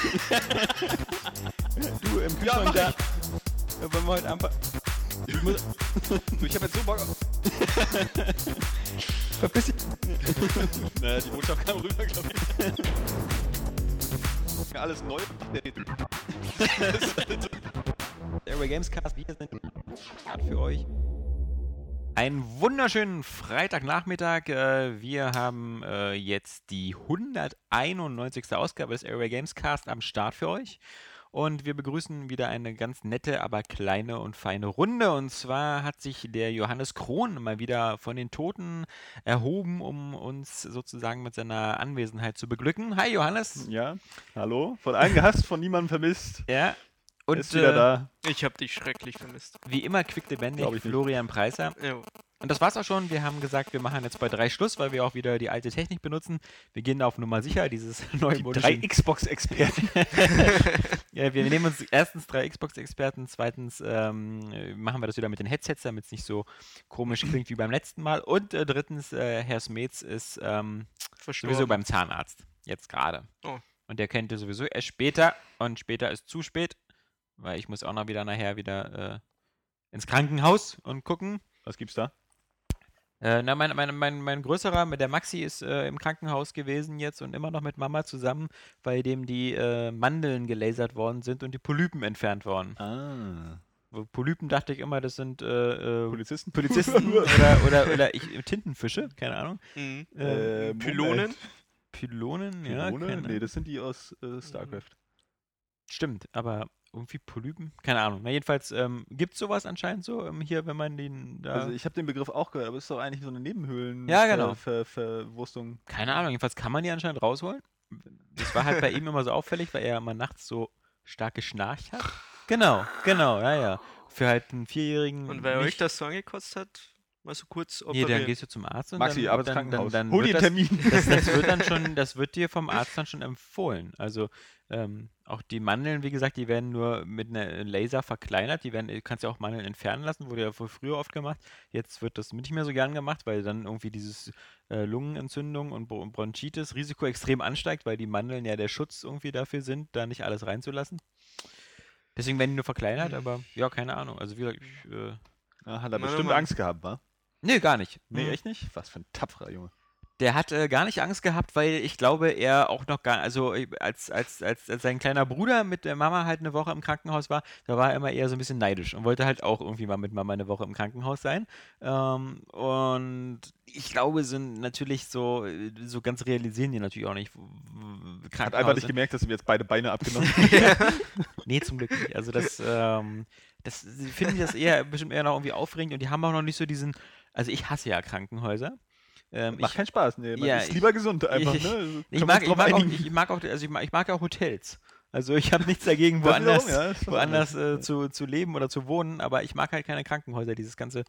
Du im Ja, Kühlschrank mach da. Ja, wollen wir heute einfach. Ich muss. Ich habe jetzt so Bock auf. Verpiss dich. Naja, die Botschaft kam rüber, glaube ich. Alles neu. Airway Gamescast. Wir sind für euch. Einen wunderschönen Freitagnachmittag. Äh, Wir haben äh, jetzt die 191. Ausgabe des Airway Gamescast am Start für euch. Und wir begrüßen wieder eine ganz nette, aber kleine und feine Runde. Und zwar hat sich der Johannes Krohn mal wieder von den Toten erhoben, um uns sozusagen mit seiner Anwesenheit zu beglücken. Hi Johannes. Ja, hallo. Von allen gehasst, von niemandem vermisst. Ja. Und ist wieder äh, da. Ich hab dich schrecklich vermisst. wie immer quicklebendig ich nicht. Florian Preiser. Ja. Und das war's auch schon. Wir haben gesagt, wir machen jetzt bei drei Schluss, weil wir auch wieder die alte Technik benutzen. Wir gehen da auf Nummer sicher, dieses neue Die drei Xbox-Experten. ja, wir nehmen uns erstens drei Xbox-Experten, zweitens ähm, äh, machen wir das wieder mit den Headsets, damit es nicht so komisch klingt wie beim letzten Mal. Und äh, drittens, äh, Herr Smets ist ähm, sowieso beim Zahnarzt. Jetzt gerade. Oh. Und der kennt ihr sowieso erst später. Und später ist zu spät, weil ich muss auch noch wieder nachher wieder äh, ins Krankenhaus und gucken. Was gibt's da? Äh, na, mein, mein, mein, mein größerer, mit der Maxi, ist äh, im Krankenhaus gewesen jetzt und immer noch mit Mama zusammen, bei dem die äh, Mandeln gelasert worden sind und die Polypen entfernt worden. Ah. Wo Polypen dachte ich immer, das sind äh, äh, Polizisten? Polizisten oder, oder, oder ich, Tintenfische, keine Ahnung. Mhm. Äh, Äh, Pylonen? Pylonen, ja. Pylone? keine- Nee, das sind die aus äh, StarCraft. Stimmt, aber irgendwie Polypen? Keine Ahnung. Na, jedenfalls ähm, gibt es sowas anscheinend so ähm, hier, wenn man den da. Also ich habe den Begriff auch gehört, aber es ist doch eigentlich so eine Nebenhöhlen Ja, genau. Ver Ver Verwurstung. keine Ahnung, jedenfalls kann man die anscheinend rausholen. Das war halt bei ihm immer so auffällig, weil er immer nachts so stark geschnarcht hat. Genau, genau, ja, ja. Für halt einen Vierjährigen. Und weil euch nicht- das so angekotzt hat, mal so kurz Nee, dann gehst du zum Arzt und Maxi, dann, dann, dann, dann Hol einen das, Termin. das, das wird dann schon, das wird dir vom Arzt dann schon empfohlen. Also ähm, auch die Mandeln, wie gesagt, die werden nur mit einem Laser verkleinert. Die werden, du kannst ja auch Mandeln entfernen lassen, wurde ja wohl früher oft gemacht. Jetzt wird das nicht mehr so gern gemacht, weil dann irgendwie dieses äh, Lungenentzündung und Bron- Bronchitis Risiko extrem ansteigt, weil die Mandeln ja der Schutz irgendwie dafür sind, da nicht alles reinzulassen. Deswegen werden die nur verkleinert, aber ja, keine Ahnung. Also wie gesagt, ich, äh, Ah, hat er bestimmt. Angst gehabt, wa? nee, gar nicht. Nee, Mhm. echt nicht? Was für ein tapferer Junge. Der hat äh, gar nicht Angst gehabt, weil ich glaube, er auch noch gar, also äh, als, als, als, als sein kleiner Bruder mit der Mama halt eine Woche im Krankenhaus war, da war er immer eher so ein bisschen neidisch und wollte halt auch irgendwie mal mit Mama eine Woche im Krankenhaus sein. Ähm, und ich glaube, sind natürlich so, so ganz realisieren die natürlich auch nicht. Hat einfach nicht gemerkt, dass ihm jetzt beide Beine abgenommen Nee, zum Glück nicht. Also das, ähm, das sie finden das eher bestimmt eher noch irgendwie aufregend und die haben auch noch nicht so diesen, also ich hasse ja Krankenhäuser. Ähm, Macht ich, keinen Spaß. Nee, man Ja, ist ich- lieber gesund einfach, ich- ne? Also, Ich mag, uns ich, drauf mag auch, ich, ich mag auch, also ich mag, ich mag auch Hotels. Also ich habe nichts dagegen, woanders, ja, woanders äh, zu, zu leben oder zu wohnen, aber ich mag halt keine Krankenhäuser. Dieses ganze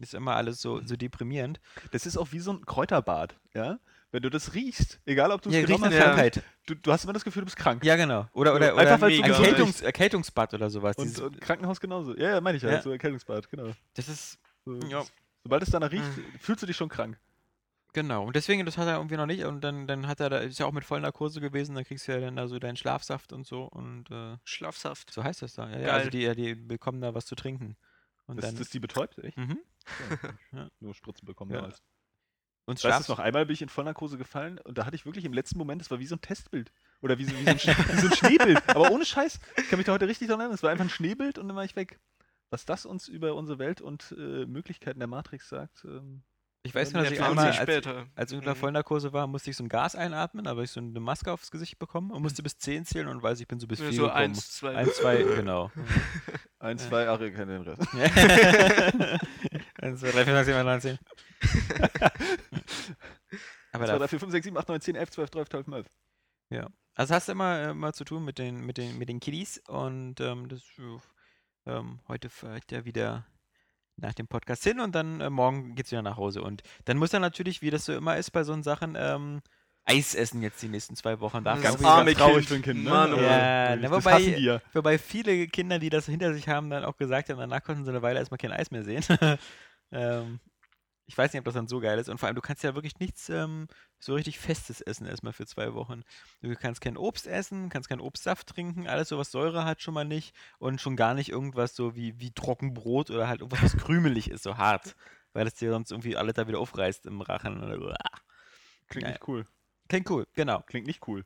ist immer alles so, so deprimierend. Das ist auch wie so ein Kräuterbad, ja? Wenn du das riechst, egal ob du es Ja, genommen hast, du, du hast immer das Gefühl, du bist krank. Ja, genau. Oder, oder, Einfach, oder so gesund Erkältungs, Erkältungsbad oder sowas. Und, und Krankenhaus genauso. Ja, ja, meine ich ja, Ja. so Erkältungsbad, genau. das ist, So, Ja. Sobald es danach riecht, Mhm. fühlst du dich schon krank. Genau. Und deswegen, das hat er irgendwie noch nicht. Und dann, dann hat er, da ist ja auch mit Vollnarkose gewesen, dann kriegst du ja dann da so deinen Schlafsaft und so. Und äh, Schlafsaft. so heißt das da. Ja, ja, Geil. also die, ja, die bekommen da was zu trinken. Und Das, dann, das die betäubt, echt? mhm. Ja. Nur Spritzen bekommen Ja. damals. Und Weißt du, noch einmal bin ich in Vollnarkose gefallen und da hatte ich wirklich im letzten Moment, das war wie so ein Testbild. Oder wie so, wie so, ein, Sch- wie so ein Schneebild. Aber ohne Scheiß. Ich kann mich da heute richtig dran erinnern. Es war einfach ein Schneebild und dann war ich weg. Was das uns über unsere Welt und äh, Möglichkeiten der Matrix sagt. Ähm, Ich weiß Ja, nur, dass ich einmal, als, als ich unter Mhm. Vollnarkose war, musste ich so ein Gas einatmen, aber ich so eine Maske aufs Gesicht bekommen und musste bis 10 zählen und weiß, ich bin so bis Ja, 4 so gekommen. eins, zwei. Eins, zwei, genau. ein, zwei Jahre, keine den Rest. 1, 2, 3, 4, 5, 6, 7, 8, 9, 10. Aber 2, da, 3, 4, 5, 6, 7, 8, 9, 10, 11, 12, 13, 14, 15. Also hast du immer, immer zu tun mit den, mit den, mit den Kiddies und ähm, das äh, ähm, heute fährt er wieder nach dem Podcast hin und dann äh, morgen geht's wieder nach Hause. Und dann muss er natürlich, wie das so immer ist bei so Sachen, ähm, Eis essen jetzt die nächsten zwei Wochen. Darf Das arme traurig Kind. für ein Kind, ne? Mann, oh Also, Ja, wirklich, na, wobei- ja. Wobei viele Kinder, die das hinter sich haben, dann auch gesagt haben, danach konnten sie eine Weile erstmal kein Eis mehr sehen. ähm, ich weiß nicht, ob das dann so geil ist. Und vor allem, du kannst ja wirklich nichts ähm, so richtig Festes essen erstmal für zwei Wochen. Du kannst kein Obst essen, kannst keinen Obstsaft trinken, alles so, was Säure hat, schon mal nicht. Und schon gar nicht irgendwas so wie, wie Trockenbrot oder halt irgendwas, was krümelig ist, so hart. Weil das dir sonst irgendwie alles da wieder aufreißt im Rachen. Uah. Klingt Ja. nicht cool. Klingt cool, genau. Klingt nicht cool.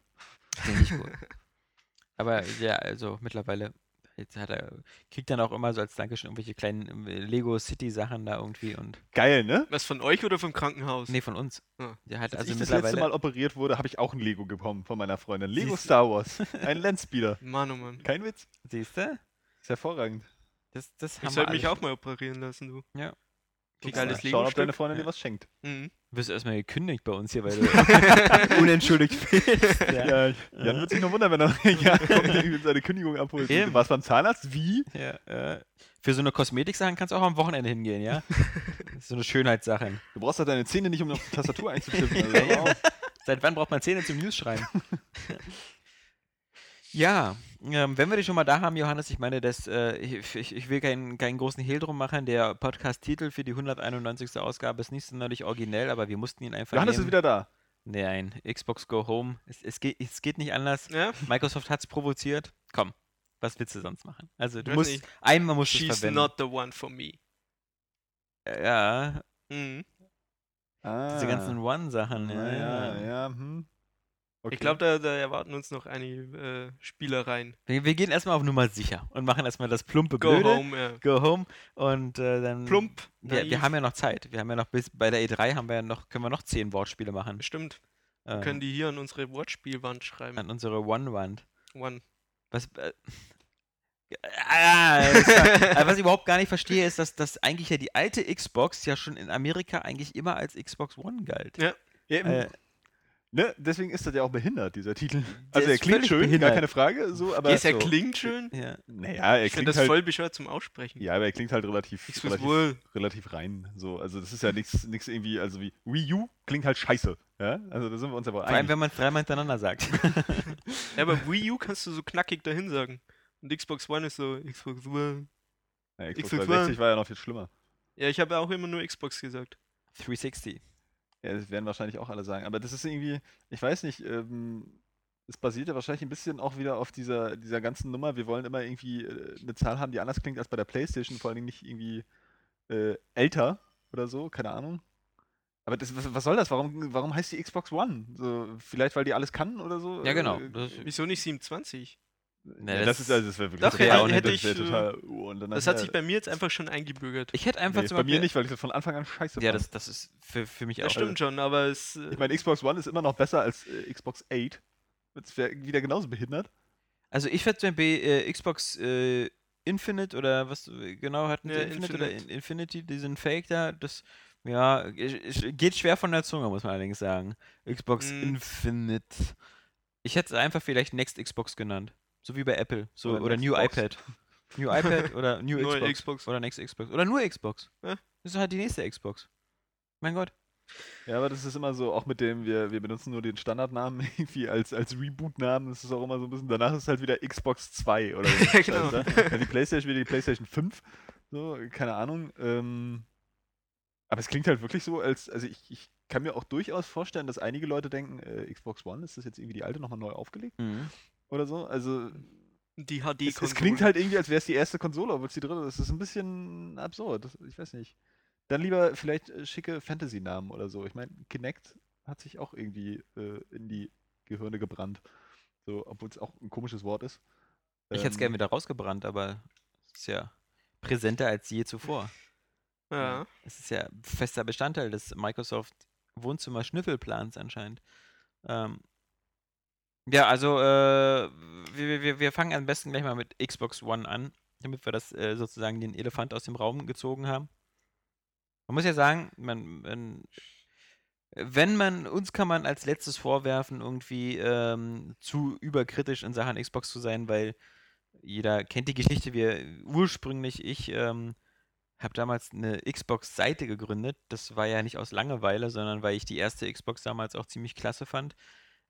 Klingt nicht cool. Aber ja, also mittlerweile jetzt hat er, kriegt dann auch immer so als Dankeschön irgendwelche kleinen äh, Lego City Sachen da irgendwie und Geil, ne? Was von euch oder vom Krankenhaus? nee von uns. Ah. Der hat Als also ich das letzte Mal operiert wurde, habe ich auch ein Lego bekommen von meiner Freundin. Lego Siehst- Star Wars. Ein Landspeeder. Mann, oh Mann. Kein Witz. siehst du? Ist hervorragend. Das, das haben Ich sollte mich auch mal operieren lassen, du. Ja. Guck's geiles mal. Lego. Schauen, ob deine Freundin Ja. dir was schenkt. Mhm. Du wirst erstmal gekündigt bei uns hier, weil du unentschuldigt fehlst. Ja. Ja, Jan wird sich nur wundern, wenn er ja, irgendwie seine Kündigung abholt. Eben. Du warst beim Zahnarzt? Wie? Ja, äh, für so eine Kosmetiksachen kannst du auch am Wochenende hingehen, ja? Das so eine Schönheitssache. Du brauchst halt deine Zähne nicht, um auf die Tastatur einzutippen. Also. Seit wann braucht man Zähne zum News schreiben? Ja, ähm, wenn wir dich schon mal da haben, Johannes, ich meine, das, äh, ich, ich, ich will keinen, keinen großen Hehl drum machen. Der Podcast-Titel für die 191. Ausgabe ist nicht sonderlich originell, aber wir mussten ihn einfach Johannes ist nehmen. wieder da. Nein, Xbox Go Home. Es, es, geht, es geht nicht anders. Ja? Microsoft hat es provoziert. Komm, was willst du sonst machen? Also du musst, nicht. einmal musst du es She's verwenden. not the one for me. ja, Mhm. Ah. diese ganzen One-Sachen. Ja, Ja, ja, ja. ja. Hm. Okay. Ich glaube, da, da erwarten uns noch einige äh, Spielereien. Wir, wir gehen erstmal auf Nummer sicher und machen erstmal das plumpe Go Blöde. home, ja. Go home und äh, dann. Plump. Wir, wir haben ja noch Zeit. Wir haben ja noch bis bei der E3 haben wir ja noch, können wir noch zehn Wortspiele machen. Bestimmt. Ähm, Können die hier an unsere Wortspielwand schreiben. an unsere One-Wand. One. Was, äh, ah, war, äh, was ich überhaupt gar nicht verstehe, ist, dass, dass eigentlich ja die alte Xbox ja schon in Amerika eigentlich immer als Xbox One galt. Ja. Ja, eben, Äh, ne? Deswegen ist das ja auch behindert, dieser Titel. Also er klingt schön, behindert. gar keine Frage, so, aber Yes, er so. klingt schön. ja. naja, er Ich finde klingt das halt, voll bescheuert zum Aussprechen. ja, aber er klingt halt relativ, relativ, relativ rein, so, also das ist ja nichts nichts irgendwie, also wie Wii U klingt halt scheiße, ja, also da sind wir uns aber Vor allem, einig. wenn man es dreimal hintereinander sagt. Ja, aber Wii U kannst du so knackig dahin sagen. Und Xbox One ist so Xbox One. Ja, Xbox Xbox 360 war ja noch viel schlimmer. Ja, ich habe ja auch immer nur Xbox gesagt. 360. Ja, das werden wahrscheinlich auch alle sagen. Aber das ist irgendwie, ich weiß nicht, ähm, es basiert ja wahrscheinlich ein bisschen auch wieder auf dieser, dieser ganzen Nummer. Wir wollen immer irgendwie äh, eine Zahl haben, die anders klingt als bei der Playstation, vor allen Dingen nicht irgendwie äh, älter oder so, keine Ahnung. Aber das, was, was soll das? Warum, warum heißt die Xbox One? So, vielleicht, weil die alles kann oder so? Ja, genau. Äh, Wieso nicht 27? Ne, ja, das- das, ist also, das wäre wirklich Doch, total ja, hätte ich, das äh, total, oh, und dann Das hat sich bei mir jetzt einfach schon eingebürgert. ich hätte einfach nee, zum bei mir Beispiel- nicht, weil ich das von Anfang an scheiße Ja, fand. das, das ist für, für mich Das auch. stimmt schon, aber es. äh, Ich meine, Xbox One ist immer noch besser als äh, Xbox 8. Das wäre wieder genauso behindert. Also ich werde bei äh, Xbox äh, Infinite oder was genau hatten Ja, sie? Infinite, oder Infinite. In Infinity, diesen Fake da, das ja, geht schwer von der Zunge, muss man allerdings sagen. Xbox Mm. Infinite. Ich hätte es einfach vielleicht Next Xbox genannt. So wie bei Apple. So, Oder oder, New iPad. New iPad oder New Xbox. Xbox. Oder Next Xbox. Oder nur Xbox. Ja. Das ist halt die nächste Xbox. Mein Gott. Ja, aber das ist immer so, auch mit dem, wir, wir benutzen nur den Standardnamen irgendwie als, als Reboot-Namen, das ist auch immer so ein bisschen, danach ist es halt wieder Xbox 2 oder so. Ja, genau. Ja, die Playstation wieder die Playstation 5, so, keine Ahnung. Ähm, aber es klingt halt wirklich so, als, also ich, ich kann mir auch durchaus vorstellen, dass einige Leute denken, äh, Xbox One, ist das jetzt irgendwie die alte nochmal neu aufgelegt Mhm. Oder so? Also die HD es, es klingt halt irgendwie, als wäre es die erste Konsole, obwohl es die dritte ist. Das ist ein bisschen absurd, das, ich weiß nicht. Dann lieber vielleicht äh, schicke Fantasy-Namen oder so. Ich meine, Kinect hat sich auch irgendwie äh, in die Gehirne gebrannt. So, obwohl es auch ein komisches Wort ist. Ich hätte es Ähm, gerne wieder rausgebrannt, aber es ist ja präsenter als je zuvor. Ja. Es ist ja fester Bestandteil des Microsoft Wohnzimmer Schnüffelplans anscheinend. Ähm, ja, also äh, wir, wir, wir fangen am besten gleich mal mit Xbox One an, damit wir das äh, sozusagen den Elefant aus dem Raum gezogen haben. Man muss ja sagen, man, man Wenn man, uns kann man als letztes vorwerfen, irgendwie ähm, zu überkritisch in Sachen Xbox zu sein, weil jeder kennt die Geschichte. Wir ursprünglich, ich ähm, habe damals eine Xbox-Seite gegründet. Das war ja nicht aus Langeweile, sondern weil ich die erste Xbox damals auch ziemlich klasse fand.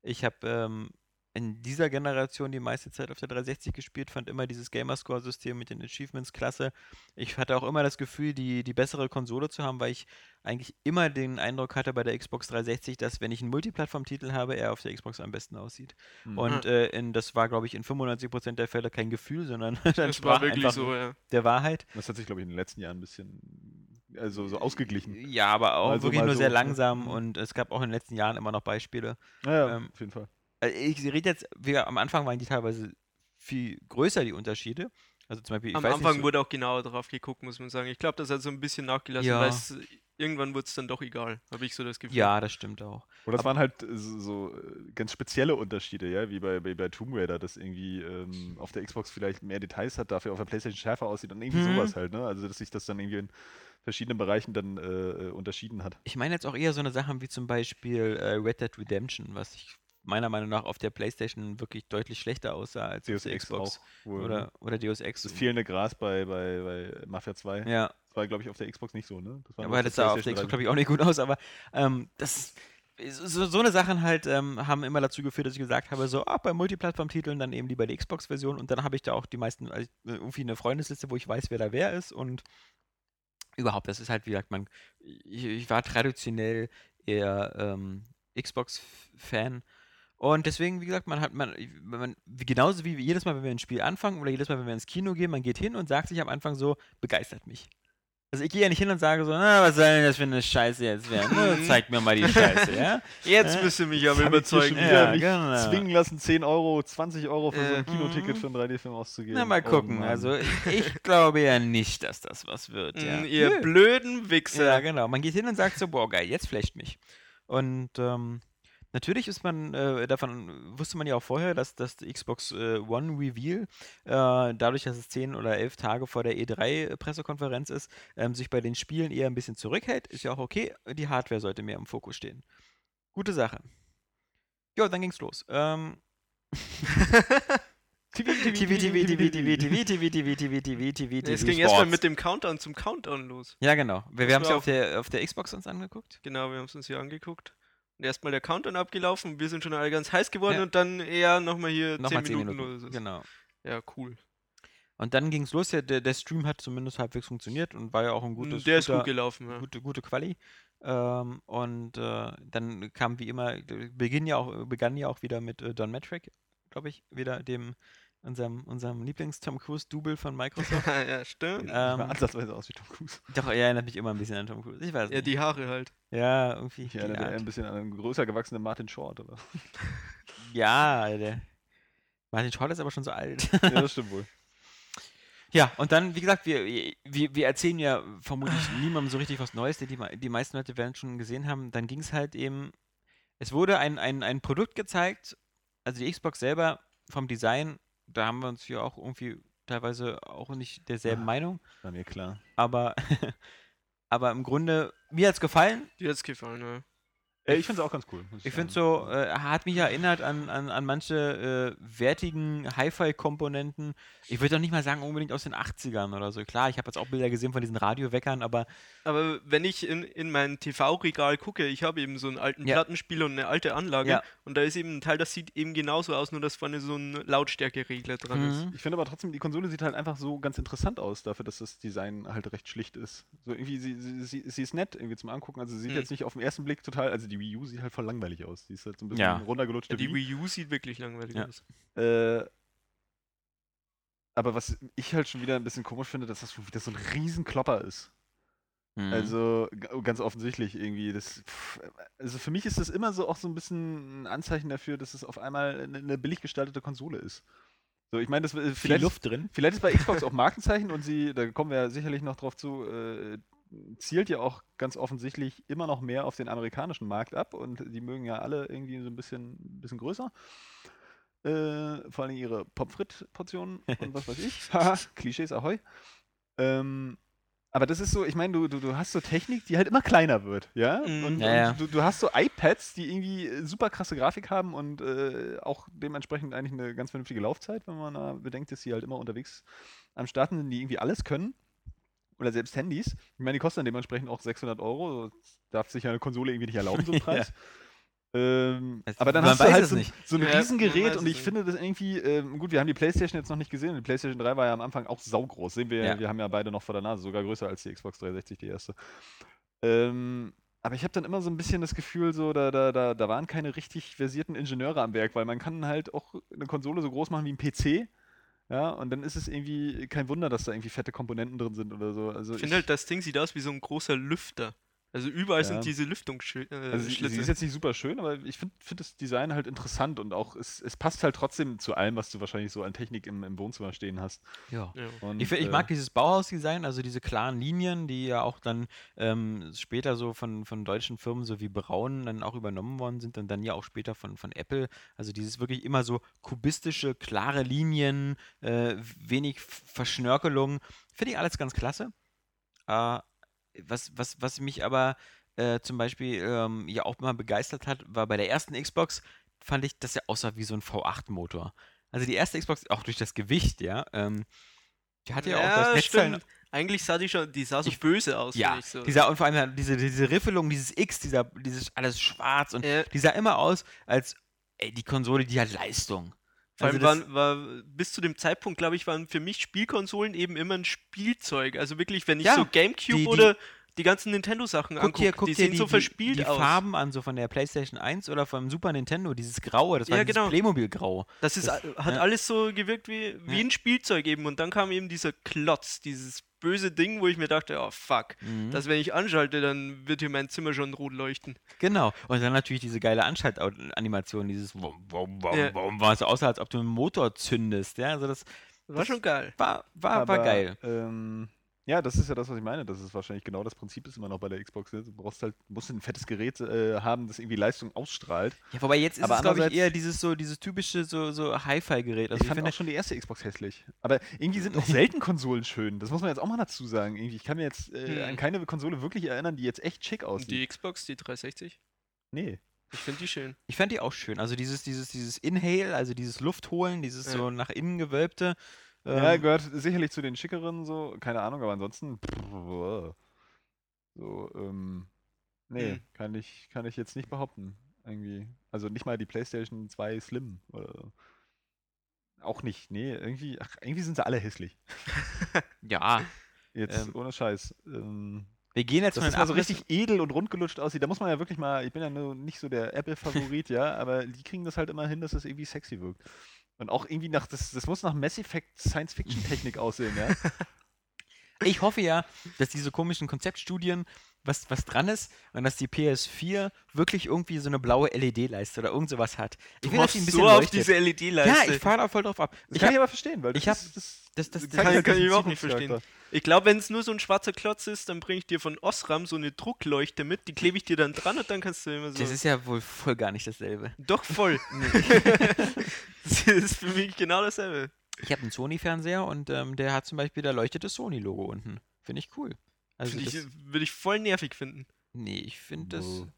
Ich habe ähm, in dieser Generation die meiste Zeit auf der 360 gespielt, fand immer dieses Gamerscore-System mit den Achievements klasse. Ich hatte auch immer das Gefühl, die, die bessere Konsole zu haben, weil ich eigentlich immer den Eindruck hatte bei der Xbox 360, dass wenn ich einen Multiplattform-Titel habe, er auf der Xbox am besten aussieht. Mhm. Und äh, in, das war, glaube ich, in 95% der Fälle kein Gefühl, sondern das war wirklich einfach so, ja. der Wahrheit. Das hat sich, glaube ich, in den letzten Jahren ein bisschen also so ausgeglichen. Ja, aber auch Mal so, wirklich nur so, sehr ne? langsam Mhm. und es gab auch in den letzten Jahren immer noch Beispiele. Naja, Ähm, auf jeden Fall. Also ich rede jetzt, wir, am Anfang waren die teilweise viel größer, die Unterschiede. Also zum Beispiel, ich Am weiß Anfang nicht, so, wurde auch genauer drauf geguckt, muss man sagen. Ich glaube, das hat so ein bisschen nachgelassen, Ja. weil es, irgendwann wurde es dann doch egal, habe ich so das Gefühl. ja, das stimmt auch. Und das waren halt äh, so, äh, ganz spezielle Unterschiede, ja, wie bei, bei, bei Tomb Raider, das irgendwie ähm, auf der Xbox vielleicht mehr Details hat, dafür auf der Playstation schärfer aussieht und irgendwie Mhm. sowas halt, ne? Also dass sich das dann irgendwie in verschiedenen Bereichen dann äh, äh, unterschieden hat. Ich meine jetzt auch eher so eine Sachen wie zum Beispiel äh, Red Dead Redemption, was ich meiner Meinung nach auf der Playstation wirklich deutlich schlechter aussah als auf Deus der Ex Xbox. auch. Oder, oder Deus Ex. Das fehlende Gras bei, bei, bei Mafia 2. Ja, Das war, glaube ich, auf der Xbox nicht so, ne? Das aber das sah auf der Xbox, glaube ich, auch nicht gut aus. Aber ähm, das, so, so eine Sachen halt ähm, haben immer dazu geführt, dass ich gesagt habe, so, ah, bei Multiplattform-Titeln dann eben lieber die Xbox-Version und dann habe ich da auch die meisten, also irgendwie eine Freundesliste, wo ich weiß, wer da wer ist und überhaupt, das ist halt, wie gesagt, man, ich, ich war traditionell eher ähm, Xbox-Fan und deswegen, wie gesagt, man hat, man, man, genauso wie jedes Mal, wenn wir ein Spiel anfangen oder jedes Mal, wenn wir ins Kino gehen, man geht hin und sagt sich am Anfang so, begeistert mich. Also ich gehe ja nicht hin und sage so, na, was soll denn das für eine Scheiße jetzt werden? Ne? Zeig mir mal die Scheiße, ja? Jetzt Äh, müsst ihr mich aber ich überzeugen. wieder Ja, mich genau. zwingen lassen, 10 Euro, 20 Euro für so ein Äh, Kinoticket mhm. für einen 3D-Film auszugeben. Na, mal Oh gucken. Mann. also ich, ich glaube ja nicht, dass das was wird. Ja. Mm, Ihr Nö. blöden Wichser. Ja, genau. Man geht hin und sagt so, boah, geil, jetzt flasht mich. Und ähm, natürlich ist man, äh, davon wusste man ja auch vorher, dass das Xbox äh, One Reveal, äh, dadurch, dass es zehn oder elf Tage vor der E3-Pressekonferenz ist, ähm, sich bei den Spielen eher ein bisschen zurückhält. Ist ja auch okay. Die Hardware sollte mehr im Fokus stehen. Gute Sache. Jo, dann ging's los. Ähm, TV, TV, TV, TV, TV, TV, TV, TV, TV, TV, TV, Es TV, ging erstmal mit dem Countdown zum Countdown los. Ja, genau. Wir, haben es ja war auf der, auf der Xbox uns angeguckt. Genau, wir haben es uns hier angeguckt. Erstmal der Countdown abgelaufen. Wir sind schon alle ganz heiß geworden Ja. und dann eher nochmal hier Nochmal 10 10 Minuten, Minuten. Genau. Ja, cool. Und dann ging es los. Der, der, der Stream hat zumindest halbwegs funktioniert und war ja auch ein gutes, Der ist guter, gut gelaufen, ja. gute, gute Quali. Ähm, und äh, dann kam wie immer, beginn ja auch, begann ja auch wieder mit äh, Don Metric, glaube ich, wieder dem unserem, unserem Lieblings-Tom Cruise-Double von Microsoft. ja, stimmt. Sieht nicht mal ähm, ansatzweise aus wie Tom Cruise. Doch, er erinnert mich immer ein bisschen an Tom Cruise. Ich weiß Ja, nicht. die Haare halt. ja, irgendwie. Ich erinnere ein bisschen an einen größer gewachsenen Martin Short, oder? Ja, der Martin Scholl ist aber schon so alt. ja, das stimmt wohl. Ja, und dann, wie gesagt, wir, wir, wir erzählen ja vermutlich niemandem so richtig was Neues, die, die, die meisten Leute werden es schon gesehen haben. Dann ging es halt eben, es wurde ein, ein, ein Produkt gezeigt, also die Xbox selber vom Design, da haben wir uns ja auch irgendwie teilweise auch nicht derselben Ah. Meinung, War mir klar. aber, aber im Grunde, mir hat es gefallen. Dir hat's gefallen, ja. Äh, ich finde es auch ganz cool. Ich finde so, äh, hat mich erinnert an, an, an manche äh, wertigen Hi-Fi-Komponenten. Ich würde doch nicht mal sagen unbedingt aus den 80ern oder so. Klar, ich habe jetzt auch Bilder gesehen von diesen Radioweckern, aber Aber wenn ich in, in mein TV-Regal gucke, ich habe eben so einen alten Ja. Plattenspieler und eine alte Anlage Ja. und da ist eben ein Teil, das sieht eben genauso aus, nur dass vorne so ein Lautstärkeregler dran ist. Mhm. Ich finde aber trotzdem, die Konsole sieht halt einfach so ganz interessant aus, dafür, dass das Design halt recht schlicht ist. So irgendwie, sie, sie, sie, sie ist nett irgendwie zum Angucken. Also sie sieht Mhm. jetzt nicht auf den ersten Blick total, also die Wii U sieht halt voll langweilig aus. Die ist halt so ein bisschen Ja. runtergelutschte Ja, die Wii. Wii U sieht wirklich langweilig Ja. aus. Äh, aber was ich halt schon wieder ein bisschen komisch finde, dass das schon wieder so ein Riesenklopper ist. Mhm. Also ganz offensichtlich irgendwie. Das, pff, also für mich ist das immer so auch so ein bisschen ein Anzeichen dafür, dass es auf einmal eine, eine billig gestaltete Konsole ist. So, ich meine, das äh, viel vielleicht, Luft drin. vielleicht ist bei Xbox auch Markenzeichen und sie, da kommen wir ja sicherlich noch drauf zu, äh, zielt ja auch ganz offensichtlich immer noch mehr auf den amerikanischen Markt ab und die mögen ja alle irgendwie so ein bisschen, bisschen größer. Äh, vor allem ihre Pommes-Frites-Portionen und was weiß ich. Haha, Klischees, ahoi. Ähm, Aber das ist so, ich meine, du, du, du hast so Technik, die halt immer kleiner wird, ja? Mhm. Und, Ja, ja. und Du, du hast so iPads, die irgendwie äh, super krasse Grafik haben und äh, auch dementsprechend eigentlich eine ganz vernünftige Laufzeit, wenn man äh, bedenkt, dass sie halt immer unterwegs am Starten sind, die irgendwie alles können. Oder selbst Handys. Ich meine, die kosten dann dementsprechend auch 600 Euro. Das darf sich ja eine Konsole irgendwie nicht erlauben, so ein Ja. Preis. Ähm, Es- aber dann hast du halt so, so ein Ja, Riesengerät und ich nicht. finde das irgendwie, ähm, gut, wir haben die Playstation jetzt noch nicht gesehen. Die Playstation 3 war ja am Anfang auch saugroß. Sehen wir, Ja. wir haben ja beide noch vor der Nase, sogar größer als die Xbox 360, die erste. Ähm, aber ich habe dann immer so ein bisschen das Gefühl, so, da, da, da, da waren keine richtig versierten Ingenieure am Werk, weil man kann halt auch eine Konsole so groß machen wie ein PC. Ja, und dann ist es irgendwie kein Wunder, dass da irgendwie fette Komponenten drin sind oder so. Also Ich finde halt, das Ding sieht aus wie so ein großer Lüfter. Also überall Ja. sind diese Lüftungsschlitze. Äh, Also sie, sie ist jetzt nicht super schön, aber ich finde find das Design halt interessant und auch es, es passt halt trotzdem zu allem, was du wahrscheinlich so an Technik im, im Wohnzimmer stehen hast. Ja. ja. Und, Ich, ich äh, mag dieses Bauhaus-Design, also diese klaren Linien, die ja auch dann ähm, später so von, von deutschen Firmen so wie Braun dann auch übernommen worden sind und dann ja auch später von, von Apple. Also dieses wirklich immer so kubistische, klare Linien, äh, wenig Verschnörkelung. Finde ich alles ganz klasse. Äh, was, was, was mich aber äh, zum Beispiel ähm, ja auch mal begeistert hat, war bei der ersten Xbox, fand ich, dass er aussah wie so ein V8-Motor. Also die erste Xbox, auch durch das Gewicht, ja, ähm, die hatte ja, auch das Netzteil. Eigentlich sah die schon, die sah so Ich- böse aus. Ja, ich so. dieser, und vor allem diese, diese Riffelung, dieses X, dieser, dieses alles schwarz und Ja. die sah immer aus, als ey, die Konsole, die hat Leistung. Vor Also allem das- waren, war, bis zu dem Zeitpunkt, glaube ich, waren für mich Spielkonsolen eben immer ein Spielzeug. Also wirklich, wenn ich Ja, so Gamecube die- die- oder die ganzen Nintendo-Sachen Guck angucke, dir, guck die dir sehen die, so die, verspielt die aus. Farben an, so von der PlayStation 1 oder vom Super Nintendo, dieses Graue, das war Ja, dieses genau. Playmobil-Grau. Das ist, Das- a- hat ja. alles so gewirkt wie, wie Ja. ein Spielzeug eben. Und dann kam eben dieser Klotz, dieses böse Ding, wo ich mir dachte, oh fuck, Mhm. das wenn ich anschalte, dann wird hier mein Zimmer schon rot leuchten. Genau. Und dann natürlich diese geile Anschaltanimation, dieses Wum, Wum, Wum, Ja. Wum, was so aussah, als ob du einen Motor zündest. Ja, also das War Das- schon geil. war, war, war aber, geil. Ähm, ja, das ist ja das, was ich meine. Das ist wahrscheinlich genau das Prinzip, ist immer noch bei der Xbox. Ne? Du brauchst halt, musst ein fettes Gerät äh, haben, das irgendwie Leistung ausstrahlt. Ja, wobei jetzt ist aber es, glaube ich, andererseits- eher dieses so, dieses typische so, so Hi-Fi-Gerät. Also ich ich, fand finde, auch schon die erste Xbox hässlich. Aber irgendwie sind auch selten Konsolen schön. Das muss man jetzt auch mal dazu sagen. Irgendwie, ich kann mir jetzt äh, Hm. an keine Konsole wirklich erinnern, die jetzt echt schick aussieht. die Xbox, die 360? nee. Ich finde die schön. ich fand die auch schön. Also dieses, dieses, dieses Inhale, also dieses Luftholen, dieses Ja. so nach innen gewölbte. Ja, ähm, gehört sicherlich zu den schickeren, so, keine Ahnung, aber ansonsten. So, ähm. Nee, Hm. kann, ich, kann ich jetzt nicht behaupten. Irgendwie. Also nicht mal die PlayStation 2 Slim. Oder auch nicht. Nee, irgendwie, ach, irgendwie sind sie alle hässlich. ja, Jetzt Ähm, ohne Scheiß. Ähm, wir gehen jetzt das mal so richtig edel und rundgelutscht aussieht. Da muss man ja wirklich mal, ich bin ja nur nicht so der Apple-Favorit, ja, aber die kriegen das halt immer hin, dass das irgendwie sexy wirkt. Und auch irgendwie nach, das, das muss nach Mass Effect Science-Fiction-Technik aussehen, ja. Ich hoffe ja, dass diese komischen Konzeptstudien was, was dran ist und dass die PS4 wirklich irgendwie so eine blaue LED-Leiste oder irgend sowas hat. Ich will, dass die ein bisschen so auf leuchtet. diese LED-Leiste. Ja, ich fahre da voll drauf ab. Das Ich kann hab, ich aber verstehen, weil ich das hab- ist, das, das, das, das kann- das, kann ich überhaupt nicht verstehen. Ich glaube, wenn es nur so ein schwarzer Klotz ist, dann bringe ich dir von Osram so eine Druckleuchte mit, die klebe ich dir dann dran und dann kannst du immer so. das ist ja wohl voll gar nicht dasselbe. Doch voll. das ist für mich genau dasselbe. Ich habe einen Sony-Fernseher und ähm, der hat zum Beispiel, da leuchtet das Sony-Logo unten. Finde ich cool. Also Finde ich, das, würde ich voll nervig finden. nee, ich finde das, Wow.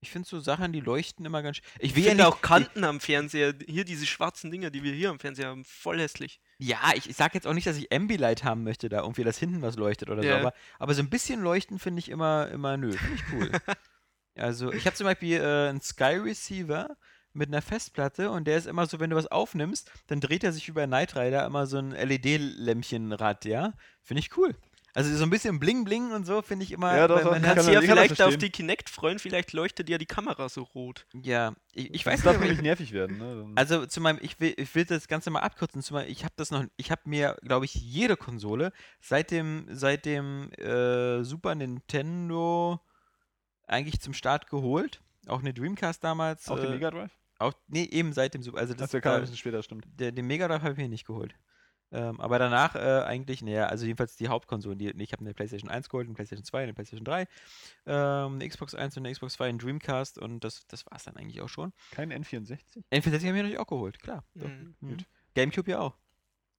ich finde so Sachen, die leuchten immer ganz. Ich Ich will ja finde nicht, auch Kanten am Fernseher, hier diese schwarzen Dinger, die wir hier am Fernseher haben, voll hässlich. Ja, ich, ich sage jetzt auch nicht, dass ich Ambilight haben möchte, da irgendwie, dass hinten was leuchtet oder Ja. so, aber, aber so ein bisschen leuchten finde ich immer, immer nö, finde ich cool. also, ich habe zum Beispiel äh, einen Sky Receiver mit einer Festplatte und der ist immer so, wenn du was aufnimmst, dann dreht er sich über Knight Rider immer so ein LED-Lämpchenrad, ja? Finde ich cool. Also so ein bisschen Bling Bling und so finde ich immer. Ja, doch, meiner- kann Kannst du ja ich kann das vielleicht auf die Kinect freuen, vielleicht leuchtet ja die Kamera so rot. ja, ich, ich Das weiß darf nicht, nämlich aber- nervig werden, ne? Also zu meinem, ich will, ich will das Ganze mal abkürzen. Zu meinem, ich habe das noch, ich habe mir, glaube ich, jede Konsole seit dem, seit dem äh, Super Nintendo eigentlich zum Start geholt. Auch eine Dreamcast damals. Auch die äh, Mega Drive? Auch, nee, eben seit dem Super. Also das, Das der kam ein äh, bisschen später, stimmt. der, den Mega Drive habe ich mir nicht geholt. Ähm, aber danach äh, eigentlich, naja, also jedenfalls die Hauptkonsolen. Die, ich habe eine PlayStation 1 geholt, eine PlayStation 2, eine PlayStation 3, ähm, eine Xbox 1 und eine Xbox 2, ein Dreamcast und das, das war es dann eigentlich auch schon. Kein N64? N64 habe ich natürlich auch geholt, klar. Mhm. Mhm. Gamecube ja auch.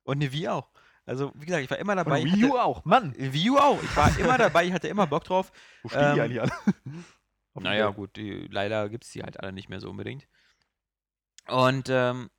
Und eine Wii auch. Also, wie gesagt, ich war immer dabei. Und Wii U hatte- auch, Mann. Wii U auch. Ich war immer dabei, ich hatte immer Bock drauf. Wo stehen die Ähm, eigentlich alle? Naja, gut, die, leider gibt es die halt alle nicht mehr so unbedingt. Und ähm,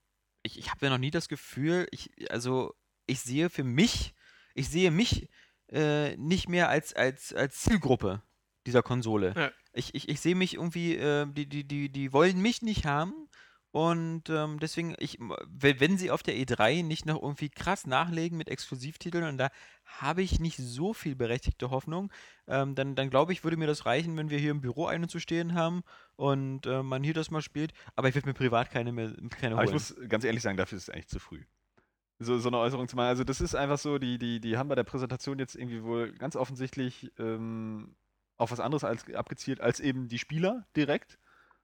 ich, ich habe ja noch nie das Gefühl, ich, also ich sehe für mich, ich sehe mich äh, nicht mehr als, als, als Zielgruppe dieser Konsole. Ja. Ich, ich, ich sehe mich irgendwie, äh, die, die, die, die wollen mich nicht haben. Und ähm, deswegen, ich, wenn wenn sie auf der E3 nicht noch irgendwie krass nachlegen mit Exklusivtiteln, und da habe ich nicht so viel berechtigte Hoffnung, ähm, dann, dann glaube ich, würde mir das reichen, wenn wir hier im Büro einen zu stehen haben und äh, man hier das mal spielt. Aber ich würde mir privat keine mehr keine Aber ich holen. muss ganz ehrlich sagen, dafür ist es eigentlich zu früh. So, so eine Äußerung zu machen. Also das ist einfach so, die, die, die haben bei der Präsentation jetzt irgendwie wohl ganz offensichtlich ähm, auf was anderes als, abgezielt, als eben die Spieler direkt.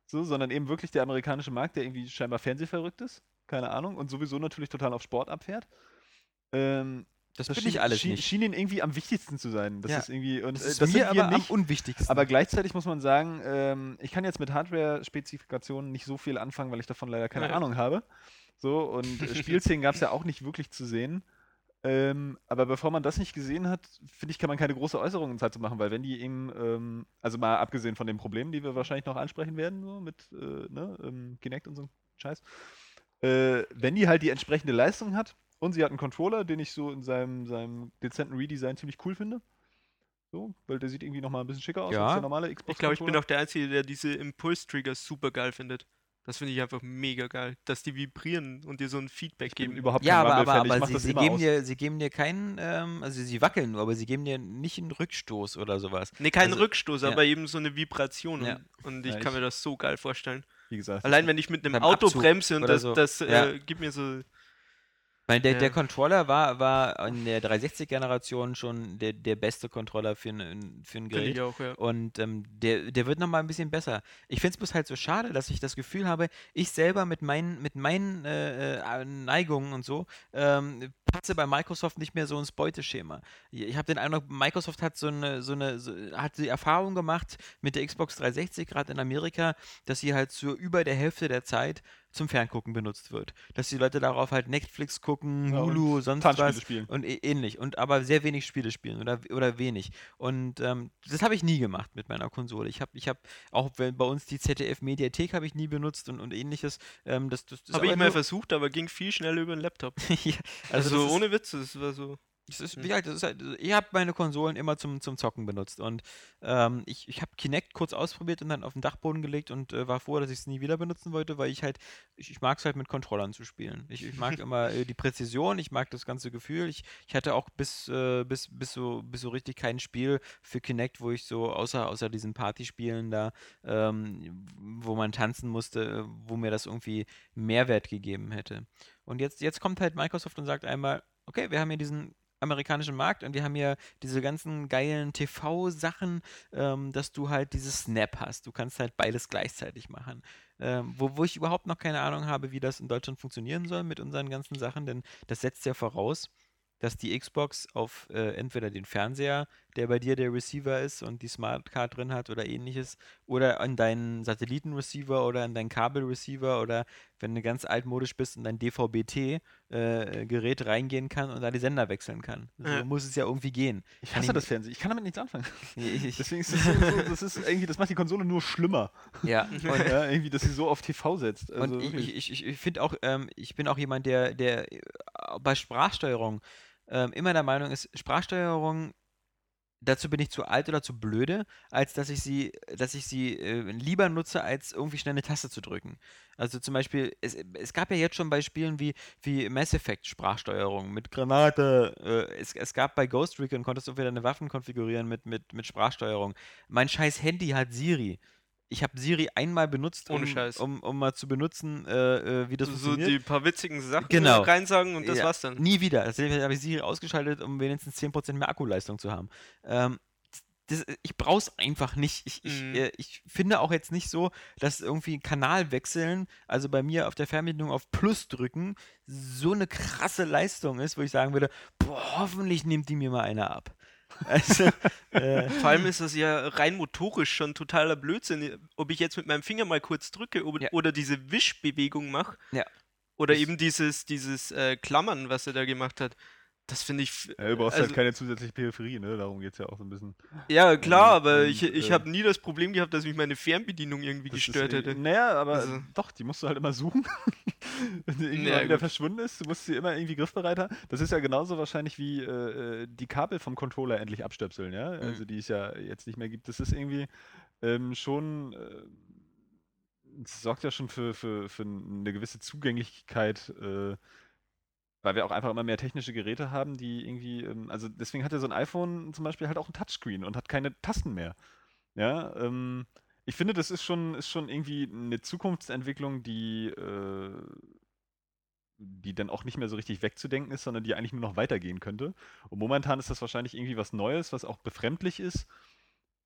So, sondern eben wirklich der amerikanische Markt, der irgendwie scheinbar fernsehverrückt ist. Keine Ahnung. Und sowieso natürlich total auf Sport abfährt. Ähm, das das bin schien, ich alles schien, nicht. schien ihnen irgendwie am wichtigsten zu sein. Das Ja. ist irgendwie. Und Das ist das mir aber am nicht. unwichtigsten. Aber gleichzeitig muss man sagen, ähm, ich kann jetzt mit Hardware-Spezifikationen nicht so viel anfangen, weil ich davon leider keine Ja. Ahnung habe. So, und äh, Spielszenen gab es ja auch nicht wirklich zu sehen. Ähm, aber bevor man das nicht gesehen hat, finde ich, kann man keine große Äußerungen dazu machen, weil wenn die eben, ähm, also mal abgesehen von den Problemen, die wir wahrscheinlich noch ansprechen werden, so mit äh, ne, ähm, Kinect und so Scheiß, äh, wenn die halt die entsprechende Leistung hat und sie hat einen Controller, den ich so in seinem, seinem dezenten Redesign ziemlich cool finde. So, weil der sieht irgendwie nochmal ein bisschen schicker aus Ja. als der normale Xbox. Ich glaube, ich bin Controller. auch der Einzige, der diese Impulse-Triggers super geil findet. Das finde ich einfach mega geil, dass die vibrieren und dir so ein Feedback geben. überhaupt ja, aber, aber, aber sie, sie, geben aus. dir, sie geben dir keinen, ähm, also sie wackeln nur, aber sie geben dir nicht einen Rückstoß oder sowas. Ne, kein Also, Rückstoß, ja. aber eben so eine Vibration. Ja. Und, und ich Ja, kann ich- mir das so geil vorstellen. Wie gesagt. Allein wenn ich mit einem Auto Abzug bremse und das, so. das äh, Ja. gibt mir so. Meine, der, Ja. der Controller war, war in der 360-Generation schon der, der beste Controller für ein, für ein Gerät. auch, ja. Und ähm, der, der wird nochmal ein bisschen besser. Ich finde es bloß halt so schade, dass ich das Gefühl habe, ich selber mit meinen, mit meinen äh, äh, Neigungen und so ähm, passe bei Microsoft nicht mehr so ins Beuteschema. Ich habe den Eindruck, Microsoft hat so eine, so eine, so, hat die Erfahrung gemacht mit der Xbox 360, gerade in Amerika, dass sie halt zu über der Hälfte der Zeit zum Ferngucken benutzt wird. Dass die Leute darauf halt Netflix gucken, Ja, Hulu, sonst was spielen. und ähnlich und aber sehr wenig Spiele spielen oder, oder wenig und ähm, das habe ich nie gemacht mit meiner Konsole ich habe ich habe auch wenn bei uns die ZDF Mediathek habe ich nie benutzt und, und ähnliches ähm, das, das, das Habe ich mal versucht, aber ging viel schneller über den Laptop. ja, Also, also ohne Witz, das war so. Das ist, Hm. wie gesagt, das ist halt, ich habe meine Konsolen immer zum, zum Zocken benutzt und ähm, ich, ich habe Kinect kurz ausprobiert und dann auf den Dachboden gelegt und äh, war froh, dass ich es nie wieder benutzen wollte, weil ich halt, ich, ich mag es halt mit Controllern zu spielen. Ich, ich mag immer äh, die Präzision, ich mag das ganze Gefühl. Ich, ich hatte auch bis, äh, bis, bis, so, bis so richtig kein Spiel für Kinect, wo ich so, außer, außer diesen Partyspielen da, ähm, wo man tanzen musste, wo mir das irgendwie Mehrwert gegeben hätte. Und jetzt, jetzt kommt halt Microsoft und sagt einmal, okay, wir haben hier diesen amerikanischen Markt und wir haben hier diese ganzen geilen TV-Sachen, ähm, dass du halt dieses Snap hast. Du kannst halt beides gleichzeitig machen. Ähm, wo, wo ich überhaupt noch keine Ahnung habe, wie das in Deutschland funktionieren soll mit unseren ganzen Sachen, denn das setzt ja voraus, dass die Xbox auf äh, entweder den Fernseher, der bei dir der Receiver ist und die Smartcard drin hat oder ähnliches, oder an deinen Satellitenreceiver oder an deinen Kabelreceiver oder wenn du ganz altmodisch bist, in dein DVB-T-Gerät reingehen kann und da die Sender wechseln kann. So Ja. muss es ja irgendwie gehen. Ich hasse ich- das Fernsehen. Ich kann damit nichts anfangen. Deswegen ist das, so, so, das ist irgendwie, das macht die Konsole nur schlimmer. ja, und, ja, irgendwie, dass sie so auf TV setzt. Also und ich, ich, ich, ich finde auch, ähm, ich bin auch jemand, der, der äh, bei Sprachsteuerung ähm, immer der Meinung ist, Sprachsteuerung, dazu bin ich zu alt oder zu blöde, als dass ich sie, dass ich sie äh, lieber nutze, als irgendwie schnell eine Taste zu drücken. Also zum Beispiel, es, es gab ja jetzt schon bei Spielen wie, wie Mass Effect Sprachsteuerung mit Granate. Äh, es, es gab bei Ghost Recon, konntest du wieder eine Waffen konfigurieren mit, mit, mit Sprachsteuerung. Mein scheiß Handy hat Siri. Ich habe Siri einmal benutzt, um, um, um mal zu benutzen, äh, äh, wie das so funktioniert. die paar witzigen Sachen Genau. reinsagen und das Ja, war's dann. Nie wieder. Deswegen habe ich Siri ausgeschaltet, um wenigstens 10% mehr Akkuleistung zu haben. Ähm, das, ich brauche es einfach nicht. Ich, ich, Mhm. äh, ich finde auch jetzt nicht so, dass irgendwie Kanal wechseln, also bei mir auf der Fernbedienung auf Plus drücken, so eine krasse Leistung ist, wo ich sagen würde, boah, hoffentlich nimmt die mir mal eine ab. Also, äh, Vor allem ist das ja rein motorisch schon totaler Blödsinn. Ob ich jetzt mit meinem Finger mal kurz drücke oder, Ja. oder diese Wischbewegung mache. Ja. Oder eben dieses, dieses äh, Klammern, was er da gemacht hat. Das finde ich. Ja, du brauchst also- halt keine zusätzliche Peripherie, ne? Darum geht es ja auch so ein bisschen. Ja, klar, aber Und, ich, ich äh, habe nie das Problem gehabt, dass mich meine Fernbedienung irgendwie Das ist gestört eh- hätte. Naja, aber Also- doch, die musst du halt immer suchen. Wenn sie irgendwann Ja, wieder gut. verschwunden ist, du musst sie immer irgendwie griffbereit haben. Das ist ja genauso wahrscheinlich wie äh, äh, die Kabel vom Controller endlich abstöpseln, ja? Also die es ja jetzt nicht mehr gibt. Das ist irgendwie ähm, schon. Äh, es sorgt ja schon für, für, für eine gewisse Zugänglichkeit, äh, weil wir auch einfach immer mehr technische Geräte haben, die irgendwie, ähm, also deswegen hat ja so ein iPhone zum Beispiel halt auch ein Touchscreen und hat keine Tasten mehr. Ja, ähm, ich finde, das ist schon, ist schon irgendwie eine Zukunftsentwicklung, die, äh, die dann auch nicht mehr so richtig wegzudenken ist, sondern die eigentlich nur noch weitergehen könnte. Und momentan ist das wahrscheinlich irgendwie was Neues, was auch befremdlich ist.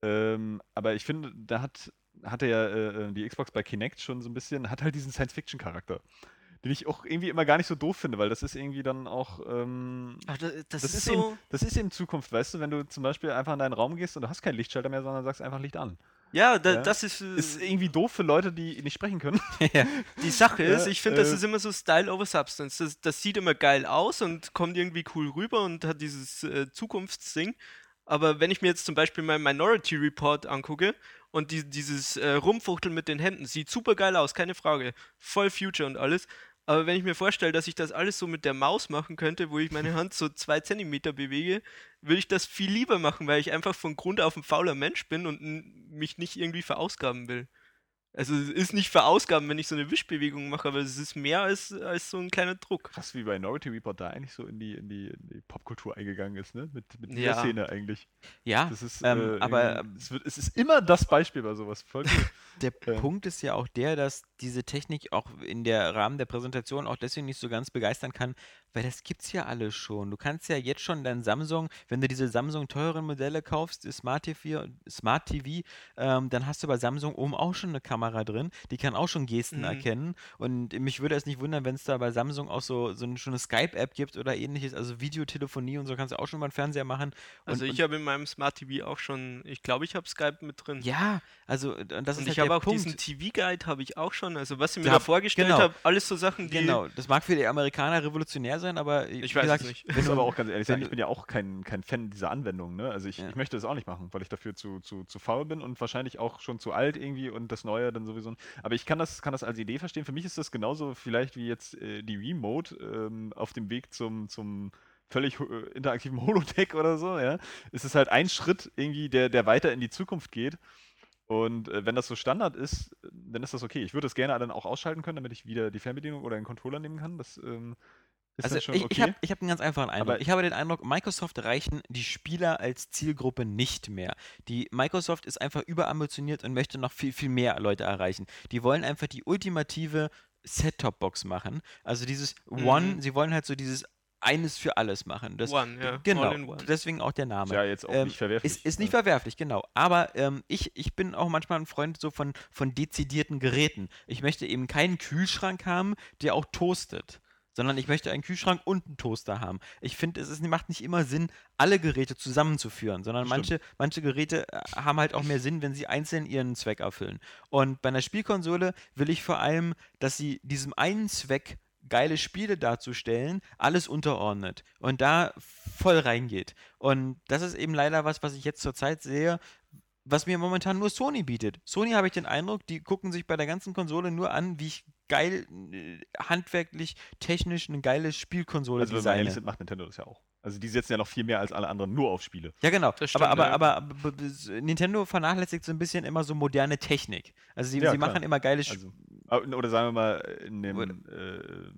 Ähm, aber ich finde, da hat, hatte ja äh, die Xbox bei Kinect schon so ein bisschen, hat halt diesen Science-Fiction-Charakter. Den ich auch irgendwie immer gar nicht so doof finde, weil das ist irgendwie dann auch. Ähm, Ach, das, das, das ist so. eben, das ist eben Zukunft, weißt du, wenn du zum Beispiel einfach in deinen Raum gehst und du hast keinen Lichtschalter mehr, sondern sagst einfach Licht an. Ja, da, Ja. das ist, äh, Ist irgendwie doof für Leute, die nicht sprechen können. die Sache ist, Ja, ich finde, das äh, ist immer so Style over Substance. Das, das sieht immer geil aus und kommt irgendwie cool rüber und hat dieses äh, Zukunftsding. Aber wenn ich mir jetzt zum Beispiel meinen Minority Report angucke und die, dieses äh, Rumfuchteln mit den Händen, sieht super geil aus, keine Frage. Voll Future und alles. Aber wenn ich mir vorstelle, dass ich das alles so mit der Maus machen könnte, wo ich meine Hand so zwei Zentimeter bewege, würde ich das viel lieber machen, weil ich einfach von Grund auf ein fauler Mensch bin und mich nicht irgendwie verausgaben will. Also es ist nicht verausgaben, wenn ich so eine Wischbewegung mache, aber es ist mehr als, als so ein kleiner Druck. Krass, wie Minority Report da eigentlich so in die, in die, in die Popkultur eingegangen ist, ne? Mit, mit dieser Ja. Szene eigentlich. Ja, Das ist, ähm, äh, aber es, wird, es ist immer das Beispiel bei sowas. Voll gut. Der Ähm. Punkt ist ja auch der, dass diese Technik auch in der Rahmen der Präsentation auch deswegen nicht so ganz begeistern kann, weil das gibt's ja alles schon. Du kannst ja jetzt schon dein Samsung, wenn du diese Samsung teuren Modelle kaufst, Smart TV, Smart TV ähm, dann hast du bei Samsung oben auch schon eine Kamera drin, die kann auch schon Gesten Mhm. erkennen. Und mich würde es nicht wundern, wenn es da bei Samsung auch so, so eine Skype-App gibt oder ähnliches, also Videotelefonie und so kannst du auch schon mal einen Fernseher machen. Und, Also ich habe in meinem Smart TV auch schon, ich glaube, ich habe Skype mit drin. ja, also und das und ist ich halt habe der auch Punkt. diesen TV-Guide habe ich auch schon. Also was sie mir Ja, da vorgestellt genau. haben, alles so Sachen, die Genau, das mag für die Amerikaner revolutionär sein, aber Ich weiß gesagt, es nicht. Ich muss aber auch ganz ehrlich sagen, ich bin ja auch kein, kein Fan dieser Anwendung. Ne? Also ich, Ja. ich möchte das auch nicht machen, weil ich dafür zu, zu, zu faul bin und wahrscheinlich auch schon zu alt irgendwie und das Neue dann sowieso. Aber ich kann das, kann das als Idee verstehen. Für mich ist das genauso vielleicht wie jetzt äh, die Remote ähm, auf dem Weg zum, zum völlig äh, interaktiven Holodeck oder so. Ja? Es ist halt ein Schritt irgendwie, der, der weiter in die Zukunft geht. Und äh, wenn das so Standard ist, dann ist das okay. Ich würde das gerne dann auch ausschalten können, damit ich wieder die Fernbedienung oder den Controller nehmen kann. Das ähm, ist also schon ich, okay. ich habe hab einen ganz einfachen Eindruck. Aber- ich habe den Eindruck, Microsoft reichen die Spieler als Zielgruppe nicht mehr. Die Microsoft ist einfach überambitioniert und möchte noch viel, viel mehr Leute erreichen. Die wollen einfach die ultimative Set-Top-Box machen. Also dieses One, Mhm. sie wollen halt so dieses eines für alles machen. Das, One, ja. Genau, All in one. deswegen auch der Name. Ist ja jetzt auch Ähm, nicht verwerflich. Ist, ist nicht verwerflich, genau. Aber ähm, ich, ich bin auch manchmal ein Freund so von, von dezidierten Geräten. Ich möchte eben keinen Kühlschrank haben, der auch toastet. Sondern ich möchte einen Kühlschrank und einen Toaster haben. Ich finde, es ist, macht nicht immer Sinn, alle Geräte zusammenzuführen, sondern Stimmt. manche, manche Geräte äh, haben halt auch mehr Sinn, wenn sie einzeln ihren Zweck erfüllen. Und bei einer Spielkonsole will ich vor allem, dass sie diesem einen Zweck geile Spiele darzustellen, alles unterordnet und da voll reingeht. Und das ist eben leider was, was ich jetzt zurzeit sehe, was mir momentan nur Sony bietet. Sony habe ich den Eindruck, die gucken sich bei der ganzen Konsole nur an, wie ich geil, äh, handwerklich, technisch eine geile Spielkonsole Also wenn wir ehrlich designe. sind, macht Nintendo das ja auch. Also die setzen ja noch viel mehr als alle anderen nur auf Spiele. Ja, genau. Das aber, stimmt, aber, ja. aber, aber Nintendo vernachlässigt so ein bisschen immer so moderne Technik. Also sie, Ja, sie machen immer geile Sp Also, oder sagen wir mal in dem Oder- äh,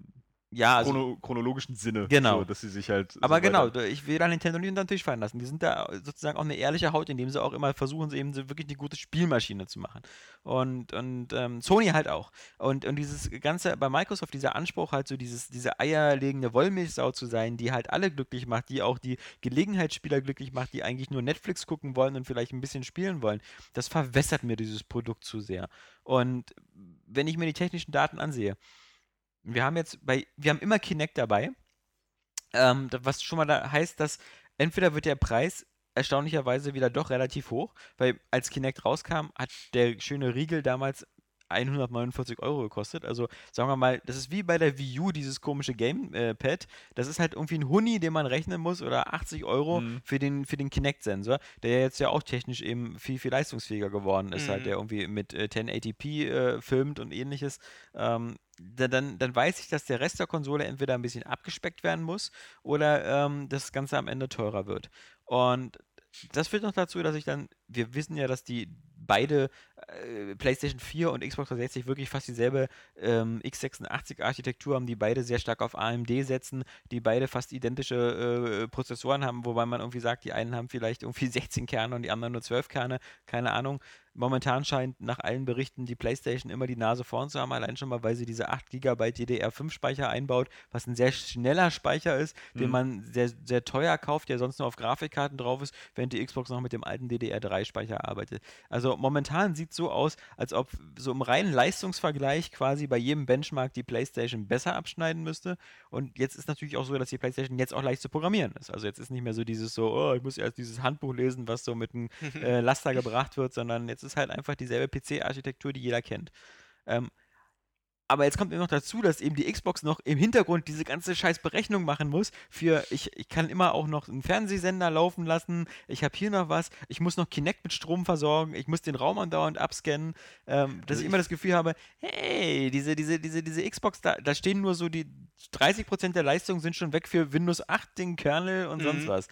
Ja, also chrono chronologischen Sinne, Genau. so, dass sie sich halt. Aber so genau, ich will da Nintendo nicht unter den Tisch fallen lassen. Die sind da sozusagen auch eine ehrliche Haut, indem sie auch immer versuchen, sie eben so wirklich eine gute Spielmaschine zu machen. Und, und ähm, Sony halt auch. Und, und dieses ganze, bei Microsoft, dieser Anspruch halt so dieses, diese eierlegende Wollmilchsau zu sein, die halt alle glücklich macht, die auch die Gelegenheitsspieler glücklich macht, die eigentlich nur Netflix gucken wollen und vielleicht ein bisschen spielen wollen, das verwässert mir dieses Produkt zu sehr. Und wenn ich mir die technischen Daten ansehe, wir haben jetzt bei, wir haben immer Kinect dabei, ähm, was schon mal da heißt, dass entweder wird der Preis erstaunlicherweise wieder doch relativ hoch, weil als Kinect rauskam, hat der schöne Riegel damals 149 Euro gekostet. Also sagen wir mal, das ist wie bei der Wii U, dieses komische Gamepad. das ist halt irgendwie ein Huni, den man rechnen muss oder 80 Euro Mhm. für den, für den Kinect-Sensor, der jetzt ja auch technisch eben viel, viel leistungsfähiger geworden ist, halt, Mhm. der irgendwie mit äh, 1080p äh, filmt und ähnliches. Ähm, dann, dann weiß ich, dass der Rest der Konsole entweder ein bisschen abgespeckt werden muss oder ähm, das Ganze am Ende teurer wird. Und das führt noch dazu, dass ich dann, wir wissen ja, dass die beide äh, PlayStation 4 und Xbox 360 wirklich fast dieselbe ähm, x86-Architektur haben, die beide sehr stark auf AMD setzen, die beide fast identische äh, Prozessoren haben, wobei man irgendwie sagt, die einen haben vielleicht irgendwie 16 Kerne und die anderen nur 12 Kerne, keine Ahnung. Momentan scheint nach allen Berichten die PlayStation immer die Nase vorn zu haben, allein schon mal, weil sie diese 8 GB DDR5-Speicher einbaut, was ein sehr schneller Speicher ist, den Mhm. man sehr, sehr teuer kauft, der sonst nur auf Grafikkarten drauf ist, während die Xbox noch mit dem alten DDR3-Speicher arbeitet. Also momentan sieht es so aus, als ob so im reinen Leistungsvergleich quasi bei jedem Benchmark die PlayStation besser abschneiden müsste. Und jetzt ist natürlich auch so, dass die PlayStation jetzt auch leicht zu programmieren ist. Also jetzt ist nicht mehr so dieses so, oh, ich muss erst dieses Handbuch lesen, was so mit einem äh, Laster gebracht wird, sondern jetzt ist halt einfach dieselbe PC-Architektur, die jeder kennt. Ähm, aber jetzt kommt eben noch dazu, dass eben die Xbox noch im Hintergrund diese ganze scheiß Berechnung machen muss. Für ich, ich kann immer auch noch einen Fernsehsender laufen lassen. Ich habe hier noch was. Ich muss noch Kinect mit Strom versorgen. Ich muss den Raum andauernd abscannen. Ähm, dass Also ich immer das Gefühl habe, hey, diese, diese, diese, diese Xbox, da, da stehen nur so die 30% der Leistung sind schon weg für Windows 8, den Kernel und sonst Mhm. was.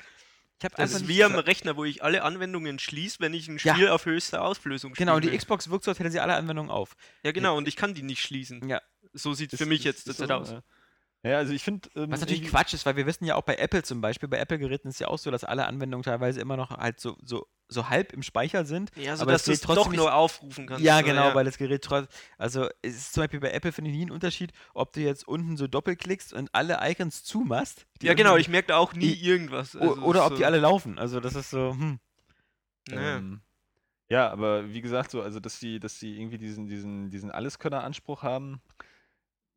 Ich habe Das einfach ist wie am Rechner, wo ich alle Anwendungen schließe, wenn ich ein Ja. Spiel auf höchster Auflösung spiele. Genau, die Xbox wirkt so, als hätte sie alle Anwendungen auf. Ja, genau, und ich kann die nicht schließen. Ja. So sieht es für mich ist- jetzt ist derzeit so, aus. Ja. Ja, also ich finde. Ähm, Was natürlich Quatsch ist, weil wir wissen ja auch bei Apple zum Beispiel, bei Apple-Geräten ist ja auch so, dass alle Anwendungen teilweise immer noch halt so, so, so halb im Speicher sind. Ja, so aber dass das du es trotzdem doch nur aufrufen kannst. Ja, genau, weil das Gerät trotz. Also, es ist zum Beispiel bei Apple finde ich nie einen Unterschied, ob du jetzt unten so doppelklickst und alle Icons zumachst. die Ja, genau, ich merke da auch nie I- irgendwas. o- Also Oder ob so, die alle laufen. Also, das ist so, hm. Naja. Ähm, ja, aber wie gesagt, so, also dass die, dass die irgendwie diesen, diesen, diesen Alleskönner-Anspruch haben,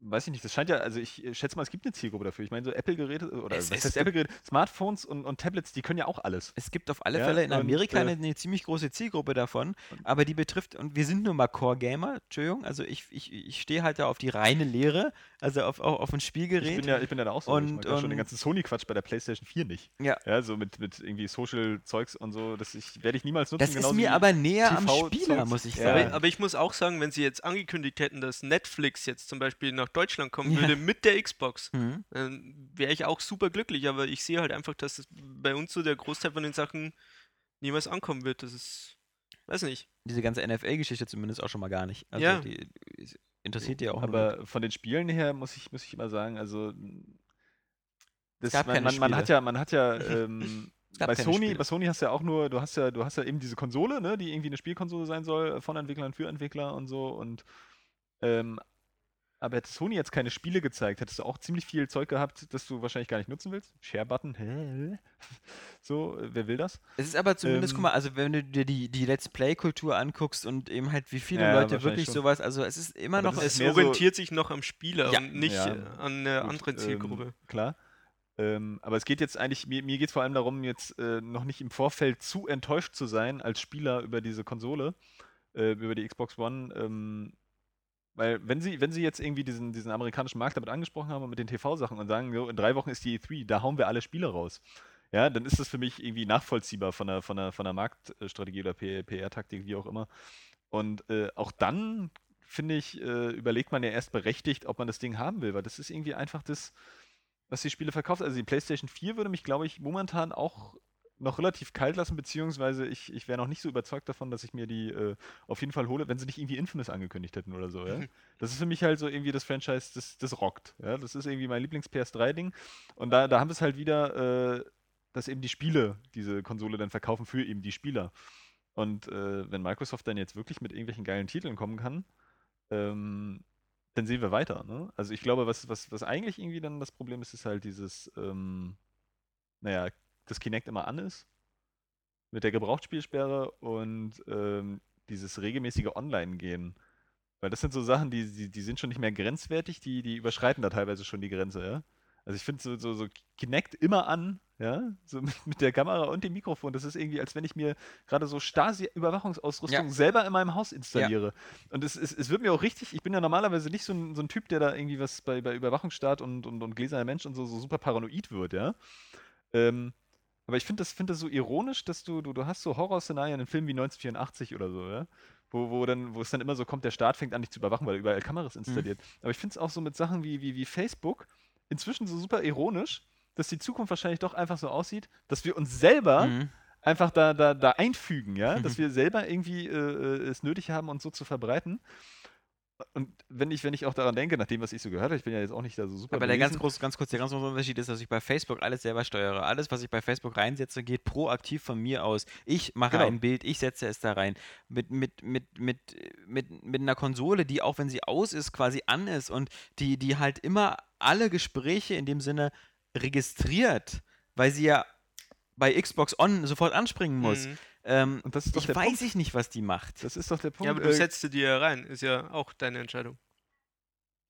weiß ich nicht. Das scheint ja, also ich äh, schätze mal, es gibt eine Zielgruppe dafür. Ich meine, so Apple-Geräte oder Es- was es heißt Apple-Geräte? Smartphones und, und Tablets, die können ja auch alles. Es gibt auf alle Ja, Fälle in und, Amerika äh, eine, eine ziemlich große Zielgruppe davon, aber die betrifft, und wir sind nur mal Core-Gamer, Entschuldigung, also ich, ich, ich stehe halt da auf die reine Lehre, also auf, auf, auf ein Ich Spielgerät. bin ja, ich bin ja da auch so. ich Und- mag ja schon den und- ganzen Sony-Quatsch bei der PlayStation 4 nicht. Ja. Ja, so mit, mit irgendwie Social-Zeugs und so, das ich, werde ich niemals nutzen. das ist mir aber näher am TV Spieler, Zeugs. muss ich Ja. sagen. Aber, aber ich muss auch sagen, wenn sie jetzt angekündigt hätten, dass Netflix jetzt zum Beispiel nach Deutschland kommen Ja. würde mit der Xbox, Hm. dann wäre ich auch super glücklich. Aber ich sehe halt einfach, dass es bei uns so der Großteil von den Sachen niemals ankommen wird. Das ist, weiß nicht. Diese ganze NFL-Geschichte zumindest auch schon mal gar nicht. Also Ja. die interessiert ja auch Aber von den Spielen her muss ich, muss ich immer sagen, also das, gab man, man, man hat ja, man hat ja ähm, bei Sony, Spiele. bei Sony hast du ja auch nur, du hast ja, du hast ja eben diese Konsole, ne, die irgendwie eine Spielkonsole sein soll, von Entwicklern für Entwickler und so und ähm, aber hätte Sony jetzt keine Spiele gezeigt, hättest du auch ziemlich viel Zeug gehabt, das du wahrscheinlich gar nicht nutzen willst. Share-Button, hä? so, wer will das? Es ist aber zumindest, Ähm, guck mal, also wenn du dir die, die Let's Play-Kultur anguckst und eben halt wie viele Ja, Leute wirklich schon. sowas, also es ist immer Aber noch. Es mehr so- orientiert sich noch am Spieler Ja. und nicht Ja, an einer anderen Zielgruppe. Ähm, klar. Ähm, aber es geht jetzt eigentlich, mir, mir geht es vor allem darum, jetzt äh, noch nicht im Vorfeld zu enttäuscht zu sein als Spieler über diese Konsole, äh, über die Xbox One. Weil wenn sie, wenn sie jetzt irgendwie diesen, diesen amerikanischen Markt damit angesprochen haben und mit den TV-Sachen und sagen, so, in drei Wochen ist die E3, da hauen wir alle Spiele raus. Ja, dann ist das für mich irgendwie nachvollziehbar von der, von der, von der Marktstrategie oder PR-Taktik, wie auch immer. Und äh, auch dann, finde ich, äh, überlegt man ja erst berechtigt, ob man das Ding haben will, weil das ist irgendwie einfach das, was die Spiele verkauft. Also die PlayStation 4 würde mich, glaube ich, momentan auch noch relativ kalt lassen, beziehungsweise ich, ich wäre noch nicht so überzeugt davon, dass ich mir die äh, auf jeden Fall hole, wenn sie nicht irgendwie Infamous angekündigt hätten oder so. Ja? Das ist für mich halt so irgendwie das Franchise, das, das rockt. Ja? Das ist irgendwie mein Lieblings-PS3-Ding. Und da, da haben wir es halt wieder, äh, dass eben die Spiele diese Konsole dann verkaufen für eben die Spieler. Und äh, wenn Microsoft dann jetzt wirklich mit irgendwelchen geilen Titeln kommen kann, ähm, dann sehen wir weiter. Ne? Also ich glaube, was, was, was eigentlich irgendwie dann das Problem ist, ist halt dieses, ähm, naja, das Kinect immer an ist mit der Gebrauchtspielsperre und ähm, dieses regelmäßige Online-Gehen. Weil das sind so Sachen, die, die, die sind schon nicht mehr grenzwertig, die, die überschreiten da teilweise schon die Grenze, ja. Also ich finde so, so, so Kinect immer an, ja, so mit, mit der Kamera und dem Mikrofon. Das ist irgendwie, als wenn ich mir gerade so Stasi-Überwachungsausrüstung Ja. selber in meinem Haus installiere. Und es, es, es wird mir auch richtig, ich bin ja normalerweise nicht so ein, so ein Typ, der da irgendwie was bei, bei Überwachungsstaat und, und, und gläserner Mensch und so, so super paranoid wird, ja. Ähm, aber ich finde das, find das so ironisch, dass du, du, du hast so Horrorszenarien in Filmen wie 1984 oder so, ja. Wo, wo, dann, wo es dann immer so kommt, der Staat fängt an, dich zu überwachen, weil er überall Kameras installiert. Aber ich finde es auch so mit Sachen wie, wie, wie Facebook inzwischen so super ironisch, dass die Zukunft wahrscheinlich doch einfach so aussieht, dass wir uns selber Mhm. einfach da, da, da einfügen, ja, dass wir selber irgendwie äh, äh, es nötig haben, uns so zu verbreiten. Und wenn ich, wenn ich auch daran denke, nach dem, was ich so gehört habe, ich bin ja jetzt auch nicht da so super. Aber der ganz, groß, ganz kurz, der ganz große Unterschied ist, dass ich bei Facebook alles selber steuere. Alles, was ich bei Facebook reinsetze, geht proaktiv von mir aus. Ich mache Genau. ein Bild, ich setze es da rein. Mit, mit, mit, mit, mit, mit einer Konsole, die auch wenn sie aus ist, quasi an ist und die, die halt immer alle Gespräche in dem Sinne registriert, weil sie ja bei Xbox On sofort anspringen muss. Mhm. Ähm, Und das ist doch ich weiß Punkt. ich nicht, was die macht. Das ist doch der Punkt. Ja, aber du äh, setzt sie dir ja rein. Ist ja auch deine Entscheidung.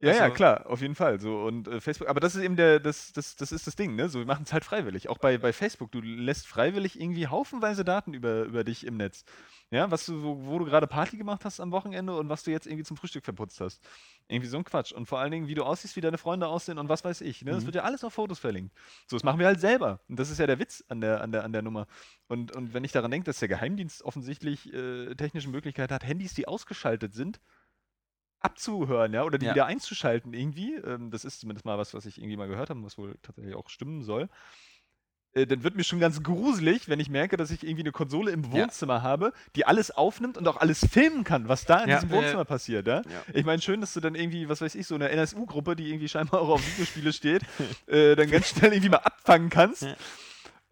Ja, ja, Also- klar, auf jeden Fall. So und äh, Facebook, aber das ist eben der, das, das, das ist das Ding, ne? So, wir machen es halt freiwillig. Auch bei, bei Facebook, du lässt freiwillig irgendwie haufenweise Daten über, über dich im Netz. Ja, was du, wo, wo du gerade Party gemacht hast am Wochenende und was du jetzt irgendwie zum Frühstück verputzt hast. Irgendwie so ein Quatsch. Und vor allen Dingen, wie du aussiehst, wie deine Freunde aussehen und was weiß ich. Ne? Das Mhm. wird ja alles auf Fotos verlinkt. So, das machen wir halt selber. Und das ist ja der Witz an der, an der, an der Nummer. Und, und wenn ich daran denke, dass der Geheimdienst offensichtlich äh, technische Möglichkeiten hat, Handys, die ausgeschaltet sind, abzuhören, ja, oder die Ja. wieder einzuschalten irgendwie. Ähm, das ist zumindest mal was, was ich irgendwie mal gehört habe, was wohl tatsächlich auch stimmen soll. Äh, dann wird mir schon ganz gruselig, wenn ich merke, dass ich irgendwie eine Konsole im Ja. Wohnzimmer habe, die alles aufnimmt und auch alles filmen kann, was da in Ja. diesem Äh, Wohnzimmer passiert, ja. Ja. Ich meine, schön, dass du dann irgendwie, was weiß ich, so eine NSU-Gruppe, die irgendwie scheinbar auch auf Videospiele steht, äh, dann ganz schnell irgendwie mal abfangen kannst.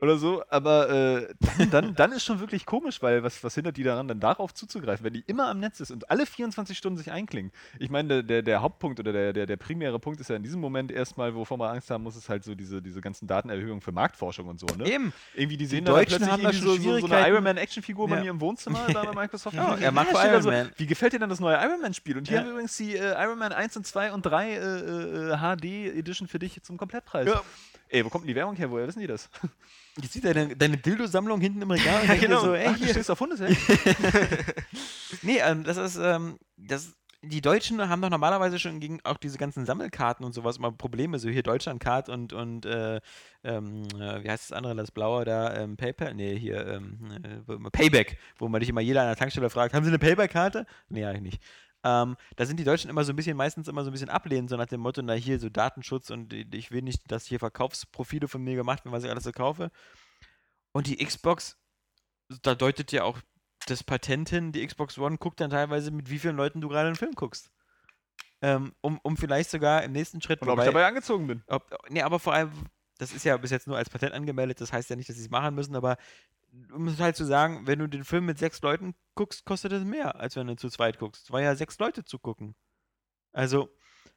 Ja. Oder so, aber äh, dann, dann, dann ist schon wirklich komisch, weil was, was hindert die daran, dann darauf zuzugreifen, wenn die immer am Netz ist und alle 24 Stunden sich einklingen? Ich meine, der, der, der Hauptpunkt oder der, der, der primäre Punkt ist ja in diesem Moment erstmal, wovor man Angst haben muss, ist halt so diese, diese ganzen Datenerhöhungen für Marktforschung und so, ne? Eben. Irgendwie, die sehen Die da Deutschen plötzlich haben irgendwie so, so, so eine. Iron Man Actionfigur bei Ja. mir im Wohnzimmer da bei Microsoft. Ja, er vor da Iron so, Man. Wie gefällt dir denn das neue Iron Man Spiel? Und hier Ja. haben wir übrigens die äh, Iron Man 1 und 2 und 3 äh, äh, HD Edition für dich zum Komplettpreis. Ja. Ey, wo kommt denn die Werbung her? Woher wissen die das? Jetzt sieht deine, deine Dildo-Sammlung hinten im Regal. dir genau. So, ey, Ach, du hier. auf Hundesex? Nee, ähm, das ist, ähm, das, die Deutschen haben doch normalerweise schon gegen auch diese ganzen Sammelkarten und sowas immer Probleme, so hier Deutschlandcard und, und äh, ähm, äh, wie heißt das andere, das blaue da, ähm, PayPal? Nee, hier, ähm, äh, Payback, wo man dich immer jeder an der Tankstelle fragt, haben Sie eine Payback-Karte? Nee, eigentlich nicht. Ähm, da sind die Deutschen immer so ein bisschen, meistens immer so ein bisschen ablehnend, so nach dem Motto, na hier, so Datenschutz und ich will nicht, dass hier Verkaufsprofile von mir gemacht werden, was ich alles so kaufe. Und die Xbox, da deutet ja auch das Patent hin, die Xbox One guckt dann teilweise, mit wie vielen Leuten du gerade einen Film guckst. Ähm, um, um vielleicht sogar im nächsten Schritt. Und ob ich dabei angezogen bin. ob, nee, aber vor allem, das ist ja bis jetzt nur als Patent angemeldet, das heißt ja nicht, dass sie es machen müssen, aber um es halt zu sagen, wenn du den Film mit sechs Leuten guckst, kostet es mehr, als wenn du zu zweit guckst. Weil ja sechs Leute zugucken. Also,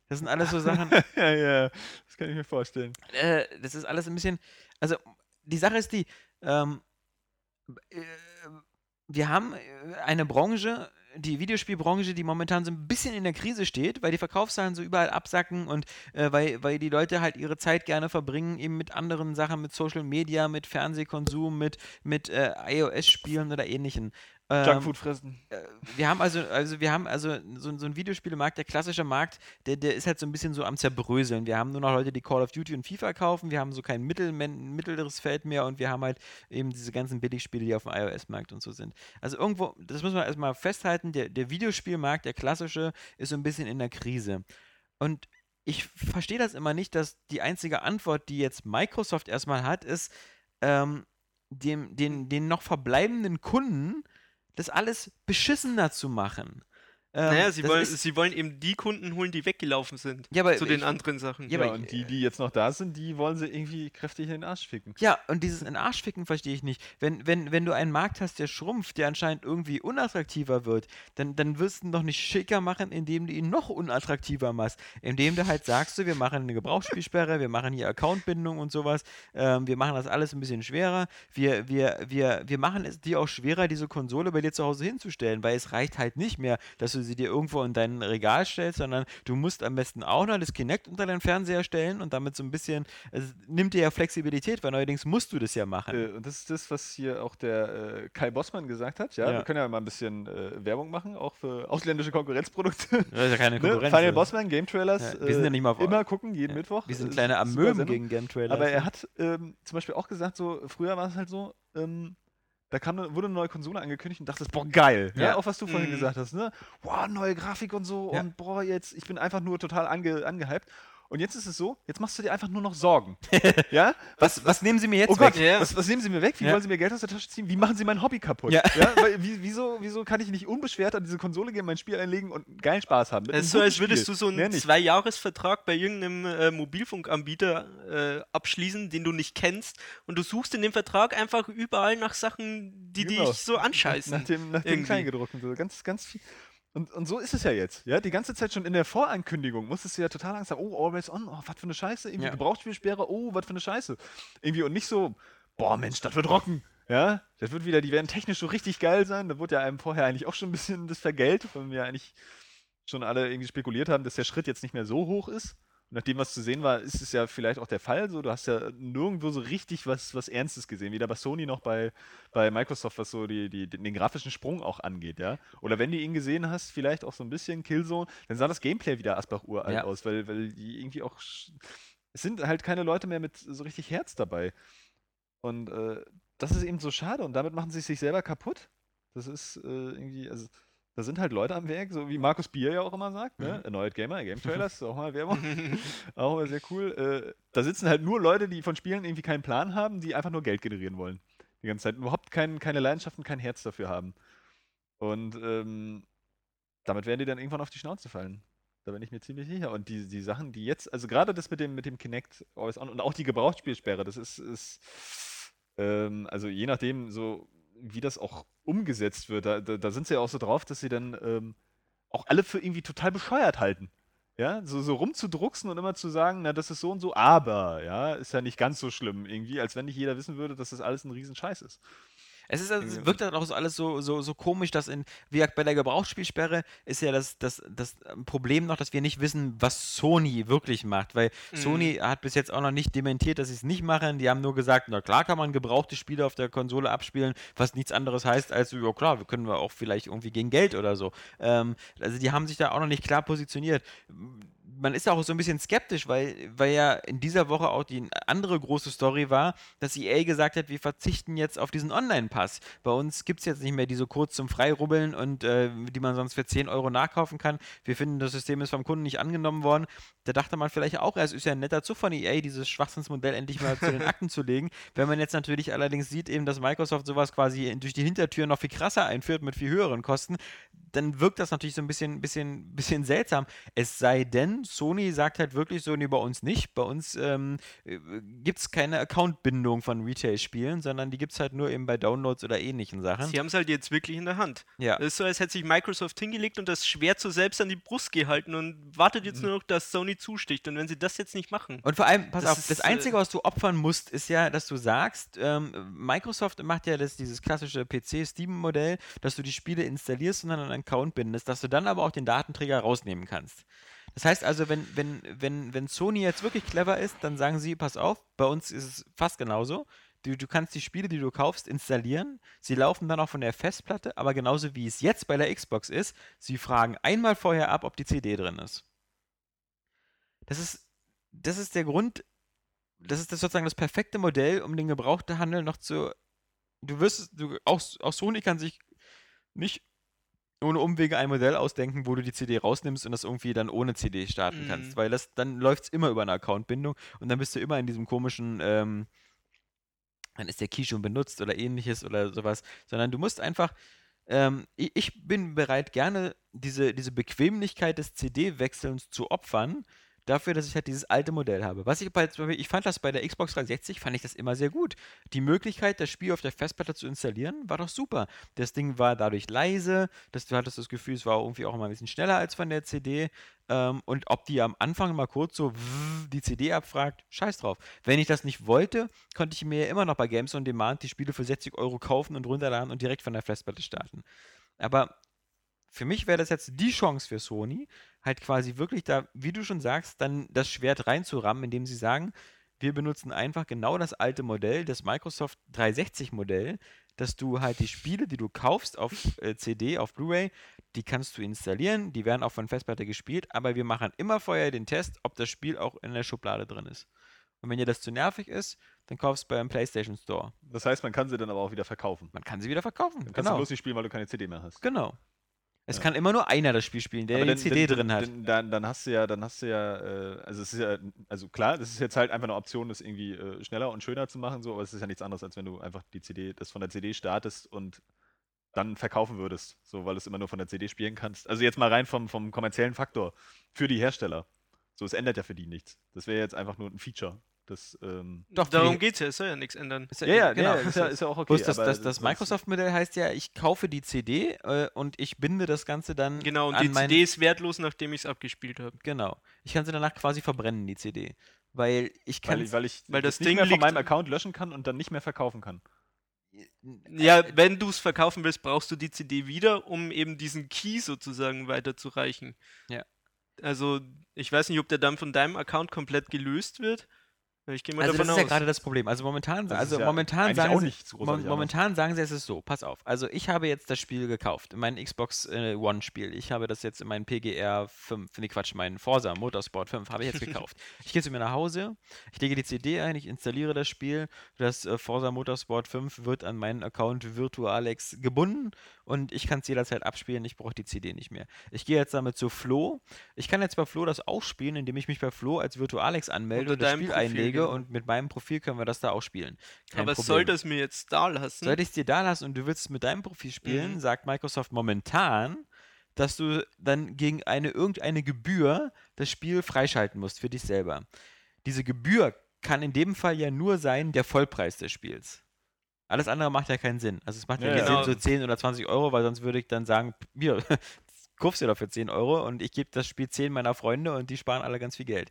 das sind alles so Sachen. ja, ja, das kann ich mir vorstellen. äh, das ist alles ein bisschen. Also, die Sache ist die, ähm, äh, wir haben äh, eine Branche, die Videospielbranche, die momentan so ein bisschen in der Krise steht, weil die Verkaufszahlen so überall absacken und äh, weil, weil die Leute halt ihre Zeit gerne verbringen, eben mit anderen Sachen, mit Social Media, mit Fernsehkonsum, mit, mit äh, iOS-Spielen oder ähnlichen. Ähm, Junkfood fressen. äh, wir haben also, also wir haben also so, so ein Videospielemarkt, der klassische Markt, der, der ist halt so ein bisschen so am Zerbröseln. Wir haben nur noch Leute, die Call of Duty und FIFA kaufen, wir haben so kein Mittel, mittleres Feld mehr und wir haben halt eben diese ganzen Billigspiele, die auf dem iOS-Markt und so sind. Also irgendwo, das muss man erstmal festhalten, der, der Videospielmarkt, der klassische, ist so ein bisschen in der Krise. Und ich verstehe das immer nicht, dass die einzige Antwort, die jetzt Microsoft erstmal hat, ist, ähm, dem, den, den noch verbleibenden Kunden das alles beschissener zu machen. Ähm, naja, sie wollen, ist- sie wollen eben die Kunden holen, die weggelaufen sind. Ja, aber zu den ich- anderen Sachen. Ja, Ja, aber- und die, die jetzt noch da sind, die wollen sie irgendwie kräftig in den Arsch ficken. Ja, und dieses in Arsch ficken verstehe ich nicht. Wenn, wenn, wenn du einen Markt hast, der schrumpft, der anscheinend irgendwie unattraktiver wird, dann, dann wirst du ihn doch nicht schicker machen, indem du ihn noch unattraktiver machst. Indem du halt sagst, so, wir machen eine Gebrauchsspielsperre, wir machen hier Accountbindung und sowas, ähm, wir machen das alles ein bisschen schwerer. Wir, wir, wir, wir machen es dir auch schwerer, diese Konsole bei dir zu Hause hinzustellen, weil es reicht halt nicht mehr, dass du sie dir irgendwo in dein Regal stellst, sondern du musst am besten auch noch das Kinect unter deinen Fernseher stellen und damit so ein bisschen, es nimmt dir ja Flexibilität, weil neuerdings musst du das ja machen. Äh, und das ist das, was hier auch der äh, Kai Bossmann gesagt hat. Ja, Ja. wir können ja mal ein bisschen äh, Werbung machen, auch für ausländische Konkurrenzprodukte. Das ist ja keine ne? Konkurrenz. Final oder? Bossman, Game Trailers. Ja, wir sind ja nicht mal auf- Immer gucken, jeden Mittwoch. Wir sind Äh, kleine Amöben gegen Game Trailer. Aber er hat ähm, zum Beispiel auch gesagt, so früher war es halt so, ähm, da kam, wurde eine neue Konsole angekündigt und dachtest, boah, geil. Ja. Ja. auch was du vorhin Mhm. gesagt hast, ne? Boah, neue Grafik und so Ja. und boah, jetzt, ich bin einfach nur total ange, angehypt. Und jetzt ist es so, jetzt machst du dir einfach nur noch Sorgen. ja? was, was nehmen sie mir jetzt Oh Gott, weg? Ja. was, was nehmen Sie mir weg? Wie Ja. wollen Sie mir Geld aus der Tasche ziehen? Wie machen Sie mein Hobby kaputt? Ja. Weil, wie, wieso, wieso kann ich nicht unbeschwert an diese Konsole gehen, mein Spiel einlegen und geilen Spaß haben? Es ist so, als würdest Spiel. du so einen. Zwei-Jahres-Vertrag bei irgendeinem äh, Mobilfunkanbieter äh, abschließen, den du nicht kennst. Und du suchst in dem Vertrag einfach überall nach Sachen, die Genau. dich so anscheißen. Nach dem, nach dem. Kleingedruckten. So ganz, ganz viel. Und, und so ist es ja jetzt. Ja, die ganze Zeit schon in der Vorankündigung musstest du ja total Angst haben, oh, Always On, oh, was für eine Scheiße, irgendwie Ja. Gebrauchsspielsperre, oh, was für eine Scheiße. Irgendwie und nicht so, boah, Mensch, das wird rocken. Ja, das wird wieder, die werden technisch so richtig geil sein. Da wurde ja einem vorher eigentlich auch schon ein bisschen das vergelt, weil wir eigentlich schon alle irgendwie spekuliert haben, dass der Schritt jetzt nicht mehr so hoch ist. Und nachdem was zu sehen war, ist es ja vielleicht auch der Fall. So, du hast ja nirgendwo so richtig was, was Ernstes gesehen, weder bei Sony noch bei, bei Microsoft, was so die, die, den, grafischen Sprung auch angeht, ja. Oder wenn du ihn gesehen hast, vielleicht auch so ein bisschen Killzone, dann sah das Gameplay wieder Asbach uralt Ja. aus, weil, weil die irgendwie auch. Es sind halt keine Leute mehr mit so richtig Herz dabei. Und äh, das ist eben so schade und damit machen sie sich selber kaputt. Das ist äh, irgendwie, also da sind halt Leute am Werk, so wie Markus Bier ja auch immer sagt, ne? Erneuert Gamer, Game Trailers, auch mal Werbung. auch immer sehr cool. Äh, da sitzen halt nur Leute, die von Spielen irgendwie keinen Plan haben, die einfach nur Geld generieren wollen. Die ganze Zeit. Überhaupt kein, keine Leidenschaften, kein Herz dafür haben. Und ähm, damit werden die dann irgendwann auf die Schnauze fallen. Da bin ich mir ziemlich sicher. Und die, die Sachen, die jetzt, also gerade das mit dem, mit dem Kinect und auch die Gebrauchsspielsperre, das ist, ist ähm, also je nachdem, so wie das auch umgesetzt wird, da, da, da sind sie ja auch so drauf, dass sie dann ähm, auch alle für irgendwie total bescheuert halten. Ja, so, so rumzudrucksen und immer zu sagen, na, das ist so und so, aber, ja, ist ja nicht ganz so schlimm irgendwie, als wenn nicht jeder wissen würde, dass das alles ein Riesenscheiß ist. Es ist, also, es wirkt dann auch so alles so, so, so komisch, dass in, wie gesagt, bei der Gebrauchsspielsperre ist ja das, das, das Problem noch, dass wir nicht wissen, was Sony wirklich macht, weil Mhm. Sony hat bis jetzt auch noch nicht dementiert, dass sie es nicht machen. Die haben nur gesagt, na klar kann man gebrauchte Spiele auf der Konsole abspielen, was nichts anderes heißt als, ja klar, wir können wir auch vielleicht irgendwie gegen Geld oder so. Ähm, also die haben sich da auch noch nicht klar positioniert. Man ist auch so ein bisschen skeptisch, weil, weil ja in dieser Woche auch die andere große Story war, dass EA gesagt hat, wir verzichten jetzt auf diesen Online-Pass. Bei uns gibt es jetzt nicht mehr die so kurz zum Freirubbeln und äh, die man sonst für 10 Euro nachkaufen kann. Wir finden, das System ist vom Kunden nicht angenommen worden. Da dachte man vielleicht auch, es ist ja ein netter Zug von EA, dieses Schwachsinnsmodell endlich mal zu den Akten zu legen. Wenn man jetzt natürlich allerdings sieht, eben, dass Microsoft sowas quasi durch die Hintertür noch viel krasser einführt mit viel höheren Kosten, dann wirkt das natürlich so ein bisschen, bisschen, bisschen seltsam. Es sei denn, Sony sagt halt wirklich so, nee, bei uns nicht. Bei uns ähm, gibt es keine Accountbindung von Retail-Spielen, sondern die gibt es halt nur eben bei Downloads oder ähnlichen Sachen. Sie haben es halt jetzt wirklich in der Hand. Ja. Es ist so, als hätte sich Microsoft hingelegt und das Schwert so selbst an die Brust gehalten und wartet Mhm. jetzt nur noch, dass Sony zusticht. Und wenn sie das jetzt nicht machen, Und vor allem, pass Das auf, ist, das äh, Einzige, was du opfern musst, ist ja, dass du sagst, ähm, Microsoft macht ja das, dieses klassische PC-Steam-Modell, dass du die Spiele installierst und dann einen Account bindest, dass du dann aber auch den Datenträger rausnehmen kannst. Das heißt also, wenn, wenn, wenn, wenn Sony jetzt wirklich clever ist, dann sagen sie, pass auf, bei uns ist es fast genauso. Du, du kannst die Spiele, die du kaufst, installieren. Sie laufen dann auch von der Festplatte, aber genauso wie es jetzt bei der Xbox ist, sie fragen einmal vorher ab, ob die CD drin ist. Das ist, das ist der Grund, das ist das sozusagen das perfekte Modell, um den Gebrauchthandel noch zu. Du wirst, du, auch, auch Sony kann sich nicht ohne Umwege ein Modell ausdenken, wo du die CD rausnimmst und das irgendwie dann ohne CD starten kannst, Mhm. weil das dann läuft es immer über eine Accountbindung und dann bist du immer in diesem komischen, ähm, dann ist der Key schon benutzt oder ähnliches oder sowas, sondern du musst einfach, ähm, ich, ich bin bereit, gerne diese, diese Bequemlichkeit des CD-Wechselns zu opfern, dafür, dass ich halt dieses alte Modell habe. Was ich bei, ich fand das bei der Xbox 360, fand ich das immer sehr gut. Die Möglichkeit, das Spiel auf der Festplatte zu installieren, war doch super. Das Ding war dadurch leise, dass du hattest das Gefühl, es war irgendwie auch immer ein bisschen schneller als von der CD. Ähm, und ob die am Anfang mal kurz so die CD abfragt, scheiß drauf. Wenn ich das nicht wollte, konnte ich mir ja immer noch bei Games on Demand die Spiele für 60 Euro kaufen und runterladen und direkt von der Festplatte starten. Aber für mich wäre das jetzt die Chance für Sony, halt quasi wirklich da, wie du schon sagst, dann das Schwert reinzurammen, indem sie sagen, wir benutzen einfach genau das alte Modell, das Microsoft 360-Modell, dass du halt die Spiele, die du kaufst auf äh, CD, auf Blu-ray, die kannst du installieren, die werden auch von Festplatte gespielt, aber wir machen immer vorher den Test, ob das Spiel auch in der Schublade drin ist. Und wenn dir das zu nervig ist, dann kaufst du beim PlayStation Store. Das heißt, man kann sie dann aber auch wieder verkaufen. Man kann sie wieder verkaufen. Dann kannst du genau. bloß nicht spielen, weil du keine CD mehr hast. genau. Es Ja. kann immer nur einer das Spiel spielen, der die dann- CD dann, drin hat. Dann, dann, dann hast du ja, dann hast du ja, äh, also es ist ja, also klar, das ist jetzt halt einfach eine Option, das irgendwie äh, schneller und schöner zu machen, so, aber es ist ja nichts anderes, als wenn du einfach die CD, das von der CD startest und dann verkaufen würdest, so, weil du es immer nur von der CD spielen kannst. Also jetzt mal rein vom, vom kommerziellen Faktor für die Hersteller. So, es ändert ja für die nichts. Das wäre jetzt einfach nur ein Feature. Das, ähm, Doch, Darum die- geht's ja, es soll ja nichts ändern. Ist ja, ja, genau, ja, ist, ja, ist ja auch okay. Das, das, das Microsoft-Modell heißt ja, ich kaufe die CD äh, und ich binde das Ganze dann Genau, und an die mein, CD ist wertlos, nachdem ich es abgespielt habe. Genau. Ich kann sie danach quasi verbrennen, die CD. Weil ich kann. Weil ich, weil ich weil das nicht Ding mehr von meinem Account löschen kann und dann nicht mehr verkaufen kann. Ja, Äh, wenn du es verkaufen willst, brauchst du die CD wieder, um eben diesen Key sozusagen weiterzureichen. Ja. Also, ich weiß nicht, ob der dann von deinem Account komplett gelöst wird. Ich gehe mal also das davon ist ja gerade das Problem. Also momentan, Das also ja momentan sagen auch sie, momentan sagen sie, es ist so. Pass auf. Also ich habe jetzt das Spiel gekauft, mein Xbox äh, One Spiel. Ich habe das jetzt in meinen PGR 5, nee Quatsch, meinen Forza Motorsport 5 habe ich jetzt gekauft. ich gehe zu mir nach Hause, ich lege die CD ein, ich installiere das Spiel. Das äh, Forza Motorsport 5 wird an meinen Account Virtualex gebunden und ich kann es jederzeit abspielen. Ich brauche die CD nicht mehr. Ich gehe jetzt damit zu Flo. Ich kann jetzt bei Flo das auch spielen, indem ich mich bei Flo als Virtualex anmelde Unter und das Spiel Profil, einlege genau. und mit meinem Profil können wir das da auch spielen. Kein Aber Problem. soll das mir jetzt da lassen? Sollte ich es dir da lassen und du willst es mit deinem Profil spielen, Mhm. sagt Microsoft momentan, dass du dann gegen eine irgendeine Gebühr das Spiel freischalten musst für dich selber. Diese Gebühr kann in dem Fall ja nur sein der Vollpreis des Spiels. Alles andere macht ja keinen Sinn. Also es macht ja, Ja, keinen genau. Sinn, so 10 oder 20 Euro, weil sonst würde ich dann sagen, hier, kaufst du dafür 10 Euro und ich gebe das Spiel 10 meiner Freunde und die sparen alle ganz viel Geld.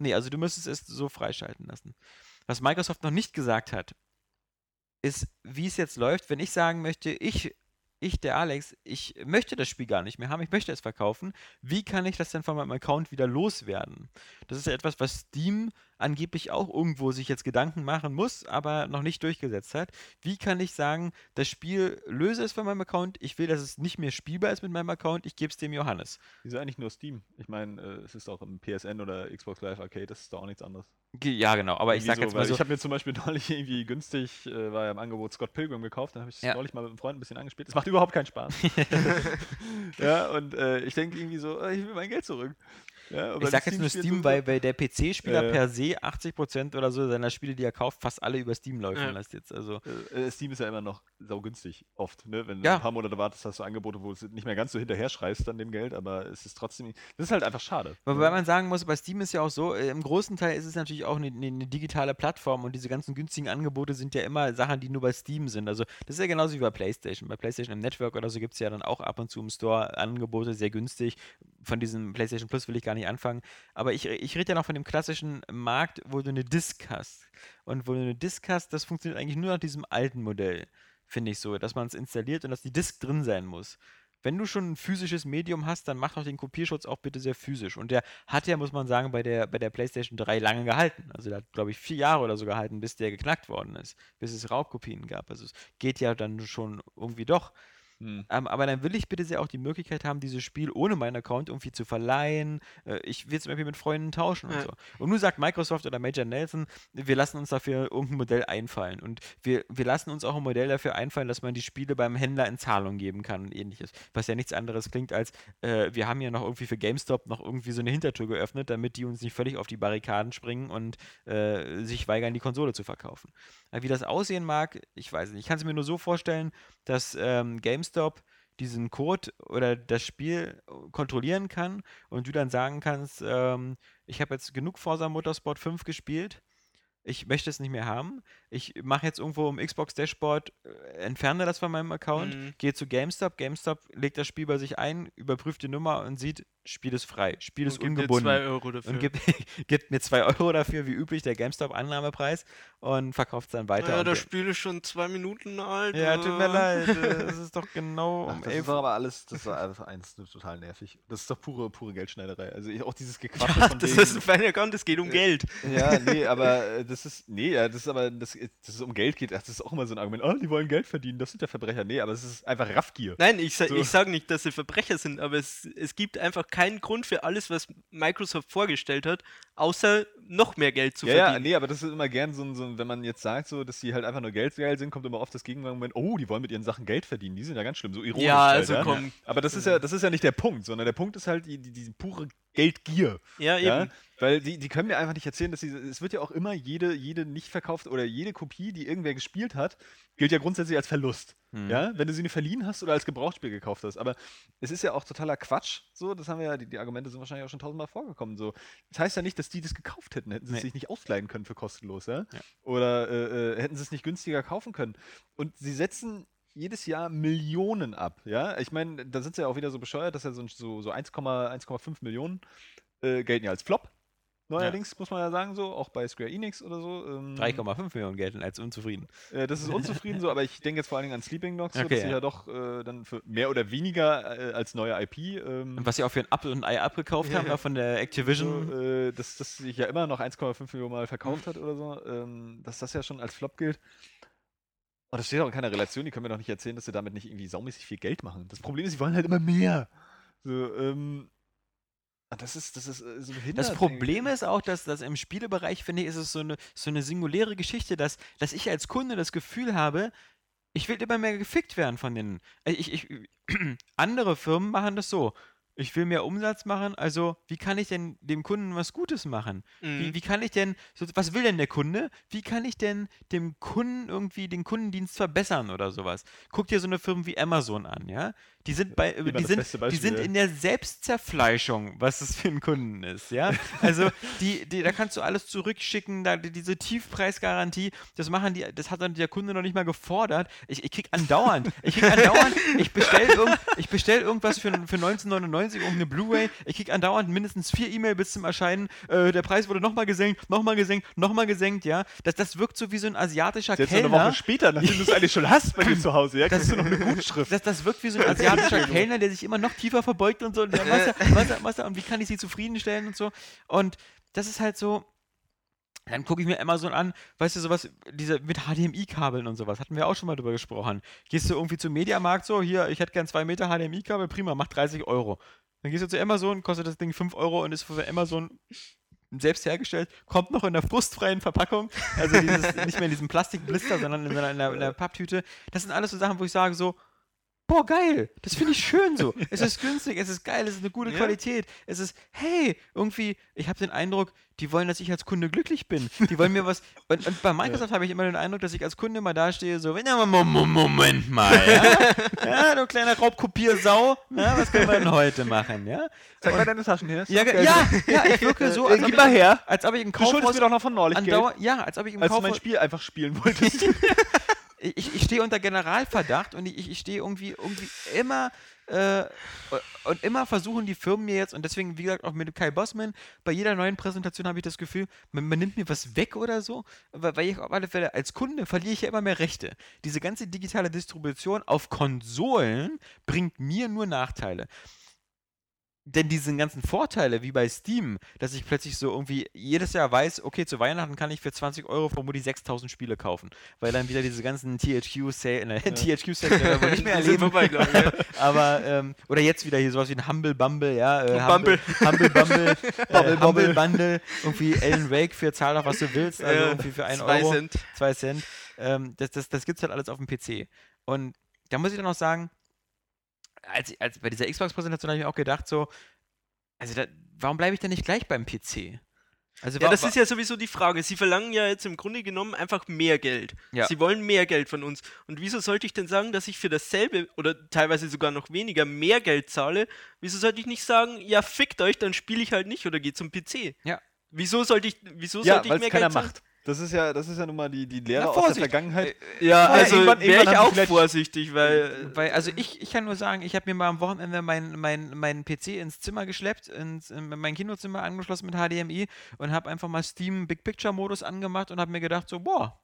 Nee, also du müsstest es so freischalten lassen. Was Microsoft noch nicht gesagt hat, ist, wie es jetzt läuft, wenn ich sagen möchte, ich, ich, der Alex, ich möchte das Spiel gar nicht mehr haben, ich möchte es verkaufen, wie kann ich das denn von meinem Account wieder loswerden? Das ist ja etwas, was Steam angeblich auch irgendwo sich jetzt Gedanken machen muss, aber noch nicht durchgesetzt hat. Wie kann ich sagen, das Spiel löse es von meinem Account, ich will, dass es nicht mehr spielbar ist mit meinem Account, ich gebe es dem Johannes. Wieso eigentlich nur Steam? Ich meine, äh, es ist auch im PSN oder Xbox Live Arcade, das ist doch auch nichts anderes. Ja, genau, aber ich Irgendwie sag jetzt mal so, Ich habe mir zum Beispiel neulich irgendwie günstig, äh, war ja im Angebot Scott Pilgrim gekauft, dann habe ich es Ja. neulich mal mit einem Freund ein bisschen angespielt. Es macht überhaupt keinen Spaß. ja, und äh, ich denke irgendwie so, äh, ich will mein Geld zurück. Ja, aber ich sag jetzt Steam nur Steam, weil, weil der PC-Spieler Ja. per se 80% oder so seiner Spiele, die er kauft, fast alle über Steam laufen Ja. lässt jetzt. Also Äh, äh, Steam ist ja immer noch saugünstig, oft. Ne? Wenn Ja. du ein paar Monate wartest, hast du Angebote, wo es nicht mehr ganz so hinterher schreist an dem Geld, aber es ist trotzdem, das ist halt einfach schade. Wobei man sagen muss, bei Steam ist ja auch so, äh, im großen Teil ist es natürlich auch eine, eine, eine digitale Plattform und diese ganzen günstigen Angebote sind ja immer Sachen, die nur bei Steam sind. Also das ist ja genauso wie bei PlayStation. Bei PlayStation im Network oder so gibt es ja dann auch ab und zu im Store Angebote, sehr günstig. Von diesem PlayStation Plus will ich gar nicht anfangen. Aber ich, ich rede ja noch von dem klassischen Markt, wo du eine Disk hast. Und wo du eine Disk hast, das funktioniert eigentlich nur nach diesem alten Modell, finde ich so, dass man es installiert und dass die Disk drin sein muss. Wenn du schon ein physisches Medium hast, dann mach doch den Kopierschutz auch bitte sehr physisch. Und der hat ja, muss man sagen, bei der, bei der PlayStation 3 lange gehalten. Also der hat, glaube ich, vier Jahre oder so gehalten, bis der geknackt worden ist, bis es Raubkopien gab. Also es geht ja dann schon irgendwie doch. Hm. Ähm, aber dann will ich bitte sehr auch die Möglichkeit haben, dieses Spiel ohne meinen Account irgendwie zu verleihen. Äh, ich will zum Beispiel mit Freunden tauschen und Ja. so. Und nun sagt Microsoft oder Major Nelson, wir lassen uns dafür irgendein Modell einfallen. Und wir, wir lassen uns auch ein Modell dafür einfallen, dass man die Spiele beim Händler in Zahlung geben kann und ähnliches. Was ja nichts anderes klingt als, äh, wir haben ja noch irgendwie für GameStop noch irgendwie so eine Hintertür geöffnet, damit die uns nicht völlig auf die Barrikaden springen und äh, sich weigern, die Konsole zu verkaufen. Aber wie das aussehen mag, ich weiß nicht. Ich kann es mir nur so vorstellen, dass ähm, GameStop diesen Code oder das Spiel kontrollieren kann und du dann sagen kannst, ähm, ich habe jetzt genug Forza Motorsport 5 gespielt, ich möchte es nicht mehr haben, ich mache jetzt irgendwo im Xbox Dashboard, äh, entferne das von meinem Account, Mhm. gehe zu GameStop, GameStop legt das Spiel bei sich ein, überprüft die Nummer und sieht, Spiel ist frei, Spiel ist Und gibt dir ungebunden. zwei Euro dafür. und gibt, gibt mir 2 Euro dafür, wie üblich, der GameStop-Annahmepreis und verkauft es dann weiter. ja, das Spiel ist schon zwei Minuten alt. ja, tut mir äh. leid, äh, es ist doch genau Ach, um das 11 ist doch aber alles, das war einfach eins total nervig. Das ist doch pure, pure Geldschneiderei. Also auch dieses Gequatsche Ja, von das wegen- ist ein feiner Kant, es geht um Geld. Ja, nee, aber äh, das ist, nee, ja, das ist aber, das, dass es um Geld geht, das ist auch immer so ein Argument, oh, die wollen Geld verdienen, das sind ja Verbrecher. Nee, aber es ist einfach Raffgier. Nein, ich, sa So. ich sage nicht, dass sie Verbrecher sind, aber es, es gibt einfach keinen Grund für alles, was Microsoft vorgestellt hat, außer noch mehr Geld zu ja, ja, verdienen. nee, aber das ist immer gern so so wenn man jetzt sagt, so, dass die halt einfach nur geldgeil sind, kommt immer oft das Gegenargument, oh, die wollen mit ihren Sachen Geld verdienen, die sind ja ganz schlimm, so ironisch. Ja, halt, also ja? komm. Aber das ist ja, das ist ja nicht der Punkt, sondern der Punkt ist halt die, die, diese pure Geldgier. Ja, eben. Ja? Weil die, die können mir einfach nicht erzählen, dass sie. Es wird ja auch immer jede, jede nicht verkaufte oder jede Kopie, die irgendwer gespielt hat, gilt ja grundsätzlich als Verlust. Hm. Ja? Wenn du sie nicht verliehen hast oder als Gebrauchsspiel gekauft hast. Aber es ist ja auch totaler Quatsch. So, das haben wir ja, die, die Argumente sind wahrscheinlich auch schon tausendmal vorgekommen. So. Das heißt ja nicht, dass die das gekauft hätten. Hätten sie Nee. es sich nicht ausleihen können für kostenlos, ja? Ja. Oder äh, äh, hätten sie es nicht günstiger kaufen können. Und sie setzen jedes Jahr Millionen ab, ja. Ich meine, da sind sie ja auch wieder so bescheuert, dass ja so, so, so 1,5 1,5 Millionen äh, gelten ja als Flop. Neuerdings muss man ja sagen, so, auch bei Square Enix oder so. Ähm, 3,5 Millionen gelten als unzufrieden. äh, das ist unzufrieden so, aber ich denke jetzt vor allen Dingen an Sleeping Dogs, so, Okay, dass sie ja. ja doch äh, dann für mehr oder weniger äh, als neue IP. Ähm, Und was sie auch für ein Apfel und ein Ei abgekauft haben, da von der Activision. so, äh, dass das sich ja immer noch 1,5 Millionen Mal verkauft hat oder so, ähm, dass das ja schon als Flop gilt. Und das steht auch in keiner Relation, die können mir doch nicht erzählen, dass sie damit nicht irgendwie saumäßig viel Geld machen. Das Problem ist, sie wollen halt immer mehr. So, ähm, und das ist, das ist äh, so behindert. Das Problem ist auch, dass, dass im Spielebereich, finde ich, ist es so eine, so eine singuläre Geschichte, dass, dass ich als Kunde das Gefühl habe, ich will immer mehr gefickt werden von den. äh, Ich, ich, andere Firmen machen das so. Ich will mehr Umsatz machen, also wie kann ich denn dem Kunden was Gutes machen? Wie, Mhm. wie kann ich denn, was will denn der Kunde? Wie kann ich denn dem Kunden irgendwie den Kundendienst verbessern oder sowas? Guck dir so eine Firma wie Amazon an, ja? Die sind bei, immer die sind, die sind in der Selbstzerfleischung, was es für einen Kunden ist, ja? Also die, die, da kannst du alles zurückschicken, da, die, diese Tiefpreisgarantie, das machen die, das hat dann der Kunde noch nicht mal gefordert. Ich, ich krieg andauernd, ich krieg andauernd, ich bestell, irgend, ich bestell irgendwas für, für 1999, irgendeine Blu-ray, ich krieg andauernd mindestens vier E-Mail bis zum Erscheinen, äh, der Preis wurde nochmal gesenkt, nochmal gesenkt, nochmal gesenkt, ja? Das, das wirkt so wie so ein asiatischer Jetzt eine Kellner. Woche später, nachdem du es eigentlich schon hast bei dir zu Hause, ja, kriegst du noch eine Gutschrift. Das, das wirkt wie so ein asiatischer Kellner, der sich immer noch tiefer verbeugt und so. Und, ja, Wasser, Wasser, Wasser, und wie kann ich sie zufriedenstellen und so. Und das ist halt so. Dann gucke ich mir Amazon an, weißt du, sowas, diese mit HDMI-Kabeln und sowas, hatten wir auch schon mal drüber gesprochen. Gehst du irgendwie zum Mediamarkt so, hier, ich hätte gern zwei Meter HDMI-Kabel, prima, macht 30 Euro. Dann gehst du zu Amazon, kostet das Ding 5 Euro und ist für Amazon selbst hergestellt, kommt noch in der frustfreien Verpackung, also dieses, nicht mehr in diesem Plastikblister, sondern in, einer, in, einer, in einer Papptüte. Das sind alles so Sachen, wo ich sage so, boah, geil, das finde ich schön so. Es ist günstig, es ist geil, es ist eine gute Ja. Qualität. Es ist, hey, irgendwie, ich habe den Eindruck, die wollen, dass ich als Kunde glücklich bin. Die wollen mir was. Und, und bei Microsoft habe ich immer den Eindruck, dass ich als Kunde mal dastehe, so, wenn ja, Mo- Mo- Moment mal, ja? ja, du kleiner Raubkopiersau, na, was können wir denn heute machen, ja? Zeig mal deine Taschen her. Ja, ja, ja, ich wirke so, als ob gib mal ich, her. als ob ich im Du Kaufhaus mir doch noch von neulich Geld, ja, als ob ich im als du mein Kaufhaus Spiel einfach spielen wolltest. Ich, ich stehe unter Generalverdacht und ich, ich stehe irgendwie, irgendwie immer äh, und immer versuchen die Firmen mir jetzt, und deswegen, wie gesagt, auch mit Kai Bossman, bei jeder neuen Präsentation habe ich das Gefühl, man, man nimmt mir was weg oder so, weil, ich auf alle Fälle als Kunde verliere ich ja immer mehr Rechte. Diese ganze digitale Distribution auf Konsolen bringt mir nur Nachteile. Denn diese ganzen Vorteile, wie bei Steam, dass ich plötzlich so irgendwie jedes Jahr weiß, okay, zu Weihnachten kann ich für 20 Euro vermutlich 6000 Spiele kaufen. Weil dann wieder diese ganzen THQ-Sale, ne, THQ-Sale werden wir nicht mehr erleben. vorbei, glaub ich, ja. Aber, ähm, oder jetzt wieder hier sowas wie ein Humble Bumble, ja. Äh, Bumble. Humble Bumble, Bubble, äh, Humble Bundle, irgendwie Alan Wake für zahl doch, was du willst, also Ja, irgendwie für 1 zwei Euro, Cent. 2 Cent. Ähm, das das, das gibt es halt alles auf dem PC. Und da muss ich dann auch sagen, als, als bei dieser Xbox-Präsentation habe ich mir auch gedacht, so, also da, warum bleibe ich denn nicht gleich beim PC? Also Ja, das ist ja sowieso die Frage. Sie verlangen ja jetzt im Grunde genommen einfach mehr Geld. Ja. Sie wollen mehr Geld von uns. Und wieso sollte ich denn sagen, dass ich für dasselbe oder teilweise sogar noch weniger mehr Geld zahle? Wieso sollte ich nicht sagen, ja, fickt euch, dann spiele ich halt nicht oder gehe zum PC? Ja. Wieso sollte ich, wieso ja, sollte ich mehr Geld zahlen? macht. Das ist ja, das ist ja nun mal die, die Lehre Na, aus der. Vergangenheit. Äh, Ja, Vorher also wäre ich auch vorsichtig, weil Weil, also ich, ich kann nur sagen, ich habe mir mal am Wochenende meinen mein, mein PC ins Zimmer geschleppt, ins, in mein Kinozimmer angeschlossen mit HDMI und habe einfach mal Steam Big Picture Modus angemacht und habe mir gedacht, so, boah,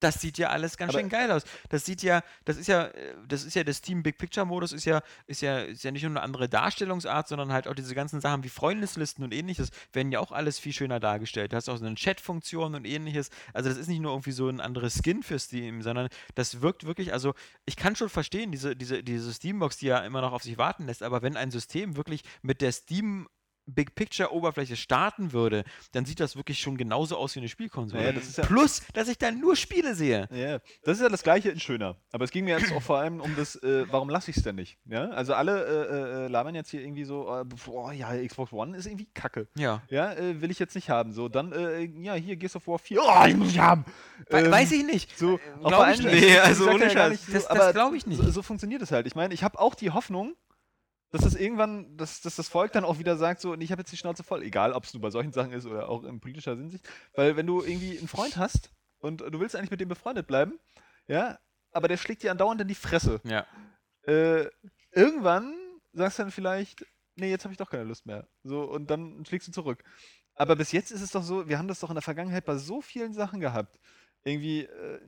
das sieht ja alles ganz Aber- schön geil aus. Das sieht ja, das ist ja, äh, das ist ja, der Steam Big Picture Modus ist ja, ist ja, ist ja nicht nur eine andere Darstellungsart, sondern halt auch diese ganzen Sachen wie Freundeslisten und ähnliches werden ja auch alles viel schöner dargestellt. Du hast auch so eine Chat-Funktion und ähnliches. Also das ist nicht nur irgendwie so ein anderes Skin für Steam, sondern das wirkt wirklich, also ich kann schon verstehen, diese, diese, diese Steambox, die ja immer noch auf sich warten lässt, aber wenn ein System wirklich mit der Steam Big Picture Oberfläche starten würde, dann sieht das wirklich schon genauso aus wie eine Spielkonsole. Ja, das ist ja- Plus, dass ich dann nur Spiele sehe. Ja, das ist ja das gleiche in schöner. Aber es ging mir jetzt auch vor allem um das, äh, warum lasse ich es denn nicht? Ja? Also alle äh, äh, labern jetzt hier irgendwie so, äh, boah, ja, Xbox One ist irgendwie kacke. Ja. Ja, äh, will ich jetzt nicht haben. So, dann, äh, ja, hier Gears of War 4, oh, ich muss ich haben. Ähm, weiß ich nicht. So, Äh, auch glaub vor ich nicht. ich- Nee, also ohne Scheiß. so, Das- das aber glaub ich nicht. So, so funktioniert es halt. Ich meine, ich habe auch die Hoffnung, dass das irgendwann, dass, dass das Volk dann auch wieder sagt, so, ich habe jetzt die Schnauze voll, egal ob es nur bei solchen Sachen ist oder auch in politischer Hinsicht. Weil wenn du irgendwie einen Freund hast und du willst eigentlich mit dem befreundet bleiben, ja, aber der schlägt dir andauernd in die Fresse. Ja. Äh, irgendwann sagst du dann vielleicht, nee, jetzt habe ich doch keine Lust mehr. So, und dann schlägst du zurück. Aber bis jetzt ist es doch so, wir haben das doch in der Vergangenheit bei so vielen Sachen gehabt. Irgendwie, äh,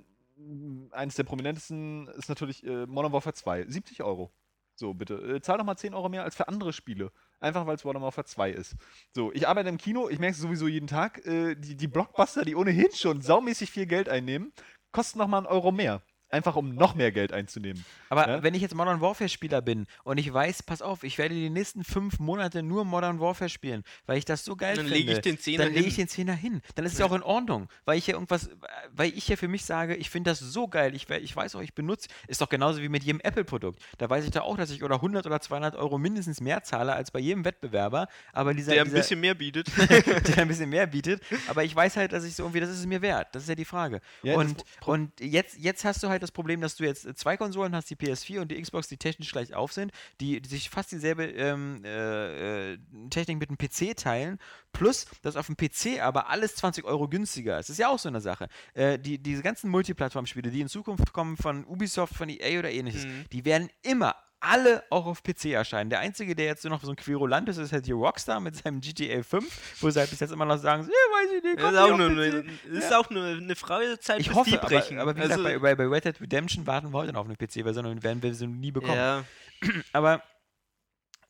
eines der prominentesten ist natürlich äh, Modern Warfare 2. 70 Euro. So, bitte. Äh, zahl doch mal 10 Euro mehr als für andere Spiele. Einfach weil es Warfare 2 ist. So, ich arbeite im Kino, ich merke es sowieso jeden Tag. Äh, die, die Blockbuster, die ohnehin schon saumäßig viel Geld einnehmen, kosten nochmal einen Euro mehr. Einfach um noch mehr Geld einzunehmen. Aber Ja? wenn ich jetzt Modern Warfare Spieler bin und ich weiß, pass auf, ich werde die nächsten fünf Monate nur Modern Warfare spielen, weil ich das so geil Dann finde. lege ich den Zehner Dann lege ich den Zehner hin. Dann ist es ja auch in Ordnung, weil ich ja irgendwas, weil ich ja für mich sage, ich finde das so geil. Ich, ich weiß auch, ich benutze, ist doch genauso wie mit jedem Apple-Produkt. Da weiß ich da auch, dass ich oder 100 oder 200 Euro mindestens mehr zahle als bei jedem Wettbewerber. Aber dieser, der ein dieser, bisschen mehr bietet. der ein bisschen mehr bietet. Aber ich weiß halt, dass ich so irgendwie, das ist es mir wert. Das ist ja die Frage. Ja, und und jetzt, jetzt hast du halt das Problem, dass du jetzt zwei Konsolen hast, die PS4 und die Xbox, die technisch gleich auf sind, die, die sich fast dieselbe ähm, äh, äh, Technik mit dem PC teilen, plus, dass auf dem PC aber alles 20 Euro günstiger ist. Das ist ja auch so eine Sache. Äh, die, diese ganzen Multiplattform-Spiele, die in Zukunft kommen von Ubisoft, von EA oder ähnliches, Mhm. die werden immer alle auch auf PC erscheinen. Der einzige, der jetzt noch so ein Querulant ist, ist halt hier Rockstar mit seinem GTA 5, wo sie halt bis jetzt immer noch sagen, so, ja, weiß ich nicht, Das kommt ist auch nur eine, ist Ja. auch nur eine Frage der Zeit, Ich bis hoffe, die aber, brechen. aber wie gesagt, Also, bei, bei, bei Red Dead Redemption warten wir heute noch auf eine PC-Version und werden wir sie nie bekommen. ja, Aber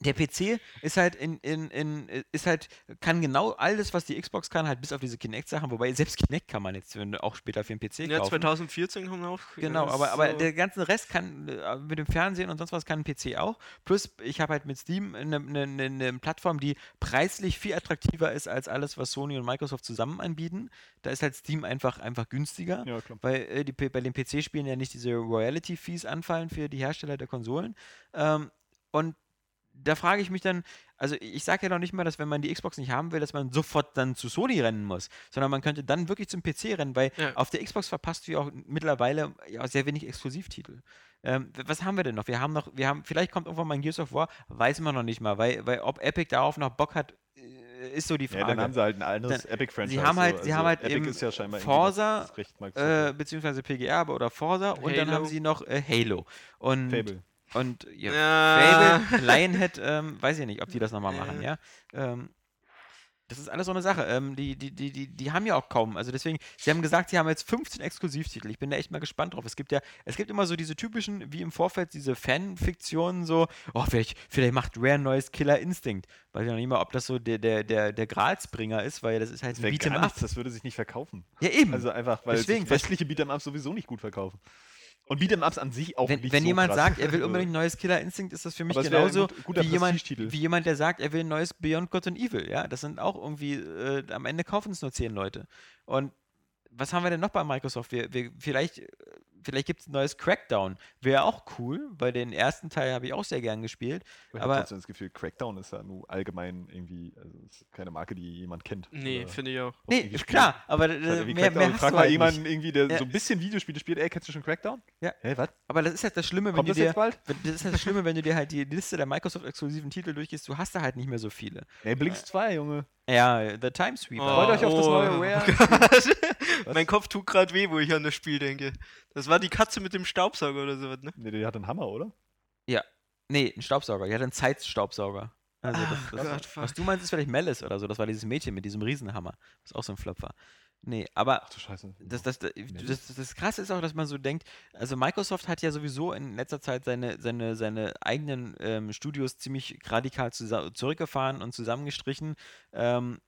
der PC ist halt in, in, in, ist halt, kann genau alles, was die Xbox kann, halt bis auf diese Kinect-Sachen, wobei selbst Kinect kann man jetzt auch später für den PC ja, kaufen. 2014 kommen auch. Genau, aber, ist aber so- der ganze Rest kann äh, mit dem Fernsehen und sonst was kann ein PC auch. Plus, ich habe halt mit Steam eine, eine, eine, Plattform, die preislich viel attraktiver ist als alles, was Sony und Microsoft zusammen anbieten. Da ist halt Steam einfach, einfach günstiger. Ja, klar. Weil äh, die, bei den PC-Spielen ja nicht diese Royalty-Fees anfallen für die Hersteller der Konsolen. Ähm, und da frage ich mich dann, also ich sage ja noch nicht mal, dass wenn man die Xbox nicht haben will, dass man sofort dann zu Sony rennen muss, sondern man könnte dann wirklich zum PC rennen, weil Ja. auf der Xbox verpasst du ja auch mittlerweile ja, sehr wenig Exklusivtitel. Ähm, was haben wir denn noch? Wir haben noch, wir haben, vielleicht kommt irgendwann mal ein Gears of War, weiß man noch nicht mal, weil, weil ob Epic darauf noch Bock hat, äh, ist so die Frage. Ja, dann haben sie halt ein anderes Dann- Epic-Franchise. sie haben halt- so. sie haben halt Epic eben ist ja scheinbar Forza, Recht äh, beziehungsweise PGR aber- oder Forza und dann haben Halo. sie noch äh, Halo. Und, Fable. Und ja, Ja. Fable, Lionhead, ähm, weiß ich nicht, ob die das nochmal machen, ja. Ähm, das ist alles so eine Sache. Ähm, die, die, die, die, die haben ja auch kaum. Also deswegen, sie haben gesagt, sie haben jetzt 15 Exklusivtitel. Ich bin da echt mal gespannt drauf. Es gibt ja, es gibt immer so diese typischen, wie im Vorfeld, diese Fanfiktionen, so, oh, vielleicht, vielleicht macht Rare neues Killer Instinct. Weiß ich noch nicht mal, ob das so der, der, der, der Gralsbringer ist, weil das ist halt Das ein Beat'em Up. nichts, das würde sich nicht verkaufen. Ja, eben. Also einfach, weil Deswegen, sich westliche Beat'em-Ups sowieso nicht gut verkaufen. Und Beat'em-Ups an sich auch wenn, nicht wenn so jemand krass. sagt, er will Also, unbedingt ein neues Killer Instinct, ist das für mich genauso gut- guter wie, jemand, wie jemand, der sagt, er will ein neues Beyond Good and Evil. Ja, das sind auch irgendwie, äh, am Ende kaufen es nur zehn Leute. Und was haben wir denn noch bei Microsoft? Wir, wir, vielleicht äh, vielleicht gibt es ein neues Crackdown. Wäre auch cool, weil den ersten Teil habe ich auch sehr gern gespielt. Ich aber- habe trotzdem das Gefühl, Crackdown ist ja nur allgemein irgendwie, also ist keine Marke, die jemand kennt. Nee, finde ich auch. Nee, ist klar, aber Ist halt äh, irgendwie mehr, mehr hast Frag du mal halt jemanden nicht. irgendwie, der Ja. so ein bisschen Videospiele spielt, ey, kennst du schon Crackdown? Ja. Hä, was? Aber das ist halt das Schlimme, wenn Kommt du das dir jetzt bald? das ist halt das Schlimme, wenn du dir halt die Liste der Microsoft-exklusiven Titel durchgehst, du hast da halt nicht mehr so viele. Ey, Blinks 2, Junge. Ja, The Time Sweeper. Oh. Freut euch auf das neue Oh. Rare. mein Kopf tut gerade weh, wo ich an das Spiel denke. Das war die Katze mit dem Staubsauger oder sowas, ne? Nee, die hat einen Hammer, oder? Nee, ein Staubsauger. Die hat einen Zeitstaubsauger. Also das, das, Gott, was du meinst, ist vielleicht Malice oder so. Das war dieses Mädchen mit diesem Riesenhammer. Was auch so ein Flop war. Nee, aber Ach du Scheiße. das, das, das, das, das Krasse ist auch, dass man so denkt, also Microsoft hat ja sowieso in letzter Zeit seine, seine, seine eigenen ähm, Studios ziemlich radikal zurückgefahren und zusammengestrichen. Ähm,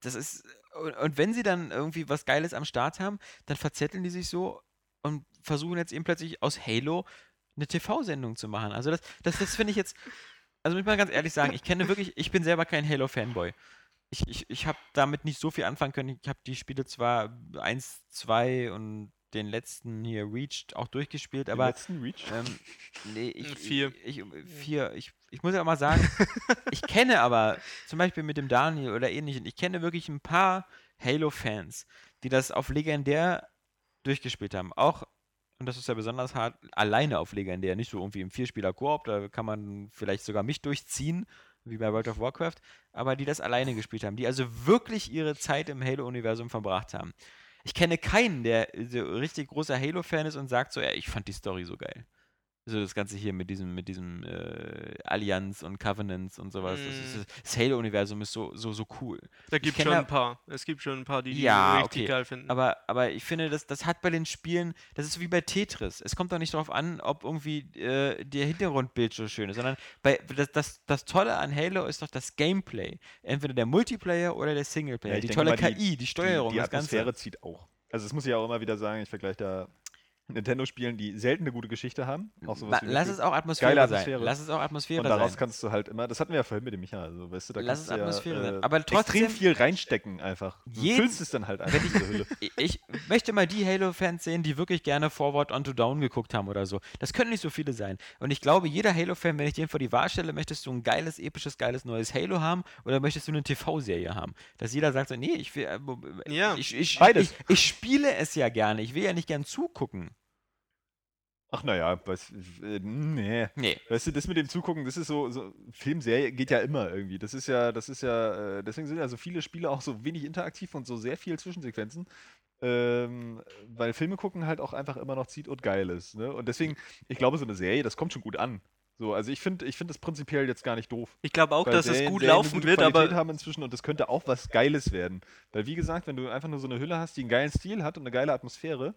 das ist, und, und wenn sie dann irgendwie was Geiles am Start haben, dann verzetteln die sich so und versuchen jetzt eben plötzlich aus Halo eine TV-Sendung zu machen. Also das, das, das finde ich jetzt, also muss ich mal ganz ehrlich sagen, ich kenne wirklich, ich bin selber kein Halo-Fanboy. Ich, ich, ich habe damit nicht so viel anfangen können. Ich habe die Spiele zwar 1, 2 und den letzten hier Reached auch durchgespielt, Den aber letzten Reach? ähm, nee, ich, Vier. Ich, ich, vier. Ich, ich muss ja auch mal sagen, ich kenne aber, zum Beispiel mit dem Daniel oder ähnlichen, ich kenne wirklich ein paar Halo-Fans, die das auf legendär durchgespielt haben. Auch, und das ist ja besonders hart, alleine auf legendär, nicht so irgendwie im Vierspieler-Koop, da kann man vielleicht sogar mich durchziehen, wie bei World of Warcraft, aber die das alleine gespielt haben, die also wirklich ihre Zeit im Halo-Universum verbracht haben. Ich kenne keinen, der so richtig großer Halo-Fan ist und sagt so, ja, ich fand die Story so geil. So das Ganze hier mit diesem, mit diesem äh, Allianz und Covenants und sowas. Das, ist, Mm. das Halo-Universum ist so, so, so cool. Da gibt schon ein paar. Es gibt schon ein paar, die die Ja, richtig okay. geil finden. Aber, aber ich finde, das, das hat bei den Spielen, das ist wie bei Tetris. Es kommt doch nicht darauf an, ob irgendwie äh, der Hintergrundbild so schön ist, sondern bei, das, das, das Tolle an Halo ist doch das Gameplay. Entweder der Multiplayer oder der Singleplayer. Ja, die tolle mal, die- KI, die Steuerung, die, die das Atmosphäre Ganze. zieht auch. Also das muss ich ja auch immer wieder sagen, ich vergleiche da Nintendo-Spielen, die selten eine gute Geschichte haben. Auch sowas wie lass es auch Atmosphäre, Geile sein. Atmosphäre. Lass es auch Atmosphäre Und daraus sein. kannst du halt immer, das hatten wir ja vorhin mit dem Micha, also weißt du, da Lass kannst es du ja, Atmosphäre sein. äh, Aber trotzdem- extrem viel reinstecken einfach. Du Jeden- füllst es dann halt einfach, diese Hülle. Ich- ich möchte mal die Halo-Fans sehen, die wirklich gerne Forward on to Down geguckt haben oder so. Das können nicht so viele sein. Und ich glaube, jeder Halo-Fan, wenn ich den vor die Wahl stelle, möchtest du ein geiles, episches, geiles neues Halo haben oder möchtest du eine TV-Serie haben? Dass jeder sagt so, nee, ich will, äh, Ja, ich, ich, beides. Ich, ich spiele es ja gerne. Ich will ja nicht gern zugucken. Ach naja, was, äh, nee. Nee. Weißt du, das mit dem Zugucken, das ist so, so Filmserie geht ja immer irgendwie. Das ist ja, das ist ja, äh, deswegen sind ja so viele Spiele auch so wenig interaktiv und so sehr viel Zwischensequenzen. Ähm, weil Filme gucken halt auch einfach immer noch zieht und geil ist. Ne? Und deswegen, ich glaube, so eine Serie, das kommt schon gut an. So, also ich finde ich find das prinzipiell jetzt gar nicht doof. ich glaube auch, dass es Serien- gut Serien laufen wird, Qualität aber haben inzwischen und das könnte auch was Geiles werden. Weil wie gesagt, wenn du einfach nur so eine Hülle hast, die einen geilen Stil hat und eine geile Atmosphäre,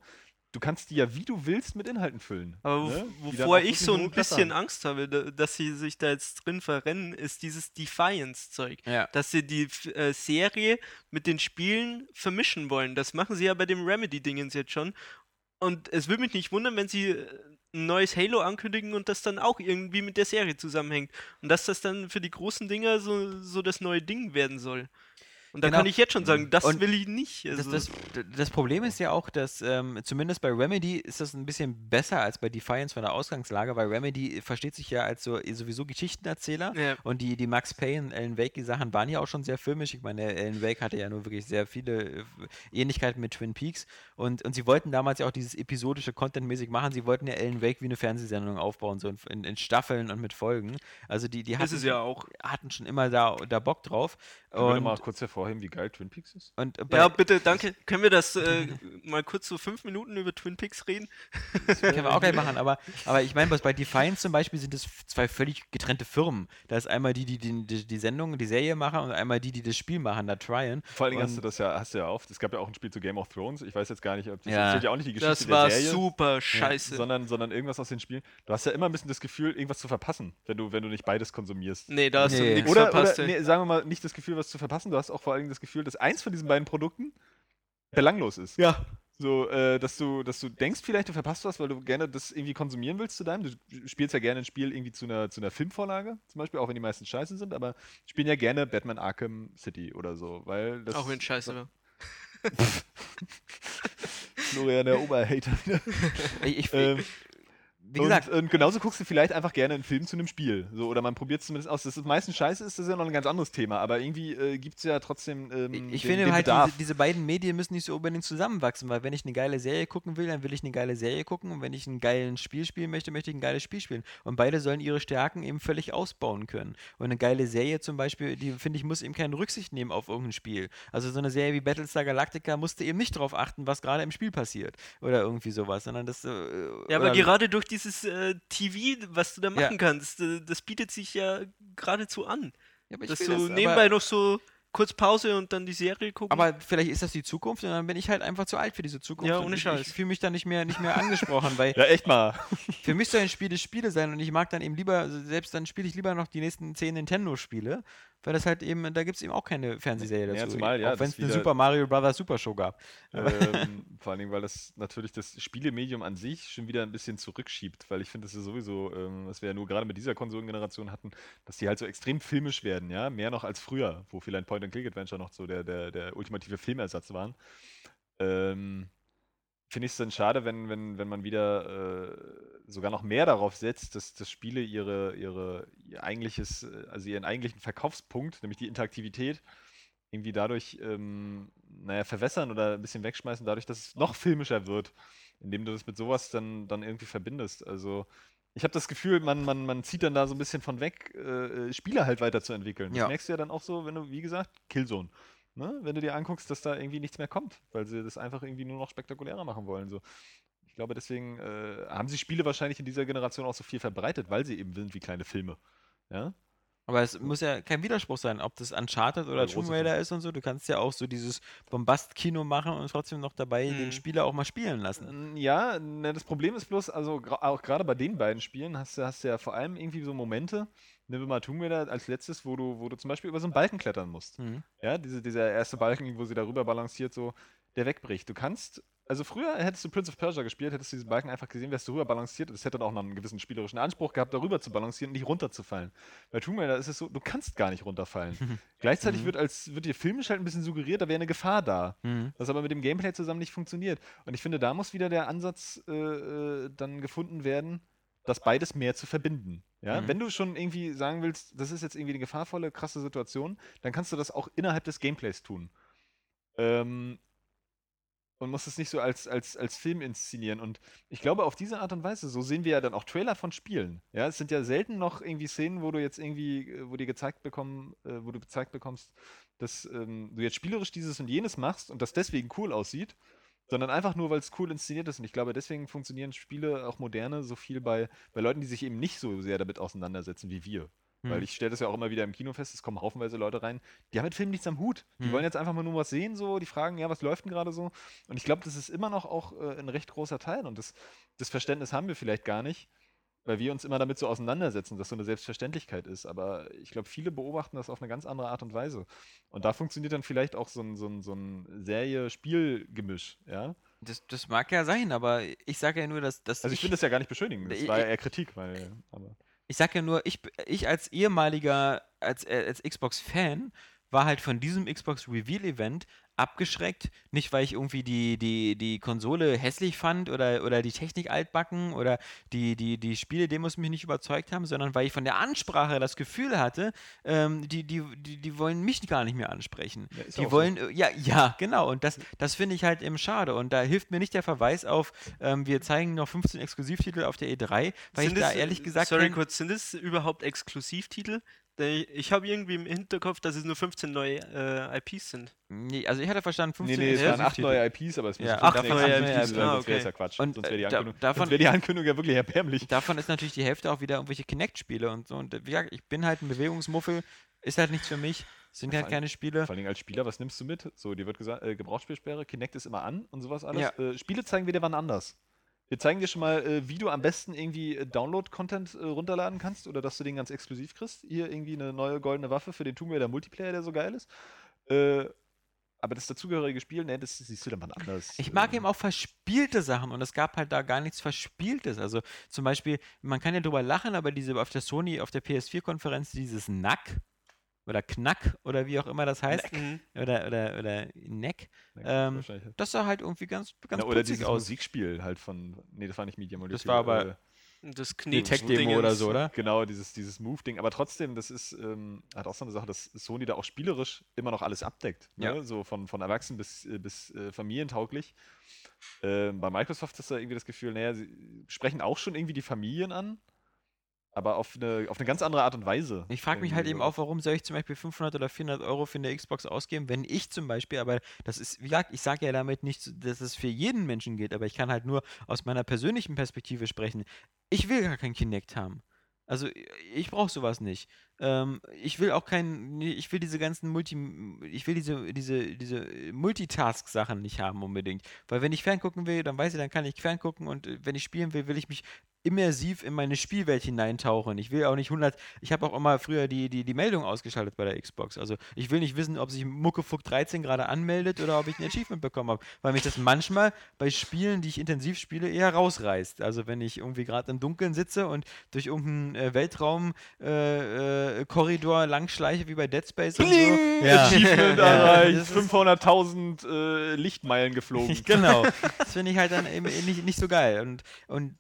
du kannst die ja wie du willst mit Inhalten füllen. Aber ne? wovor ich so ein bisschen. Angst habe, da- dass sie sich da jetzt drin verrennen, ist dieses Defiance-Zeug. Ja. Dass sie die äh, Serie mit den Spielen vermischen wollen. Das machen sie ja bei dem Remedy-Dingens jetzt schon. Und es würde mich nicht wundern, wenn sie äh, ein neues Halo ankündigen und das dann auch irgendwie mit der Serie zusammenhängt. Und dass das dann für die großen Dinger so, so das neue Ding werden soll. Und da Genau. kann ich jetzt schon sagen, das Und will ich nicht. Das, Also, das, das Problem ist ja auch, dass ähm, zumindest bei Remedy ist das ein bisschen besser als bei Defiance von der Ausgangslage, weil Remedy versteht sich ja als so sowieso Geschichtenerzähler ja. und die, die Max Payne, Alan Wake Sachen waren ja auch schon sehr filmisch. Ich meine, Alan Wake hatte ja nur wirklich sehr viele äh, Ähnlichkeiten mit Twin Peaks und, und sie wollten damals ja auch dieses episodische Content-mäßig machen. Sie wollten ja Alan Wake wie eine Fernsehsendung aufbauen, so in, in Staffeln und mit Folgen. Also die, die ist hatten, ja auch. hatten schon immer da, da Bock drauf. Ich würde mal kurz hervorheben, wie geil Twin Peaks ist. und bei, Ja, bitte, danke. Können wir das äh, mal kurz so fünf Minuten über Twin Peaks reden? Können wir auch gleich machen, aber, aber ich meine, was bei Defiance zum Beispiel sind es zwei völlig getrennte Firmen. Da ist einmal die, die die, die, die Sendung, die Serie machen und einmal die, die das Spiel machen, da Tryen. Vor allen Dingen hast du das ja, hast du ja oft. Es gab ja auch ein Spiel zu Game of Thrones. Ich weiß jetzt gar nicht, ob das Ja. ja auch nicht die Geschichte Das war der Serie. super scheiße. Sondern, sondern irgendwas aus den Spielen. Du hast ja immer ein bisschen das Gefühl, irgendwas zu verpassen, wenn du, wenn du nicht beides konsumierst. nee, da hast Nee. du nichts Oder, verpasst. oder nee, sagen wir mal, nicht das Gefühl, was zu verpassen. Du hast auch vor allen Dingen das Gefühl, dass eins von diesen beiden Produkten belanglos ist. Ja. So, äh, dass du, dass du denkst, vielleicht du verpasst was, weil du gerne das irgendwie konsumieren willst zu deinem. Du spielst ja gerne ein Spiel irgendwie zu einer, zu einer Filmvorlage, zum Beispiel, auch wenn die meisten scheiße sind, aber spielen ja gerne Batman Arkham City oder so, weil das. Auch wenn es scheiße war. Florian, der Oberhater wieder. Ich, ich, ähm, wie gesagt, und, und genauso guckst du vielleicht einfach gerne einen Film zu einem Spiel. So, oder man probiert es zumindest aus. Dass es meistens scheiße ist, das ist ja noch ein ganz anderes Thema. Aber irgendwie äh, gibt es ja trotzdem. Ähm, ich den, finde den halt, diese, diese beiden Medien müssen nicht so unbedingt zusammenwachsen, weil wenn ich eine geile Serie gucken will, dann will ich eine geile Serie gucken und wenn ich ein geiles Spiel spielen möchte, möchte ich ein geiles Spiel spielen. Und beide sollen ihre Stärken eben völlig ausbauen können. Und eine geile Serie zum Beispiel, die finde ich, muss eben keine Rücksicht nehmen auf irgendein Spiel. Also so eine Serie wie Battlestar Galactica musste eben nicht darauf achten, was gerade im Spiel passiert oder irgendwie sowas, sondern das. Äh, Ja, aber gerade durch dieses äh, TV, was du da Ja. machen kannst, äh, das bietet sich ja geradezu an. Ja, aber ich Dass du das, aber- nebenbei noch so kurz Pause und dann die Serie gucken. Aber vielleicht ist das die Zukunft und dann bin ich halt einfach zu alt für diese Zukunft. Ja, ohne ich, Scheiß. Ich fühle mich da nicht mehr, nicht mehr angesprochen, weil Ja, echt mal. für mich sollen Spiele Spiele sein und ich mag dann eben lieber, also selbst dann spiele ich lieber noch die nächsten zehn Nintendo-Spiele, weil das halt eben, da gibt es eben auch keine Fernsehserie Ja, dazu. zumal, ja, auch wenn es eine Super Mario Bros. Super Show gab. ähm, vor allen Dingen, weil das natürlich das Spielemedium an sich schon wieder ein bisschen zurückschiebt, weil ich finde, das ist sowieso, ähm, was wir ja nur gerade mit dieser Konsolengeneration hatten, dass die halt so extrem filmisch werden, ja, mehr noch als früher, wo vielleicht Point-and-Click-Adventure noch so der, der, der ultimative Filmersatz waren. Ähm, finde ich es dann schade, wenn, wenn, wenn man wieder äh, sogar noch mehr darauf setzt, dass, dass Spiele ihre, ihre, ihr eigentliches, äh, also ihren eigentlichen Verkaufspunkt, nämlich die Interaktivität, irgendwie dadurch, ähm, naja, verwässern oder ein bisschen wegschmeißen, dadurch, dass es noch filmischer wird, indem du das mit sowas dann, dann irgendwie verbindest. Also ich habe das Gefühl, man, man, man zieht dann da so ein bisschen von weg, äh, äh, Spiele halt weiterzuentwickeln. Das Ja. merkst du ja dann auch so, wenn du, wie gesagt, Killzone. Ne? Wenn du dir anguckst, dass da irgendwie nichts mehr kommt, weil sie das einfach irgendwie nur noch spektakulärer machen wollen. So. Ich glaube, deswegen äh, haben sie Spiele wahrscheinlich in dieser Generation auch so viel verbreitet, weil sie eben sind wie kleine Filme. Ja? Aber es muss ja kein Widerspruch sein, ob das Uncharted oder Tomb Raider ist und so. Du kannst ja auch so dieses Bombast-Kino machen und trotzdem noch dabei den Mhm. Spieler auch mal spielen lassen. Ja, ne, das Problem ist bloß, also auch gerade bei den beiden Spielen hast du, hast du ja vor allem irgendwie so Momente, nehmen wir mal Tomb Raider als letztes, wo du, wo du zum Beispiel über so einen Balken klettern musst. Mhm. Ja, diese, dieser erste Balken, wo sie darüber balanciert, so, der wegbricht. Du kannst, also früher hättest du Prince of Persia gespielt, hättest du diesen Balken einfach gesehen, wärst du rüber balanciert. Das hätte dann auch noch einen gewissen spielerischen Anspruch gehabt, darüber zu balancieren und nicht runterzufallen. Bei Tomb Raider ist es so, du kannst gar nicht runterfallen. Gleichzeitig Mhm. wird als wird dir filmisch halt ein bisschen suggeriert, da wäre eine Gefahr da. Mhm. Was aber mit dem Gameplay zusammen nicht funktioniert. Und ich finde, da muss wieder der Ansatz äh, äh, dann gefunden werden, das beides mehr zu verbinden. Ja? Mhm. Wenn du schon irgendwie sagen willst, das ist jetzt irgendwie eine gefahrvolle, krasse Situation, dann kannst du das auch innerhalb des Gameplays tun. Ähm, und musst es nicht so als, als, als Film inszenieren. Und ich glaube, auf diese Art und Weise, so sehen wir ja dann auch Trailer von Spielen. Ja, es sind ja selten noch irgendwie Szenen, wo du jetzt irgendwie, äh, wo dir gezeigt bekommen, äh, wo du gezeigt bekommst, dass ähm, du jetzt spielerisch dieses und jenes machst und das deswegen cool aussieht, sondern einfach nur, weil es cool inszeniert ist. Und ich glaube, deswegen funktionieren Spiele, auch moderne, so viel bei, bei Leuten, die sich eben nicht so sehr damit auseinandersetzen wie wir. Weil Mhm. ich stelle das ja auch immer wieder im Kino fest, es kommen haufenweise Leute rein, die haben mit Filmen nichts am Hut. Die Mhm. wollen jetzt einfach mal nur was sehen, so, die fragen, ja, was läuft denn gerade so? Und ich glaube, das ist immer noch auch äh, ein recht großer Teil. Und das, das Verständnis haben wir vielleicht gar nicht, weil wir uns immer damit so auseinandersetzen, dass so eine Selbstverständlichkeit ist. Aber ich glaube, viele beobachten das auf eine ganz andere Art und Weise. Und da funktioniert dann vielleicht auch so ein, so ein, so ein Serie-Spiel-Gemisch, ja? Das, das mag ja sein, aber ich sage ja nur, dass, dass Also ich finde das ja gar nicht beschönigend. Das Ich- war ja ich- eher Kritik, weil. Aber ich sag ja nur, ich, ich als ehemaliger, als, äh, als Xbox-Fan, war halt von diesem Xbox Reveal-Event abgeschreckt. Nicht, weil ich irgendwie die, die, die Konsole hässlich fand oder, oder die Technik altbacken oder die, die, die Spiele-Demos mich nicht überzeugt haben, sondern weil ich von der Ansprache das Gefühl hatte, ähm, die, die, die, die wollen mich gar nicht mehr ansprechen. Ja, die auch so. wollen, äh, ja, ja, genau. Und das, das finde ich halt eben schade. Und da hilft mir nicht der Verweis auf, ähm, wir zeigen noch 15 Exklusivtitel auf der E3, weil Sind ich da es, ehrlich äh, gesagt Sorry, kurz, sind es überhaupt Exklusivtitel? Ich habe irgendwie im Hinterkopf, dass es nur 15 neue äh, IPs sind. Nee, also ich hatte verstanden, Nee, 15 nee, es waren acht Exklusivtitel. neue IPs, aber es müssen Ja, fünf acht neue neue Exklusivtitel IPs, sein, ah, sonst wäre es okay. ja Quatsch. Und, sonst wäre die, äh, da- Ankündigung- davon- sonst wär die Ankündigung ja wirklich erbärmlich. Davon ist natürlich die Hälfte auch wieder irgendwelche Kinect-Spiele und so. Und äh, wie gesagt, ich bin halt ein Bewegungsmuffel, ist halt nichts für mich. Sind Ja, halt keine Spiele. Vor allem als Spieler, was nimmst du mit? So, dir wird gesagt, äh, Gebrauchsspielsperre, Kinect ist immer an und sowas alles. Ja. Äh, Spiele zeigen wir dir wann anders. Wir zeigen dir schon mal, äh, wie du am besten irgendwie äh, Download-Content äh, runterladen kannst oder dass du den ganz exklusiv kriegst. Hier irgendwie eine neue goldene Waffe für den Tomb Raider Multiplayer, der so geil ist. Äh, aber das dazugehörige Spiel, ne, das siehst du dann wann anders. Ich mag eben auch verspielte Sachen und es gab halt da gar nichts Verspieltes. Also zum Beispiel, man kann ja drüber lachen, aber diese auf der Sony, auf der PS4-Konferenz dieses Nack oder Knack oder wie auch immer das heißt, Mhm. oder, oder, oder Neck, ne, ähm, das sah halt irgendwie ganz, ganz ja, oder dieses aus. Musikspiel halt von. Nee, das war nicht Media Molecule. war aber- äh, Das Die Knie Tech-Demo oder so, oder? Genau, dieses, dieses Move-Ding. Aber trotzdem, das ist ähm, hat auch so eine Sache, dass Sony da auch spielerisch immer noch alles abdeckt. Ne? Ja. So von, von Erwachsenen bis, äh, bis äh, familientauglich. Ähm, bei Microsoft ist da irgendwie das Gefühl, naja, sie sprechen auch schon irgendwie die Familien an, aber auf eine, auf eine ganz andere Art und Weise. Ich frage mich halt eben auch, warum soll ich zum Beispiel 500 oder 400 Euro für eine Xbox ausgeben, wenn ich zum Beispiel, aber das ist, wie gesagt, ich sage ja damit nicht, dass es für jeden Menschen gilt, aber ich kann halt nur aus meiner persönlichen Perspektive sprechen. Ich will gar kein Kinect haben. Also ich brauche sowas nicht. Ähm, ich will auch kein, ich will diese ganzen Multi, ich will diese, diese, diese Multitask-Sachen nicht haben unbedingt. Weil wenn ich ferngucken will, dann weiß ich, dann kann ich ferngucken und äh, wenn ich spielen will, will ich mich immersiv in meine Spielwelt hineintauchen. Ich will auch nicht 100, ich habe auch immer früher die, die, die Meldung ausgeschaltet bei der Xbox. Also ich will nicht wissen, ob sich Muckefuck 13 gerade anmeldet oder ob ich ein Achievement bekommen habe, weil mich das manchmal bei Spielen, die ich intensiv spiele, eher rausreißt. Also wenn ich irgendwie gerade im Dunkeln sitze und durch irgendeinen äh, Weltraum äh, äh, Korridor langschleiche wie bei Dead Space und so. Ja. Achievement Ja, erreicht, das ist- 500.000 äh, Lichtmeilen geflogen. genau. Das finde ich halt dann eben nicht, nicht so geil. Und, und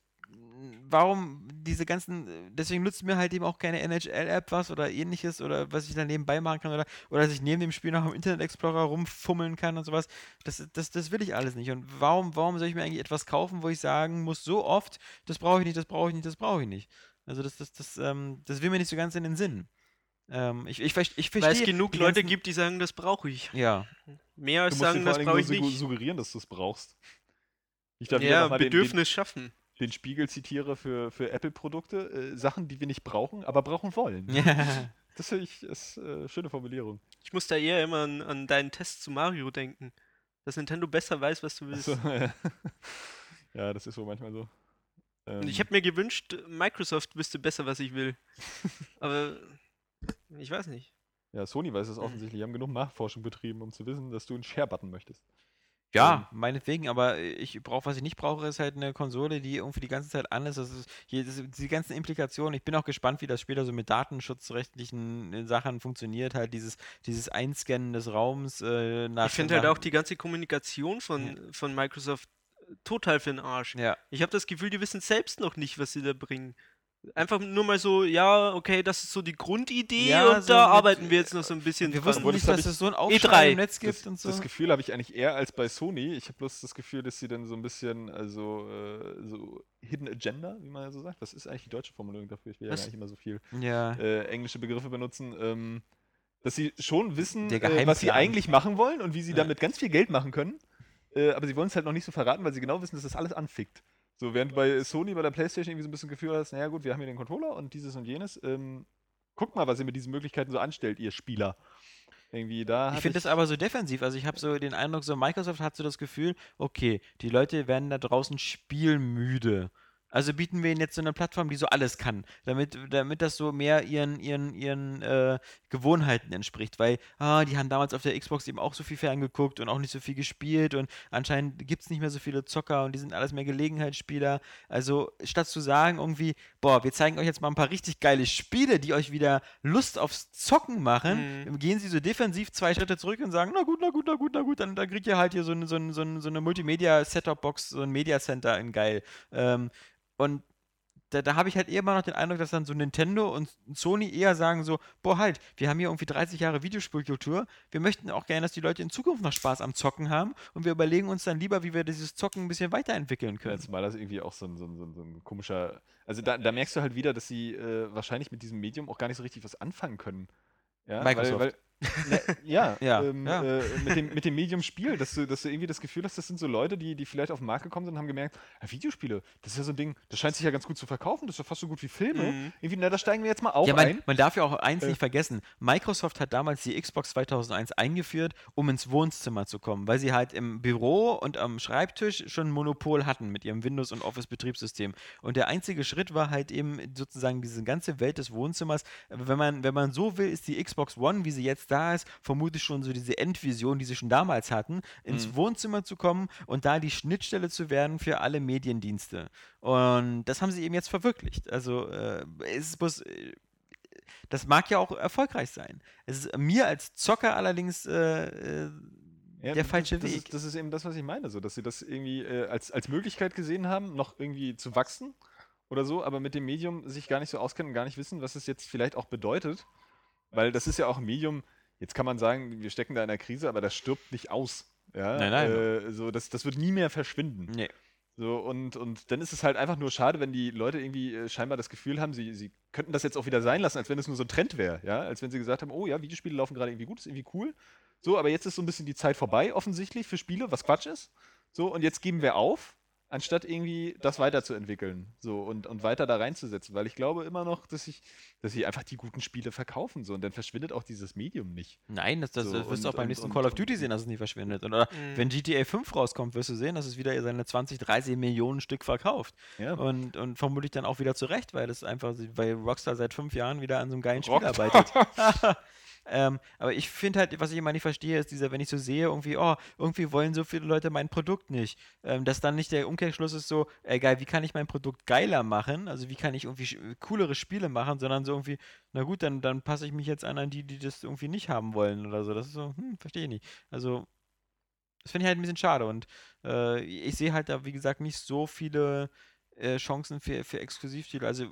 warum diese ganzen, deswegen nutzt mir halt eben auch keine NHL-App was oder ähnliches oder was ich dann nebenbei machen kann oder, oder dass ich neben dem Spiel noch im Internet Explorer rumfummeln kann und sowas. Das, das, das will ich alles nicht. Und warum, warum soll ich mir eigentlich etwas kaufen, wo ich sagen muss, so oft, das brauche ich nicht, das brauche ich nicht, das brauche ich nicht. Also das, das, das, ähm, das will mir nicht so ganz in den Sinn. Ähm, ich, ich, ich Weil verstehe. es genug Leute gibt, die sagen, das brauche ich. Ja. Mehr Du als sagen, vor das brauche ich nicht. su- suggerieren, dass du es brauchst. Ich da wieder Ja, mal den, den, Bedürfnis schaffen. Den Spiegel zitiere für, für Apple-Produkte, äh, Sachen, die wir nicht brauchen, aber brauchen wollen. ja. Das finde ich ist äh, schöne Formulierung. Ich muss da eher immer an, an deinen Test zu Mario denken. Dass Nintendo besser weiß, was du willst. Also, ja, das ist so manchmal so. Ähm, ich habe mir gewünscht, Microsoft wüsste besser, was ich will. Aber ich weiß nicht. ja, Sony weiß es offensichtlich. Die haben genug Nachforschung betrieben, um zu wissen, dass du einen Share-Button möchtest. Ja, meinetwegen, aber ich brauche, was ich nicht brauche, ist halt eine Konsole, die irgendwie die ganze Zeit an ist. Das ist hier, das, die ganzen Implikationen. Ich bin auch gespannt, wie das später so mit datenschutzrechtlichen äh, Sachen funktioniert. Halt dieses, dieses Einscannen des Raums äh, nach. Ich finde halt auch die ganze Kommunikation von, von Microsoft äh, total für den Arsch. Ja, Ich habe das Gefühl, die wissen selbst noch nicht, was sie da bringen. Einfach nur mal so, ja, okay, das ist so die Grundidee Ja, und so da mit- arbeiten wir jetzt noch so ein bisschen wir dran. wussten nicht, das dass es so ein E3. Aufschrei im Netz gibt Das, und so. das Gefühl habe ich eigentlich eher als bei Sony. Ich habe bloß das Gefühl, dass sie dann so ein bisschen, also äh, so Hidden Agenda, wie man ja so sagt. Was ist eigentlich die deutsche Formulierung dafür? Ich will ja Was? gar nicht immer so viel ja. äh, englische Begriffe benutzen. Ähm, dass sie schon wissen, äh, was sie eigentlich machen wollen und wie sie Ja. damit ganz viel Geld machen können. Äh, aber sie wollen es halt noch nicht so verraten, weil sie genau wissen, dass das alles anfickt. So, während bei Sony, bei der Playstation irgendwie so ein bisschen Gefühl hast, naja gut, wir haben hier den Controller und dieses und jenes. Ähm, guckt mal, was ihr mit diesen Möglichkeiten so anstellt, ihr Spieler. Irgendwie da. Ich finde das aber so defensiv. Also ich habe so den Eindruck, so Microsoft hat so das Gefühl, okay, die Leute werden da draußen spielmüde. Also bieten wir ihnen jetzt so eine Plattform, die so alles kann, damit, damit das so mehr ihren, ihren, ihren äh, Gewohnheiten entspricht. Weil, ah, die haben damals auf der Xbox eben auch so viel ferngeguckt und auch nicht so viel gespielt und anscheinend gibt es nicht mehr so viele Zocker und die sind alles mehr Gelegenheitsspieler. Also statt zu sagen irgendwie, boah, wir zeigen euch jetzt mal ein paar richtig geile Spiele, die euch wieder Lust aufs Zocken machen, Mhm. gehen sie so defensiv zwei Schritte zurück und sagen, na gut, na gut, na gut, na gut, dann, dann kriegt ihr halt hier so eine, so eine, so so eine Multimedia-Setup-Box, so ein Media Center in geil. Ähm, und da, da habe ich halt eher immer noch den Eindruck, dass dann so Nintendo und Sony eher sagen so, boah halt, wir haben hier irgendwie 30 Jahre Videospielkultur, wir möchten auch gerne, dass die Leute in Zukunft noch Spaß am Zocken haben und wir überlegen uns dann lieber, wie wir dieses Zocken ein bisschen weiterentwickeln können. zumal das irgendwie auch so ein, so ein, so ein, so ein komischer. Also da, da merkst du halt wieder, dass sie äh, wahrscheinlich mit diesem Medium auch gar nicht so richtig was anfangen können. Ja, Microsoft. Weil, weil, ne, ja, Ja, ähm, ja. Äh, mit, dem, mit dem Medium Spiel, dass du, dass du irgendwie das Gefühl hast, das sind so Leute, die, die vielleicht auf den Markt gekommen sind und haben gemerkt, ja, Videospiele, das ist ja so ein Ding, das scheint sich ja ganz gut zu verkaufen, das ist ja fast so gut wie Filme. Mhm. Irgendwie, na, da steigen wir jetzt mal auch Ja, man, ein. man darf ja auch eins Äh. nicht vergessen. Microsoft hat damals die Xbox 2001 eingeführt, um ins Wohnzimmer zu kommen, weil sie halt im Büro und am Schreibtisch schon ein Monopol hatten mit ihrem Windows- und Office-Betriebssystem. Und der einzige Schritt war halt eben sozusagen diese ganze Welt des Wohnzimmers. Wenn man, wenn man so will, ist die Xbox One, wie sie jetzt da ist, vermutlich schon so diese Endvision, die sie schon damals hatten, ins Mhm. Wohnzimmer zu kommen und da die Schnittstelle zu werden für alle Mediendienste. Und das haben sie eben jetzt verwirklicht. Also äh, es muss äh, das mag ja auch erfolgreich sein. Es ist mir als Zocker allerdings äh, äh, Ja, der das- falsche das Weg. Ist, das ist eben das, was ich meine, so, dass sie das irgendwie äh, als, als Möglichkeit gesehen haben, noch irgendwie zu wachsen oder so, aber mit dem Medium sich gar nicht so auskennen und gar nicht wissen, was es jetzt vielleicht auch bedeutet. Weil das ist ja auch ein Medium, jetzt kann man sagen, wir stecken da in einer Krise, aber das stirbt nicht aus. Ja? Nein, nein. Äh, so, das, das wird nie mehr verschwinden. Nee. So, und, und dann ist es halt einfach nur schade, wenn die Leute irgendwie äh, scheinbar das Gefühl haben, sie, sie könnten das jetzt auch wieder sein lassen, als wenn es nur so ein Trend wäre, ja, als wenn sie gesagt haben, oh ja, Videospiele laufen gerade irgendwie gut, ist irgendwie cool. So, aber jetzt ist so ein bisschen die Zeit vorbei, offensichtlich, für Spiele, was Quatsch ist. So, und jetzt geben wir auf, anstatt irgendwie das weiterzuentwickeln. So, und, und weiter da reinzusetzen. Weil ich glaube immer noch, dass sich dass sich einfach die guten Spiele verkaufen. So, und dann verschwindet auch dieses Medium nicht. Nein, das, das So, wirst du und- auch beim und- nächsten und- Call of Duty sehen, dass es nicht verschwindet. Oder Mhm. wenn GTA 5 rauskommt, wirst du sehen, dass es wieder seine 20, 30 Millionen Stück verkauft. Ja. Und, und vermutlich dann auch wieder zurecht, weil das einfach, weil Rockstar seit fünf Jahren wieder an so einem geilen Spiel Rockstar. arbeitet. ähm, aber ich finde halt, was ich immer nicht verstehe, ist dieser, wenn ich so sehe, irgendwie, oh, irgendwie wollen so viele Leute mein Produkt nicht. Ähm, dass dann nicht der Umkehrschluss ist so, ey geil, wie kann ich mein Produkt geiler machen? Also wie kann ich irgendwie coolere Spiele machen, sondern so irgendwie, na gut, dann, dann passe ich mich jetzt an an die, die das irgendwie nicht haben wollen oder so. Das ist so, hm, verstehe ich nicht. Also, das finde ich halt ein bisschen schade und äh, ich sehe halt da, wie gesagt, nicht so viele äh, Chancen für, für Exklusivtitel. Also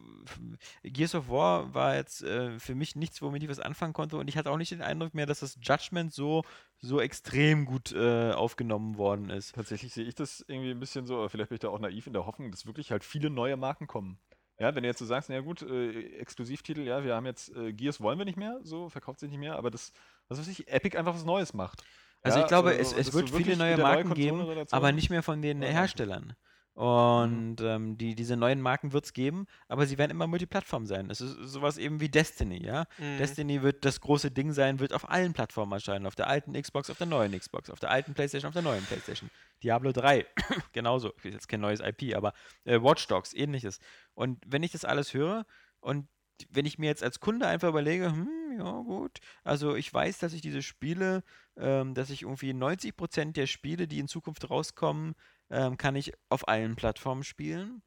Gears of War war jetzt äh, für mich nichts, womit ich was anfangen konnte und ich hatte auch nicht den Eindruck mehr, dass das Judgment so, so extrem gut äh, aufgenommen worden ist. Tatsächlich sehe ich das irgendwie ein bisschen so, aber vielleicht bin ich da auch naiv in der Hoffnung, dass wirklich halt viele neue Marken kommen. Ja, wenn du jetzt so sagst, na ja gut, äh, Exklusivtitel, ja, wir haben jetzt äh, Gears wollen wir nicht mehr, so verkauft sich nicht mehr, aber das, was weiß ich, Epic einfach was Neues macht. Also Ja, ich glaube, so- es, so, es wird viele neue wieder neue Marken geben, aber nicht mehr von den Ja, Herstellern. Und ähm, die, diese neuen Marken wird es geben, aber sie werden immer Multiplattform sein. Es ist sowas eben wie Destiny, ja. Mhm. Destiny wird das große Ding sein, wird auf allen Plattformen erscheinen. Auf der alten Xbox, auf der neuen Xbox, auf der alten Playstation, auf der neuen Playstation. Diablo 3, genauso. Ist jetzt kein neues IP, aber äh, Watch Dogs, ähnliches. Und wenn ich das alles höre und wenn ich mir jetzt als Kunde einfach überlege, hm, ja gut, also ich weiß, dass ich diese Spiele, ähm, dass ich irgendwie 90% der Spiele, die in Zukunft rauskommen, ähm, kann ich auf allen Plattformen spielen.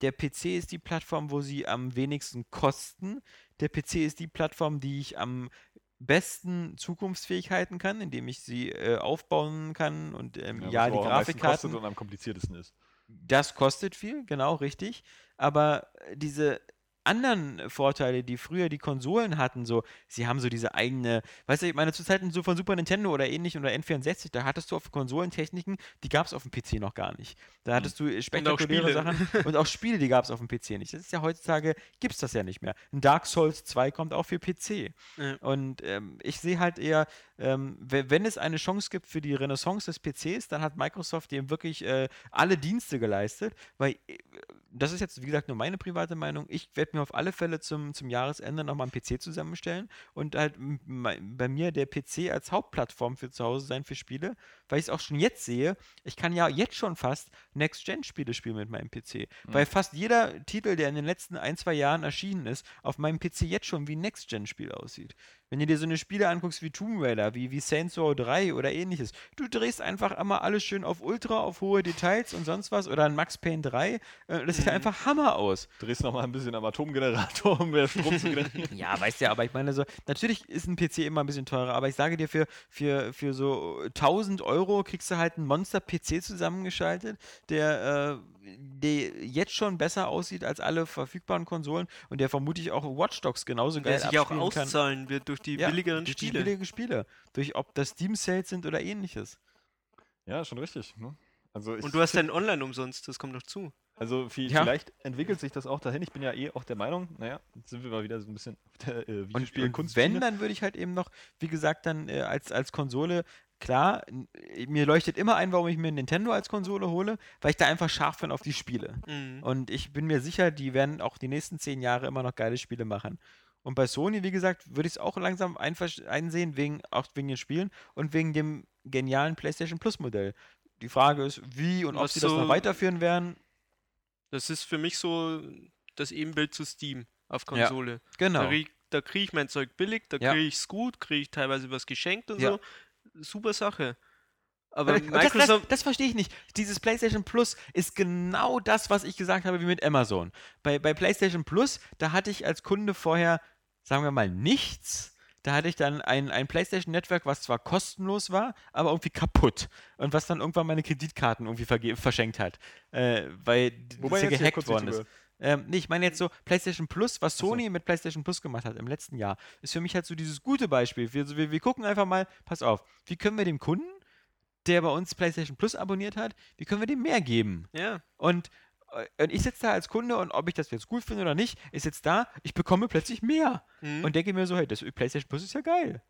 Der PC ist die Plattform, wo sie am wenigsten kosten. Der PC ist die Plattform, die ich am besten zukunftsfähig halten kann, indem ich sie äh, aufbauen kann und ähm, ja, was die Grafikkarten. kostet und am kompliziertesten ist. Das kostet viel, genau, richtig. Aber diese anderen Vorteile, die früher die Konsolen hatten, so, sie haben so diese eigene, weißt du, ich meine, zu Zeiten so von Super Nintendo oder ähnlich oder N64, da hattest du auf Konsolen Techniken, die gab es auf dem PC noch gar nicht. Da hattest du äh, spektakuläre Spiele. Sachen und auch Spiele, die gab es auf dem PC nicht. Das ist ja heutzutage, gibt es das ja nicht mehr. Ein Dark Souls 2 kommt auch für PC. Ja. Und ähm, ich sehe halt eher, ähm, we- wenn es eine Chance gibt für die Renaissance des PCs, dann hat Microsoft dem wirklich äh, alle Dienste geleistet, weil äh, das ist jetzt, wie gesagt, nur meine private Meinung. Ich werde mir auf alle Fälle zum, zum Jahresende nochmal einen PC zusammenstellen und halt bei mir der PC als Hauptplattform für zu Hause sein für Spiele, weil ich es auch schon jetzt sehe, ich kann ja jetzt schon fast Next-Gen-Spiele spielen mit meinem PC. Weil fast jeder Titel, der in den letzten ein, zwei Jahren erschienen ist, auf meinem PC jetzt schon wie ein Next-Gen-Spiel aussieht. Wenn du dir so eine Spiele anguckst wie Tomb Raider, wie, wie Saints Row 3 oder ähnliches, du drehst einfach immer alles schön auf Ultra, auf hohe Details und sonst was oder ein Max Payne 3, äh, das sieht ja einfach Hammer aus. Drehst noch mal ein bisschen am Atomgenerator, um mehr Strom zu generieren. Ja, weißt ja, aber ich meine so, natürlich ist ein PC immer ein bisschen teurer, aber ich sage dir, für, für, für so 1000 Euro kriegst du halt einen Monster-PC zusammengeschaltet, der, äh, der jetzt schon besser aussieht als alle verfügbaren Konsolen und der vermutlich auch Watch Dogs genauso geil Der sich auch abspielen kann. auszahlen wird durch die Ja, billigeren durch Spiele. Die billige Spiele. Durch ob das Steam-Sales sind oder ähnliches. Ja, schon richtig. Ne? Also ich, Und du hast dann online umsonst, das kommt noch zu. Also vi- Ja. vielleicht entwickelt sich das auch dahin. Ich bin ja eh auch der Meinung, naja, jetzt sind wir mal wieder so ein bisschen auf der äh, Und, Videospiel und wenn, dann würde ich halt eben noch, wie gesagt, dann äh, als, als Konsole, klar, mir leuchtet immer ein, warum ich mir Nintendo als Konsole hole, weil ich da einfach scharf bin auf die Spiele. Mhm. Und ich bin mir sicher, die werden auch die nächsten zehn Jahre immer noch geile Spiele machen. Und bei Sony, wie gesagt, würde ich es auch langsam einsehen, wegen, auch wegen den Spielen und wegen dem genialen PlayStation Plus Modell. Die Frage ist, wie und ob Was sie das noch so- weiterführen werden. Das ist für mich so das Ebenbild zu Steam auf Ja, Konsole. Genau. Da kriege ich mein Zeug billig, da Ja. kriege ich es gut, kriege ich teilweise was geschenkt und Ja. so. Super Sache. Aber das, das, Microsoft. das verstehe ich nicht. Dieses PlayStation Plus ist genau das, was ich gesagt habe, wie mit Amazon. Bei, bei PlayStation Plus, da hatte ich als Kunde vorher, sagen wir mal, nichts. Da hatte ich dann ein, ein PlayStation Network, was zwar kostenlos war, aber irgendwie kaputt. Und was dann irgendwann meine Kreditkarten irgendwie verschenkt hat. Äh, weil Wobei das ja gehackt worden ist. Ähm, nee, ich meine jetzt so PlayStation Plus, was Sony mit PlayStation Plus gemacht hat im letzten Jahr, ist für mich halt so dieses gute Beispiel. Wir, wir, wir gucken einfach mal, pass auf, wie können wir dem Kunden, der bei uns PlayStation Plus abonniert hat, wie können wir dem mehr geben? Ja. Und, äh, und ich sitze da als Kunde und ob ich das jetzt gut finde oder nicht, ist jetzt da, ich bekomme plötzlich mehr. Mhm. Und denke mir so, hey, das PlayStation Plus ist ja geil.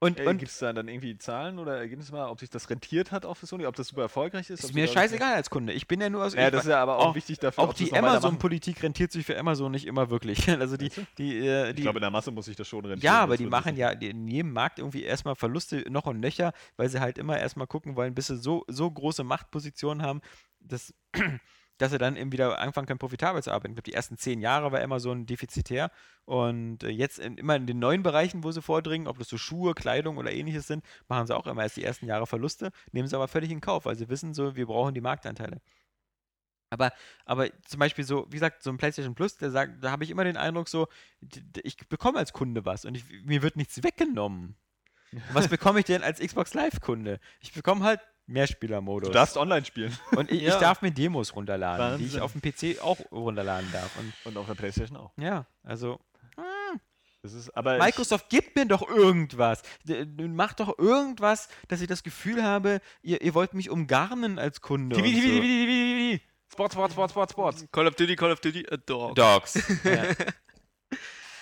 Und, Äh, und Gibt es da dann irgendwie Zahlen oder Ergebnisse mal, ob sich das rentiert hat auf Sony, ob das super erfolgreich ist? ist mir scheißegal als Kunde. Ich bin ja nur aus. Ja, ich, das ist ja aber auch, auch- wichtig dafür, auch die. Amazon-Politik rentiert sich für Amazon nicht immer wirklich. Also die, die, äh, Ich die glaube, in der Masse muss sich das schon rentieren. ja, aber die machen ja in jedem Markt irgendwie erstmal Verluste noch und nöcher, weil sie halt immer erstmal gucken wollen, bis sie so, so große Machtpositionen haben, dass, dass sie dann eben wieder anfangen können, profitabel zu arbeiten. Ich glaube, die ersten zehn Jahre war Amazon defizitär und äh, jetzt in, immer in den neuen Bereichen, wo sie vordringen, ob das so Schuhe, Kleidung oder ähnliches sind, machen sie auch immer erst die ersten Jahre Verluste, nehmen sie aber völlig in Kauf, weil sie wissen so, wir brauchen die Marktanteile. Aber, aber zum Beispiel so, wie gesagt, so ein PlayStation Plus, der sagt, da habe ich immer den Eindruck so, ich bekomme als Kunde was und ich, mir wird nichts weggenommen. Was bekomme ich denn als Xbox Live-Kunde? Ich bekomme halt Mehrspielermodus. Du darfst online spielen. und ich, ich Ja. darf mir Demos runterladen, die ich Wahnsinn. auf dem PC auch runterladen darf. Und Und auf der Playstation auch. ja, also Das ist, aber Microsoft gibt mir doch irgendwas. Macht doch irgendwas, dass ich das Gefühl habe, ihr, ihr wollt mich umgarnen als Kunde. TV, TV, so. TV, TV, TV. Sport, Sport, Sport, Sport, Sport. Call of Duty, Call of Duty, a dog. Dogs. ja.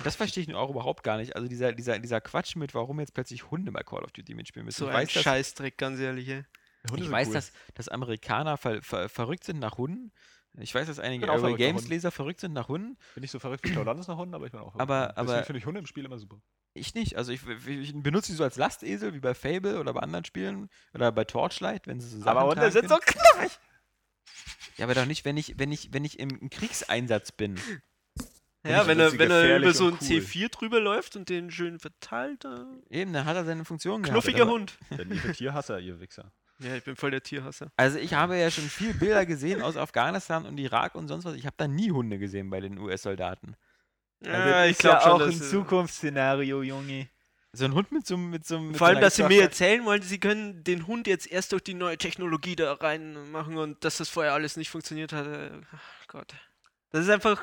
Das verstehe ich auch überhaupt gar nicht. Also dieser, dieser, dieser Quatsch mit, warum jetzt plötzlich Hunde bei Call of Duty mitspielen müssen. So ich ein Scheißdreck, ganz ehrlich. Ey. Hunde ich weiß cool. dass, dass Amerikaner ver, ver, verrückt sind nach Hunden. Ich weiß, dass einige Airway verrückt nach Games Hunden. Leser verrückt sind nach Hunden. Bin nicht so verrückt wie Claudanus nach Hunden, aber ich bin auch verrückt. Aber- Deswegen aber- finde ich Hunde im Spiel immer super. Ich nicht. Also ich, ich benutze sie so als Lastesel, wie bei Fable oder bei anderen Spielen. Oder bei Torchlight, wenn sie so Sachen Aber Hunde sind so knackig. Ja, aber doch nicht, wenn ich, wenn ich, wenn ich im, Kriegseinsatz bin. Ja, ich- wenn er, wenn er über so ein cool. C4 drüber läuft und den schön verteilt. Äh, Eben, dann hat er seine Funktion knuffiger gehabt. Hund. Der liebe Tierhasser, ihr Wichser. Ja, ich bin voll der Tierhasser. Also ich habe ja schon viel Bilder gesehen aus Afghanistan und Irak und sonst was. Ich habe da nie Hunde gesehen bei den US-Soldaten. Ja, ich glaube schon, dass, äh, Zukunftsszenario, Junge. So ein Hund mit so, einem- mit so, mit Vor allem, dass sie mir erzählen wollen, sie können den Hund jetzt erst durch die neue Technologie da reinmachen und dass das vorher alles nicht funktioniert hat. äh, Ach Gott. Das ist einfach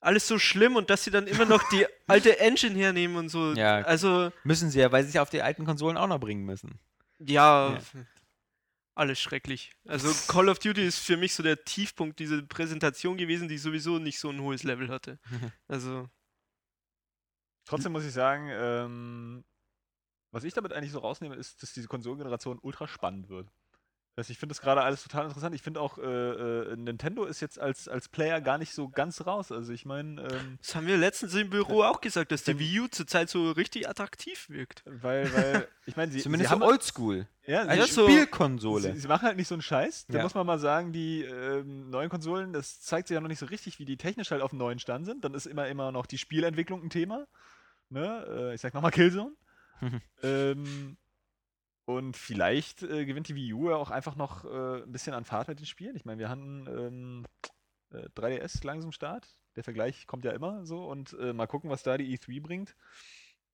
alles so schlimm und dass sie dann immer noch die alte Engine hernehmen und so. Ja. Also, Müssen sie ja, weil sie es ja auf die alten Konsolen auch noch bringen müssen. Ja, Ja. alles schrecklich. Also Call of Duty ist für mich so der Tiefpunkt dieser Präsentation gewesen, die sowieso nicht so ein hohes Level hatte. Also, Trotzdem muss ich sagen, ähm, was ich damit eigentlich so rausnehme, ist, dass diese Konsolengeneration ultra spannend wird. Heißt, ich finde das gerade alles total interessant. Ich finde auch, äh, äh, Nintendo ist jetzt als, als Player gar nicht so ganz raus. Also ich meine, ähm, das haben wir letztens im Büro auch gesagt, dass die Wii U zurzeit so richtig attraktiv wirkt. weil, weil, ich meine, sie, Zumindest sie so haben, oldschool. ja, Eine sie, so- Spielkonsole. Sie, sie machen halt nicht so einen Scheiß. Da Ja. muss man mal sagen, die ähm, neuen Konsolen, das zeigt sich ja noch nicht so richtig, wie die technisch halt auf dem neuen Stand sind. Dann ist immer, immer noch die Spielentwicklung ein Thema. Ne? Äh, ich sag nochmal Killzone. ähm, und vielleicht äh, gewinnt die Wii U ja auch einfach noch äh, ein bisschen an Fahrt mit den Spielen. Ich meine, wir hatten ähm, äh, 3DS langsam Start. Der Vergleich kommt ja immer so. Und äh, mal gucken, was da die E3 bringt.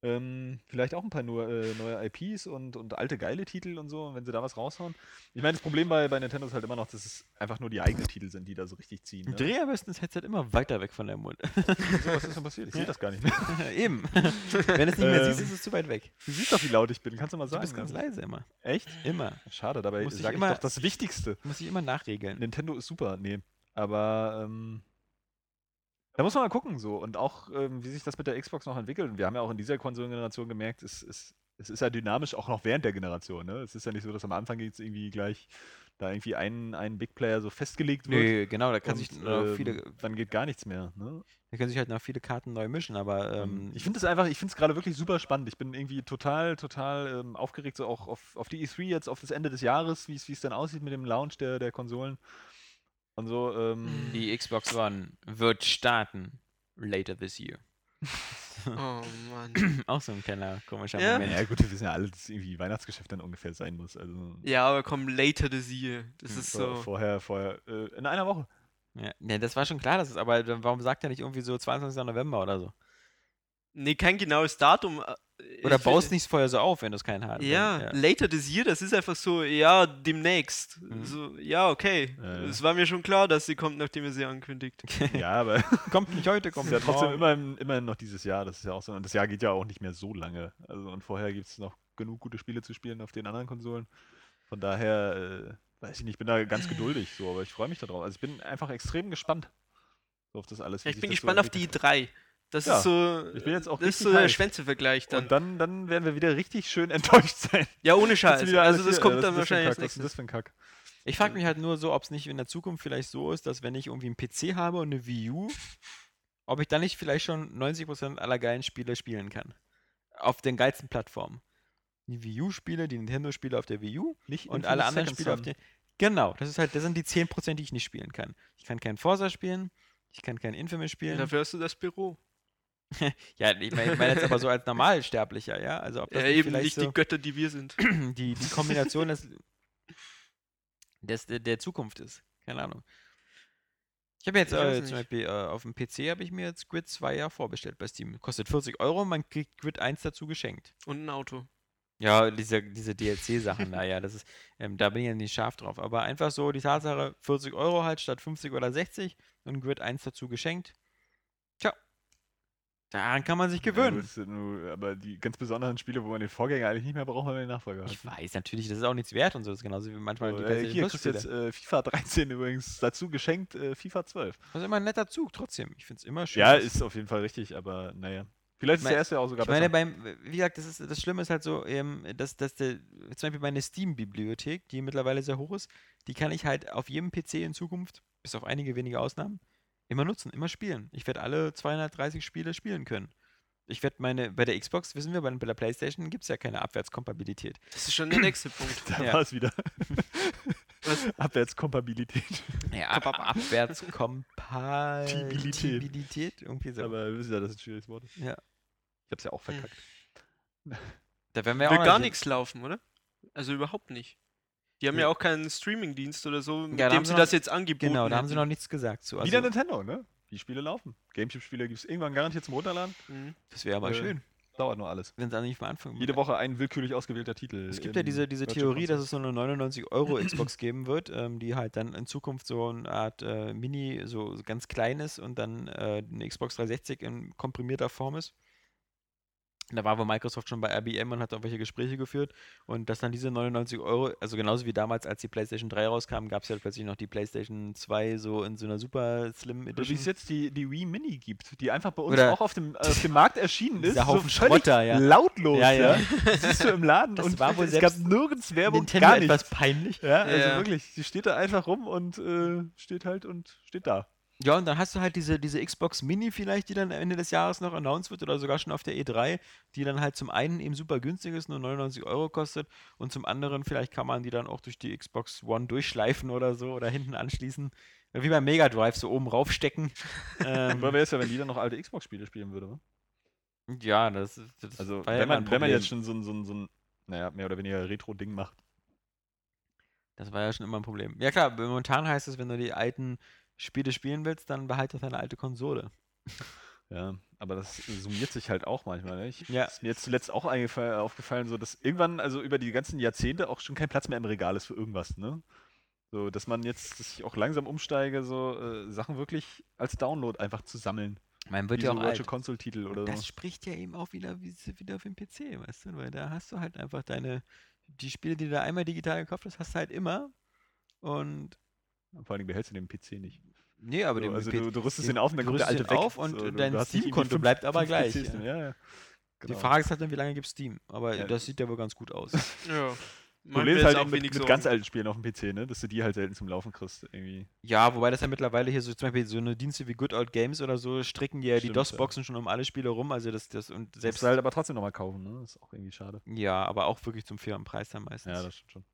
Ähm, vielleicht auch ein paar nur, äh, neue IPs und, und alte geile Titel und so, wenn sie da was raushauen. Ich meine, das Problem bei, bei Nintendo ist halt immer noch, dass es einfach nur die eigenen Titel sind, die da so richtig ziehen. Ne? Dreh am besten das Headset immer weiter weg von der Mund. So, was ist denn passiert? Ich sehe das gar nicht mehr. Eben. Wenn es nicht mehr Ähm, siehst, ist es zu weit weg. Du siehst doch, wie laut ich bin. Kannst du mal Du sagen? bist ganz ne? leise immer. Echt? Immer. Schade, dabei Muss ich sage ich immer- doch das Wichtigste. Muss ich immer nachregeln. Nintendo ist super, nee. Aber ähm, da muss man mal gucken so. Und auch, ähm, wie sich das mit der Xbox noch entwickelt. Und wir haben ja auch in dieser Konsolengeneration gemerkt, es, es, es ist ja dynamisch auch noch während der Generation. Ne? Es ist ja nicht so, dass am Anfang jetzt irgendwie gleich da irgendwie ein, ein Big Player so festgelegt wird. Nö, genau, da kann und, sich noch ähm, viele, Dann geht gar nichts mehr. Ne? da können sich halt noch viele Karten neu mischen, aber ähm, ich finde es einfach, ich finde es gerade wirklich super spannend. Ich bin irgendwie total, total ähm, aufgeregt, so auch auf, auf die E3 jetzt, auf das Ende des Jahres, wie es wie es dann aussieht mit dem Launch der, der Konsolen. Und so, ähm, die Xbox One wird starten later this year. Oh Mann. Auch so ein kleiner komischer Ja. Moment. Ja, gut, wir wissen ja alle, dass irgendwie Weihnachtsgeschäft dann ungefähr sein muss. Also Ja, aber komm, later this year. Das Hm, ist so. vorher, vorher, äh, in einer Woche. Ja, ja, das war schon klar, dass es, aber warum sagt er nicht irgendwie so 22. November oder so? Nee, kein genaues Datum. Oder baust nicht vorher so auf, wenn du es keinen hast. Ja, ja, later this year, das ist einfach so, ja, demnächst. Mhm. So, ja, okay. Es ja, war mir schon klar, dass sie kommt, nachdem ihr sie ankündigt. Ja, aber kommt nicht heute, kommt ja trotzdem immerhin, immerhin noch dieses Jahr. Das ist ja auch so. Und das Jahr geht ja auch nicht mehr so lange. Also und vorher gibt es noch genug gute Spiele zu spielen auf den anderen Konsolen. Von daher, äh, weiß ich nicht, ich bin da ganz geduldig so, aber ich freue mich darauf. Also ich bin einfach extrem gespannt auf das alles. Ja, ich bin gespannt so auf die E3. Das Ja, ist so, ich bin jetzt auch das ist so der. Schwänzevergleich dann. Und dann, dann werden wir wieder richtig schön enttäuscht sein. ja, ohne Scheiß. Also das hier, kommt dann ist das ein wahrscheinlich als Kack? Was ist nächstes. das für ein Kack? Ich frage mich halt nur so, ob es nicht in der Zukunft vielleicht so ist, dass wenn ich irgendwie einen PC habe und eine Wii U, ob ich dann nicht vielleicht schon 90% aller geilen Spiele spielen kann. Auf den geilsten Plattformen. Die Wii U-Spiele, die Nintendo-Spiele auf der Wii U Nicht und alle anderen Second Spiele auf der. Genau, das ist halt, das sind die 10%, die ich nicht spielen kann. Ich kann kein Forza spielen, ich kann kein Infamous spielen. Dafür hast du das Büro. Ja, ich meine ich mein jetzt aber so als Normalsterblicher, ja. Also ob das Ja, nicht eben vielleicht nicht so die Götter, die wir sind. die, die Kombination des, des, der, Zukunft ist. Keine Ahnung. Ich habe jetzt äh, zum. Beispiel äh, auf dem PC habe ich mir jetzt Grid 2 ja vorbestellt bei Steam. Kostet 40 Euro, man kriegt Grid 1 dazu geschenkt. Und ein Auto. Ja, diese, diese DLC-Sachen, naja, das ist, ähm, da bin ich ja nicht scharf drauf. Aber einfach so die Tatsache, 40 Euro halt statt 50 oder 60 und Grid 1 dazu geschenkt. Daran kann man sich Ja, gewöhnen. sind nur, aber die ganz besonderen Spiele, wo man den Vorgänger eigentlich nicht mehr braucht, weil man den Nachfolger hat. Ich weiß natürlich, das ist auch nichts wert und so. Das ist genauso wie manchmal So, die äh, hier kriegst du jetzt äh, FIFA 13 übrigens dazu geschenkt, äh, FIFA 12. Das ist immer ein netter Zug trotzdem. Ich finde es immer schön. Ja, ist auf jeden Fall richtig, aber naja. Vielleicht ist Mein- der erste ja auch sogar Ich meine, besser. beim, wie gesagt, das, ist, das Schlimme ist halt so, ähm, dass, dass der, zum Beispiel meine Steam-Bibliothek, die mittlerweile sehr hoch ist, die kann ich halt auf jedem PC in Zukunft, bis auf einige wenige Ausnahmen, immer nutzen, immer spielen. Ich werde alle 230 Spiele spielen können. Ich werde meine, bei der Xbox, wissen wir, bei, der Playstation gibt es ja keine Abwärtskompatibilität. Das ist schon der nächste Punkt. da ja. war es wieder. Was? Abwärtskompatibilität. Ja, Ab Abwärtskompatibilität, irgendwie so. Aber wir wissen ja, dass es ein schwieriges Wort ist. Ja. Ich hab's ja auch Hm. verkackt. da werden wir Will auch gar nichts laufen, oder? Also überhaupt nicht. Die haben Ja. ja auch keinen Streaming-Dienst oder so, mit da dem haben sie noch- das jetzt angeboten Genau, da haben sie noch nichts gesagt zu. Also, Wieder Nintendo, ne? Die Spiele laufen. Gamecube-Spiele gibt es irgendwann garantiert zum Runterladen. Mhm. das wäre aber äh, schön, Dauert nur alles. wenn sie nicht von Anfang Jede Woche ein willkürlich ausgewählter Titel. Es gibt ja diese, diese Theorie, dass es so eine 99 Euro Xbox geben wird, ähm, die halt dann in Zukunft so eine Art äh, Mini, so ganz klein ist und dann äh, eine Xbox 360 in komprimierter Form ist. Da war wohl Microsoft schon bei IBM und hat irgendwelche Gespräche geführt und dass dann diese 99 Euro, also genauso wie damals, als die PlayStation 3 rauskam, gab es ja plötzlich noch die PlayStation 2 so in so einer super Slim Oder wie Edition. es jetzt die, die Wii Mini gibt, die einfach bei uns Oder auch auf dem, auf dem Markt erschienen ist. so völlig Schrotter, ja. lautlos. Ja, Ja, siehst du im Laden Das und war wohl es gab nirgends Werbung, Nintendo gar nichts. etwas peinlich. Ja, also Ja. wirklich, die steht da einfach rum und äh, steht halt und steht da. Ja, und dann hast du halt diese, diese Xbox Mini vielleicht, die dann Ende des Jahres noch announced wird oder sogar schon auf der E3, die dann halt zum einen eben super günstig ist, nur 99 Euro kostet und zum anderen vielleicht kann man die dann auch durch die Xbox One durchschleifen oder so oder hinten anschließen. Wie beim Mega Drive so oben raufstecken. ähm, Aber wäre es ja, wenn die dann noch alte Xbox-Spiele spielen würde. wa? ja, das, ist- das Also, ja wenn immer man, wenn man jetzt schon so ein, so ein, so ein naja, mehr oder weniger Retro-Ding macht. Das war ja schon immer ein Problem. Ja klar, momentan heißt es, wenn du die alten Spiele spielen willst, dann behalte deine alte Konsole. Ja, aber das summiert sich halt auch manchmal. Ne? Ich, Ja. Ist mir jetzt zuletzt auch aufgefallen, so dass irgendwann, also über die ganzen Jahrzehnte, auch schon kein Platz mehr im Regal ist für irgendwas. Ne? So, dass man jetzt, dass ich auch langsam umsteige, so äh, Sachen wirklich als Download einfach zu sammeln. Man wird ja so auch Virtual alt. Console-Titel oder Das so. spricht ja eben auch wieder, wie, wieder auf dem PC, weißt du? Weil da hast du halt einfach deine, die Spiele, die du da einmal digital gekauft hast, hast du halt immer. Und, Vor allem behältst du den PC nicht. nee, aber So, den also PC du, du rüstest den- ihn auf und dann du kommt der rüstest alte weg. auf und So, dein Steam-Konto bleibt aber gleich, ja. Ja, ja. Die Genau. Frage ist halt dann, wie lange gibt Steam? Aber Ja. das sieht ja wohl ganz gut aus. Ja. Problem mir ist halt eben mit, mit ganz alten Spielen auf dem PC, ne? dass du die halt selten zum Laufen kriegst. Irgendwie. ja, wobei das ja mittlerweile hier so zum Beispiel so eine Dienste wie Good Old Games oder so stricken die ja die Stimmt, DOS-Boxen schon um alle Spiele rum. Also das, das und Selbst selbst. du halt aber trotzdem nochmal kaufen, ne? Das ist auch irgendwie schade. Ja, aber auch wirklich zum fairen Preis dann meistens. Ja, das stimmt schon.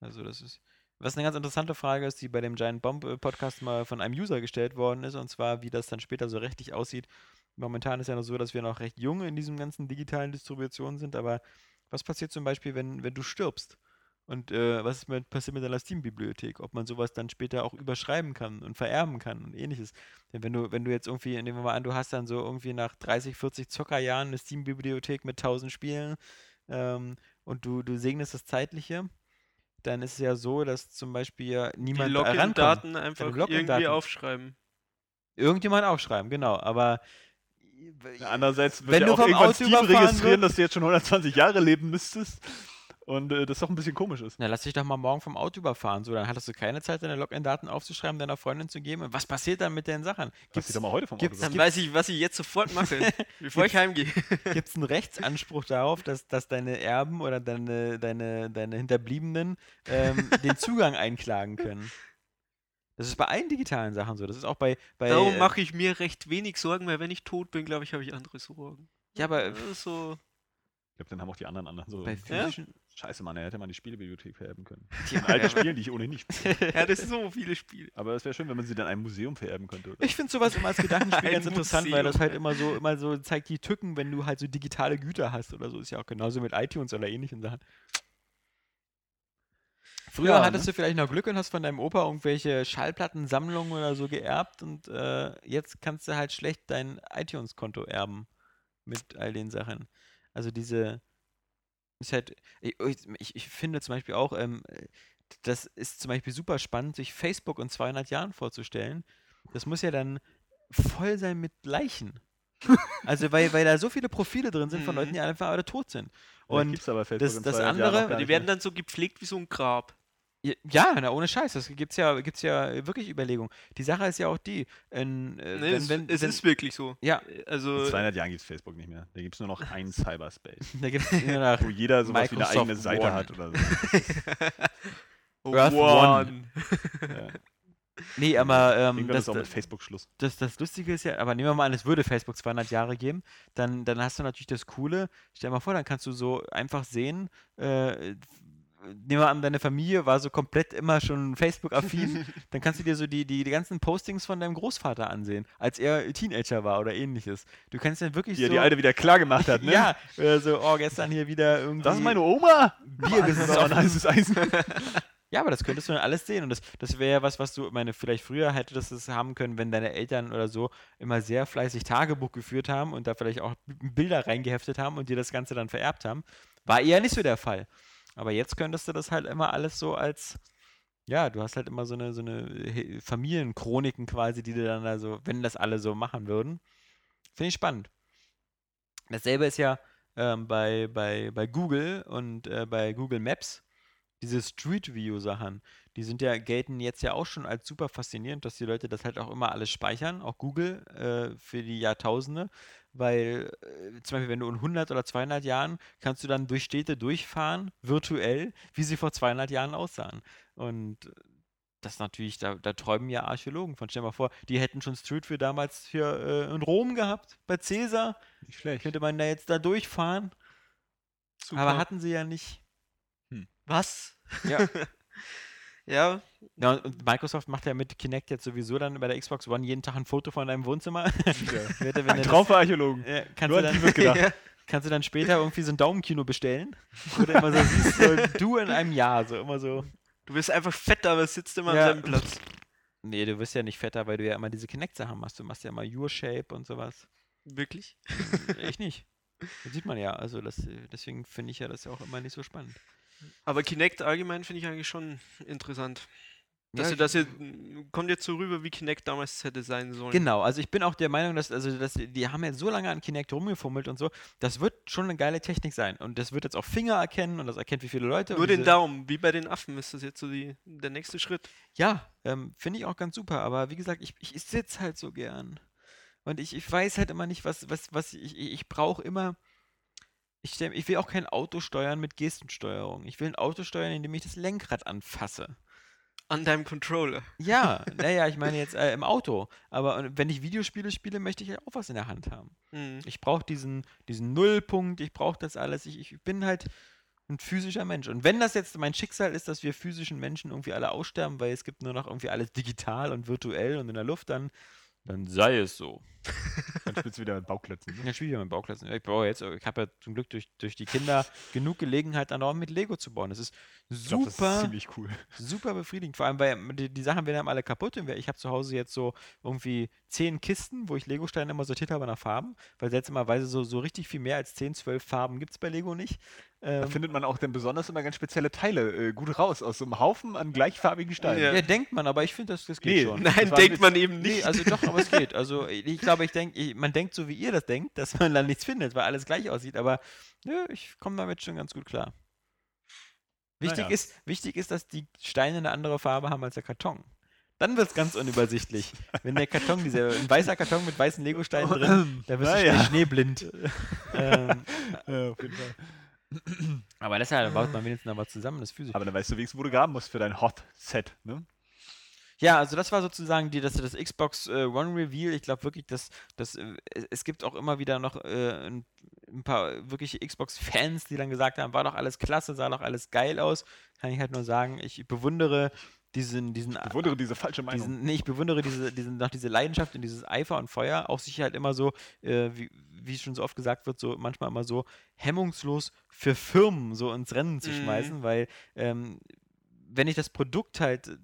Also das ist. Was eine ganz interessante Frage ist, die bei dem Giant Bomb äh, Podcast mal von einem User gestellt worden ist, und zwar, wie das dann später so rechtlich aussieht. Momentan ist ja noch so, dass wir noch recht jung in diesem ganzen digitalen Distribution sind, aber was passiert zum Beispiel, wenn, wenn du stirbst? Und äh, was mit, passiert mit deiner Steam-Bibliothek? Ob man sowas dann später auch überschreiben kann und vererben kann und ähnliches. Denn wenn du, wenn du jetzt irgendwie, nehmen wir mal an, du hast dann so irgendwie nach 30, 40 Zockerjahren eine Steam-Bibliothek mit 1000 Spielen ähm, und du, du segnest das Zeitliche, dann ist es ja so, dass zum Beispiel ja Die niemand rankommt. Login-Daten einfach irgendwie aufschreiben. Irgendjemand aufschreiben, genau. Aber Andererseits Wenn ja du auch vom irgendwann Auto Steam registrieren, wird- dass du jetzt schon 120 Jahre leben müsstest. Und äh, das doch ein bisschen komisch ist. Na, lass dich doch mal morgen vom Auto überfahren. So, dann hattest du keine Zeit, deine Login-Daten aufzuschreiben, deiner Freundin zu geben. Und was passiert dann mit den Sachen? Lass dich doch mal heute vom Auto gibt's- Dann überfahren. weiß ich, was ich jetzt sofort mache, bevor ich heimgehe. Gibt es einen Rechtsanspruch darauf, dass, dass deine Erben oder deine, deine, deine Hinterbliebenen ähm, den Zugang einklagen können? Das ist bei allen digitalen Sachen so. Das ist auch bei. bei Darum äh, mache ich mir recht wenig Sorgen, weil wenn ich tot bin, glaube ich, habe ich andere Sorgen. Ja, aber Das ist so. Ich glaube, dann haben auch die anderen anderen so. bei Ja? Scheiße, Mann, er hätte mal die Spielebibliothek vererben können. In alten Spielen, die ich ohnehin nicht spiele. Ja, das sind so viele Spiele. Aber es wäre schön, wenn man sie dann einem Museum vererben könnte. Oder? Ich finde sowas immer als Gedankenspiel ganz interessant, weil das halt immer so, immer so zeigt die Tücken, wenn du halt so digitale Güter hast oder so. Ist ja auch genauso mit iTunes oder ähnlichen Sachen. Früher Ja, hattest ne? du vielleicht noch Glück und hast von deinem Opa irgendwelche Schallplattensammlungen oder so geerbt und äh, jetzt kannst du halt schlecht dein iTunes-Konto erben mit all den Sachen. Also diese ist halt, ich, ich, ich finde zum Beispiel auch, ähm, das ist zum Beispiel super spannend, sich Facebook in 200 Jahren vorzustellen. Das muss ja dann voll sein mit Leichen. Also, weil, weil da so viele Profile drin sind von Leuten, Mhm. die einfach alle tot sind. Und gibt's aber Facebook das- in das 200 Jahren andere- Die werden dann so gepflegt wie so ein Grab. Ja, na, ohne Scheiß, das gibt's ja, gibt's ja wirklich Überlegungen. Die Sache ist ja auch die, in, äh, Nee, wenn, es, wenn, es wenn, ist wirklich so. ja, Also, In 200 Jahren gibt es Facebook nicht mehr. Da gibt es nur noch einen Cyberspace. da gibt's nur nach Wo jeder sowas wie eine Microsoft eigene Seite One. hat oder so. Earth One. Ja. Nee, aber ähm, das, ist auch mit Facebook Schluss. das, das Lustige ist ja, aber nehmen wir mal an, es würde Facebook 200 Jahre geben, dann, dann hast du natürlich das Coole. Stell dir mal vor, dann kannst du so einfach sehen, äh, nehmen wir an, deine Familie war so komplett immer schon Facebook-affin, dann kannst du dir so die, die, die ganzen Postings von deinem Großvater ansehen, als er Teenager war oder ähnliches. Du kannst dann wirklich Die, so... die Alte wieder klar gemacht hat, ne? Ja, oder so, oh, gestern hier wieder irgendwie... Das ist meine Oma! Bier Das ist gesoffen. ein heißes Eisen. Ja, aber das könntest du dann alles sehen. Und das, das wäre ja was, was du, meine, vielleicht früher hättest du es haben können, wenn deine Eltern oder so immer sehr fleißig Tagebuch geführt haben und da vielleicht auch Bilder reingeheftet haben und dir das Ganze dann vererbt haben. War eher nicht so der Fall. Aber jetzt könntest du das halt immer alles so als, ja, du hast halt immer so eine, so eine He- Familienchroniken quasi, die du dann da so, wenn das alle so machen würden. Finde ich spannend. Dasselbe ist ja ähm, bei, bei, bei Google und äh, bei Google Maps diese Street View Sachen, die sind ja, gelten jetzt ja auch schon als super faszinierend, dass die Leute das halt auch immer alles speichern, auch Google äh, für die Jahrtausende, weil äh, zum Beispiel, wenn du in 100 oder 200 Jahren kannst du dann durch Städte durchfahren, virtuell, wie sie vor 200 Jahren aussahen. Und das natürlich, da, da träumen ja Archäologen von. Stell dir mal vor, die hätten schon Street View damals hier äh, in Rom gehabt, bei Caesar. Nicht schlecht. Könnte man da jetzt da durchfahren, Super. aber hatten sie ja nicht. Was? Ja. Ja, Ja, und Microsoft macht ja mit Kinect jetzt sowieso dann bei der Xbox One jeden Tag ein Foto von deinem Wohnzimmer. Er, wenn Ein Traum für Archäologen. Ja, kannst, Nur du dann, gedacht. kannst du dann später irgendwie so ein Daumenkino bestellen? Du immer so siehst, so, du in einem Jahr, so immer so. du bist einfach fett, aber sitzt immer Ja. an seinem Platz. Nee, du wirst ja nicht fetter, weil du ja immer diese Kinect-Sachen machst. Du machst ja immer Your Shape und sowas. Wirklich? Ich nicht. Das sieht man ja. Also das, deswegen finde ich ja das ja auch immer nicht so spannend. Aber Kinect allgemein finde ich eigentlich schon interessant. Dass Ja, du das jetzt, kommt jetzt so rüber, wie Kinect damals hätte sein sollen. Genau, also ich bin auch der Meinung, dass, also dass die haben ja so lange an Kinect rumgefummelt und so, das wird schon eine geile Technik sein. Und das wird jetzt auch Finger erkennen und das erkennt, wie viele Leute. Nur den Daumen, wie bei den Affen ist das jetzt so die, der nächste Schritt. Ja, ähm, finde ich auch ganz super, aber wie gesagt, ich, ich sitze halt so gern. Und ich, ich weiß halt immer nicht, was, was, was ich, ich brauche immer. Ich, stell, ich will auch kein Auto steuern mit Gestensteuerung. Ich will ein Auto steuern, indem ich das Lenkrad anfasse. An deinem Controller. Ja, naja, ich meine jetzt äh, im Auto. Aber äh, wenn ich Videospiele spiele, möchte ich halt auch was in der Hand haben. Mhm. Ich brauche diesen, diesen Nullpunkt, ich brauche das alles. Ich, ich bin halt ein physischer Mensch. Und wenn das jetzt mein Schicksal ist, dass wir physischen Menschen irgendwie alle aussterben, weil es gibt nur noch irgendwie alles digital und virtuell und in der Luft, dann, dann sei es so. Dann spielst du wieder mit Bauklötzen. Ne? Ja, spiele ich ja mit Bauklötzen. Ich baue jetzt, ich habe ja zum Glück durch, durch die Kinder genug Gelegenheit, dann auch mit Lego zu bauen. Das ist Ich glaub, super, das ist ziemlich cool. super befriedigend. Vor allem, weil die, die Sachen werden dann alle kaputt. Und ich habe zu Hause jetzt so irgendwie zehn Kisten, wo ich Lego-Steine immer sortiert habe nach Farben, weil seltsamerweise so, so richtig viel mehr als 10, 12 Farben gibt es bei Lego nicht. Da Ähm, findet man auch dann besonders immer ganz spezielle Teile äh, gut raus aus so einem Haufen an gleichfarbigen Steinen. Ja. ja, denkt man, aber ich finde, das, das geht Nee, schon. Nein, denkt man eben Nee, nicht. also doch, aber es geht. Also ich ich glaube, ich denke, man denkt so, wie ihr das denkt, dass man dann nichts findet, weil alles gleich aussieht. Aber nö, ich komme damit schon ganz gut klar. Wichtig, Naja. ist, wichtig ist, dass die Steine eine andere Farbe haben als der Karton. Dann wird es ganz unübersichtlich. Wenn der Karton, dieser ein weißer Karton mit weißen Legosteinen drin, da wirst du Naja. schnell schneeblind. ähm, Ja, auf jeden Fall. Aber deshalb baut man wenigstens was zusammen, das physisch. Aber dann weißt du wenigstens, wo du graben musst für dein Hot-Set. Ne? Ja, also das war sozusagen die, das, das Xbox äh, One Reveal. Ich glaube wirklich, dass, dass äh, es- es gibt auch immer wieder noch äh, ein, ein paar wirkliche Xbox-Fans, die dann gesagt haben, war doch alles klasse, sah doch alles geil aus. Kann ich halt nur sagen, ich bewundere diesen, diesen, Ich bewundere diese falsche Meinung. diesen nee, ich bewundere diese, diesen, noch diese Leidenschaft und dieses Eifer und Feuer, auch sich halt immer so, äh, wie, wie schon so oft gesagt wird, so manchmal immer so hemmungslos für Firmen so ins Rennen zu Mhm. schmeißen, weil ähm, wenn ich das Produkt halt,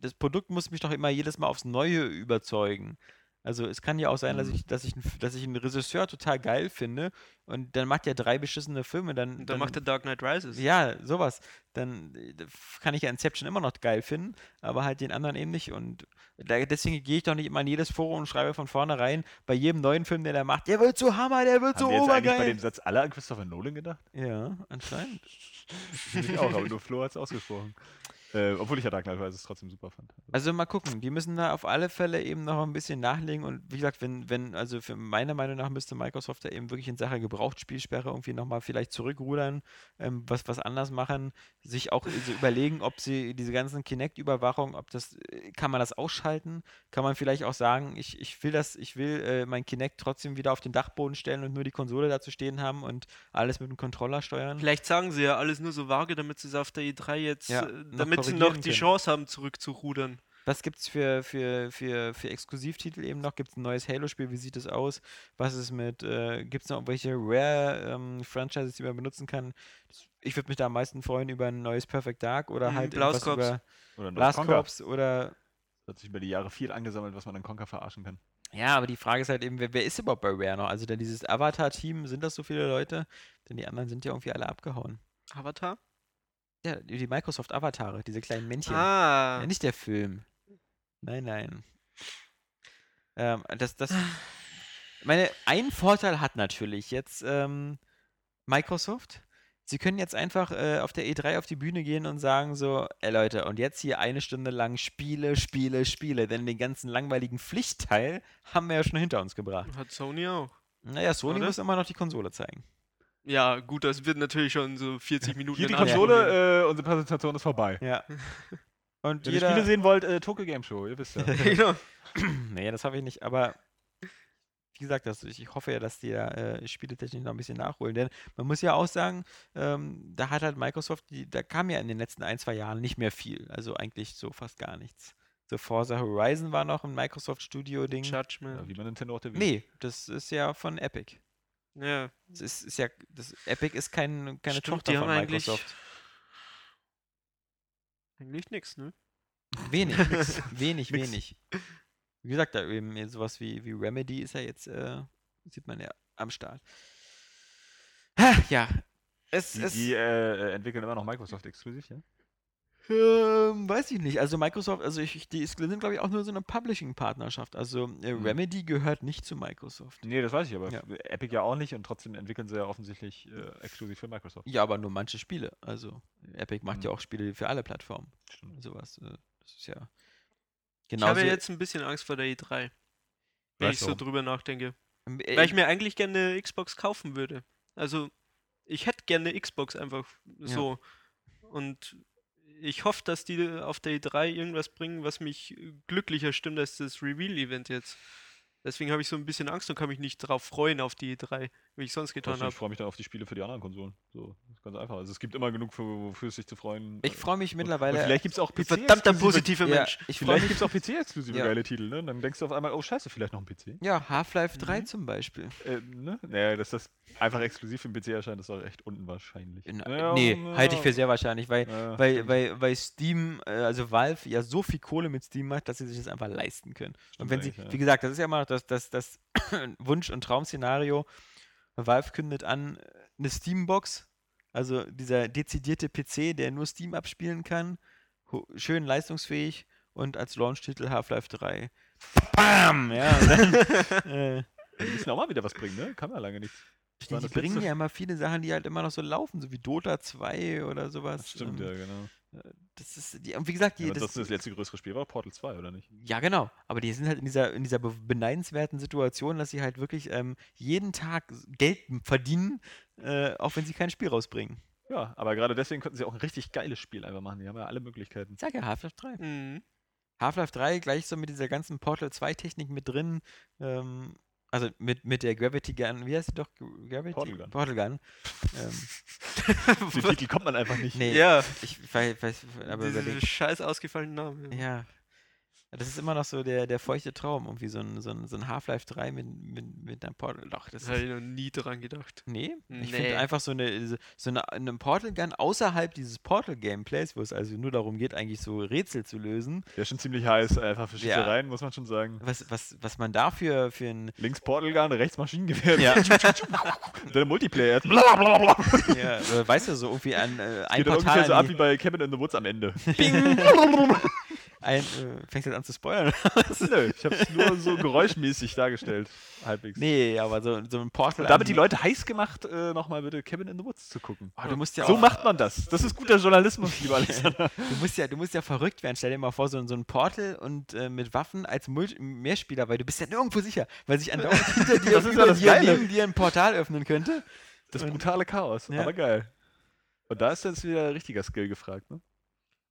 das Produkt muss mich doch immer jedes Mal aufs Neue überzeugen. Also es kann ja auch sein, dass Mhm. ich, dass ich, einen- dass ich einen Regisseur total geil finde und dann macht er drei beschissene Filme, dann, Und dann macht der Dark Knight Rises. ja, sowas. Dann äh, kann ich ja Inception immer noch geil finden, aber halt den anderen eben nicht. Und da, deswegen gehe ich doch nicht immer in jedes Forum und schreibe von vornherein bei jedem neuen Film, der der macht, der wird so Hammer, der wird Haben so wir jetzt eigentlich bei obergeil. dem Satz alle an Christopher Nolan gedacht? Ja, anscheinend. Ich auch, aber nur Flo hat es ausgesprochen. Äh, obwohl ich ja Dark Knight Rises trotzdem super fand. Also mal gucken, die müssen da auf alle Fälle eben noch ein bisschen nachlegen und wie gesagt, wenn, wenn, also für meiner Meinung nach müsste Microsoft da eben wirklich in Sache Gebrauchtspielsperre irgendwie nochmal vielleicht zurückrudern, ähm, was, was anders machen, sich auch so überlegen, ob sie diese ganzen Kinect-Überwachung, ob das, äh, kann man das ausschalten? Kann man vielleicht auch sagen, ich, ich will das, ich will äh, mein Kinect trotzdem wieder auf den Dachboden stellen und nur die Konsole dazu stehen haben und alles mit dem Controller steuern? Vielleicht sagen sie ja alles nur so vage, damit sie es auf der E3 jetzt, Ja, äh, damit korrigieren noch die können. Chance haben, zurückzurudern. Was gibt's für, für, für, für Exklusivtitel eben noch? Gibt es ein neues Halo-Spiel? Wie sieht es aus? Was ist mit, äh, gibt es noch irgendwelche Rare-Franchises, die man benutzen kann? Das, ich würde mich da am meisten freuen über ein neues Perfect Dark oder Mhm, halt Corps. über Oder Blast Conker. Corps oder Hat sich über die Jahre viel angesammelt, was man an Conker verarschen kann. ja, aber die Frage ist halt eben, wer, wer ist überhaupt bei Rare noch? Also denn dieses Avatar-Team, sind das so viele Leute? Denn die anderen sind ja irgendwie alle abgehauen. Avatar? Ja, die Microsoft-Avatare, diese kleinen Männchen. Ah. Ja, nicht der Film. Nein, nein. Ähm, das, das. Meine, ein Vorteil hat natürlich jetzt ähm, Microsoft. Sie können jetzt einfach äh, auf der E3 auf die Bühne gehen und sagen so, ey Leute, und jetzt hier eine Stunde lang Spiele, Spiele, Spiele, denn den ganzen langweiligen Pflichtteil haben wir ja schon hinter uns gebracht. Hat Sony auch. Naja, Sony Oder? muss immer noch die Konsole zeigen. Ja, gut, das wird natürlich schon so 40 Minuten. Hier die. Konsole, äh, unsere Präsentation ist vorbei. Ja. Und Wenn ihr Spiele sehen wollt, äh, Tokyo Game Show, ihr wisst ja. genau. Naja, das hoffe ich nicht, aber wie gesagt, das, ich hoffe ja, dass die da äh, spieletechnisch noch ein bisschen nachholen. Denn man muss ja auch sagen, ähm, da hat halt Microsoft, die, da kam ja in den letzten ein, zwei Jahren nicht mehr viel. Also eigentlich so fast gar nichts. So Forza Horizon war noch ein Microsoft Studio-Ding. Judgment. ja, wie man Nintendo auch der Nee, das ist ja von Epic. Ja. Das ist, ist ja, das, Epic ist kein, keine Stimmt, Tochter die von haben Microsoft. Eigentlich nix, ne? Wenig, Nix. wenig, Nix. wenig. Wie gesagt, da eben sowas wie, wie Remedy ist ja jetzt, äh, sieht man ja am Start. Ha, Ja, es, Die, es die äh, äh, entwickeln immer noch Microsoft exklusiv, ja? Ähm, weiß ich nicht. Also Microsoft, also ich, ich- die ist- sind glaube ich auch nur so eine Publishing-Partnerschaft. Also äh, Mhm. Remedy gehört nicht zu Microsoft. Nee, das weiß ich, aber Ja. Epic ja auch nicht und trotzdem entwickeln sie ja offensichtlich äh, exklusiv für Microsoft. Ja, aber nur manche Spiele. Also Epic macht ja Mhm. auch Spiele für alle Plattformen. Stimmt. Sowas. Äh, das ist ja. Ich Genau. habe ja jetzt ein bisschen Angst vor der E3. Wenn Weißt ich so warum? drüber nachdenke. äh, Weil ich mir eigentlich gerne eine Xbox kaufen würde. Also, ich hätte gerne eine Xbox einfach so. Und ich hoffe, dass die auf der E3 irgendwas bringen, was mich glücklicher stimmt als das Reveal-Event jetzt. Deswegen habe ich so ein bisschen Angst und kann mich nicht darauf freuen auf die E3, wie ich sonst getan Ich habe. freue mich dann auf die Spiele für die anderen Konsolen. So, das ist ganz einfach. Also es gibt immer genug, für, wofür es sich zu freuen. Ich freue mich Und- mittlerweile. Und vielleicht gibt es auch PC. Verdammter positive ja, Mensch. ich freue Vielleicht mich. gibt es auch PC-exklusive Ja. geile Titel, ne? Dann denkst du auf einmal, oh scheiße, vielleicht noch ein PC. Ja, Half-Life 3 Mhm. zum Beispiel. Äh, ne? Naja, dass das einfach exklusiv im PC erscheint, ist auch echt unwahrscheinlich. Na, Ja, nee, ja. halte ich für sehr wahrscheinlich, weil, Ja, weil, weil, weil Steam, äh, also Valve ja so viel Kohle mit Steam macht, dass sie sich das einfach leisten können. und Stimmt wenn sie, ja. wie gesagt, das ist ja immer noch das, das, das Wunsch- und Traum-Szenario. Valve kündet an, eine Steambox, also dieser dezidierte PC, der nur Steam abspielen kann, schön leistungsfähig und als Launch-Titel Half-Life 3. Bam! Ja, dann, äh, Die müssen auch mal wieder was bringen, ne? Kann man lange nicht. die, die das bringen ja immer viele Sachen, die halt immer noch so laufen, so wie Dota 2 oder sowas. Stimmt, Ähm, ja, genau. Das ist, die, und wie gesagt, die, Ja, das, das, das letzte größere Spiel war Portal 2, oder nicht? ja genau, aber die sind halt in dieser, in dieser be- beneidenswerten Situation, dass sie halt wirklich ähm, jeden Tag Geld verdienen, äh, auch wenn sie kein Spiel rausbringen. Ja, aber gerade deswegen könnten sie auch ein richtig geiles Spiel einfach machen. Die haben ja alle Möglichkeiten. Ich sag ja Half-Life 3. Mhm. Half-Life 3 gleich so mit dieser ganzen Portal 2 Technik mit drin, ähm, also mit, mit der Gravity Gun, wie heißt die doch? Gravity? Portal Gun. Portal Gun. ähm, Auf den Titel kommt man einfach nicht. nee, Ja, ich weiß, weiß aber diese überleg, scheiß ausgefallenen Namen. Ja. Das ist immer noch so der, der feuchte Traum, irgendwie so ein, so ein, so ein Half-Life 3 mit, mit, mit einem Portal. Doch, das Da habe ich noch nie dran gedacht. Nee, ich Nee. finde einfach so eine, so eine, eine Portal Gun außerhalb dieses Portal-Gameplays, wo es also nur darum geht, eigentlich so Rätsel zu lösen. Der ist schon ziemlich heiß, einfach für Ja. Schießereien, muss man schon sagen. Was, was, was man dafür für ein. Links Portal Gun, rechts Maschinengewehr. Ja. Der Multiplayer. Blablabla. ja, äh, weißt du, so irgendwie ein, äh, ein Geht Portal. ungefähr so an ab wie bei Cabin in the Woods am Ende. ein, äh, fängst jetzt an zu spoilern? Nö, ich hab's nur so geräuschmäßig dargestellt. Halbwegs. nee, aber so, so ein Portal. Und damit die Leute heiß gemacht, äh, nochmal bitte Cabin in the Woods zu gucken. Oh, du musst ja so auch, macht man das. Das ist guter Journalismus, lieber Alexander. Du musst ja, du musst ja verrückt werden. Stell dir mal vor, so, so ein Portal und äh, mit Waffen als Multi Mehrspieler, weil du bist ja nirgendwo sicher, weil sich andauernd hinter dir, Das ist ja das dir, Geile. neben dir ein Portal öffnen könnte. Das brutale Chaos. Ja. Aber geil. Und da ist jetzt wieder richtiger Skill gefragt, ne?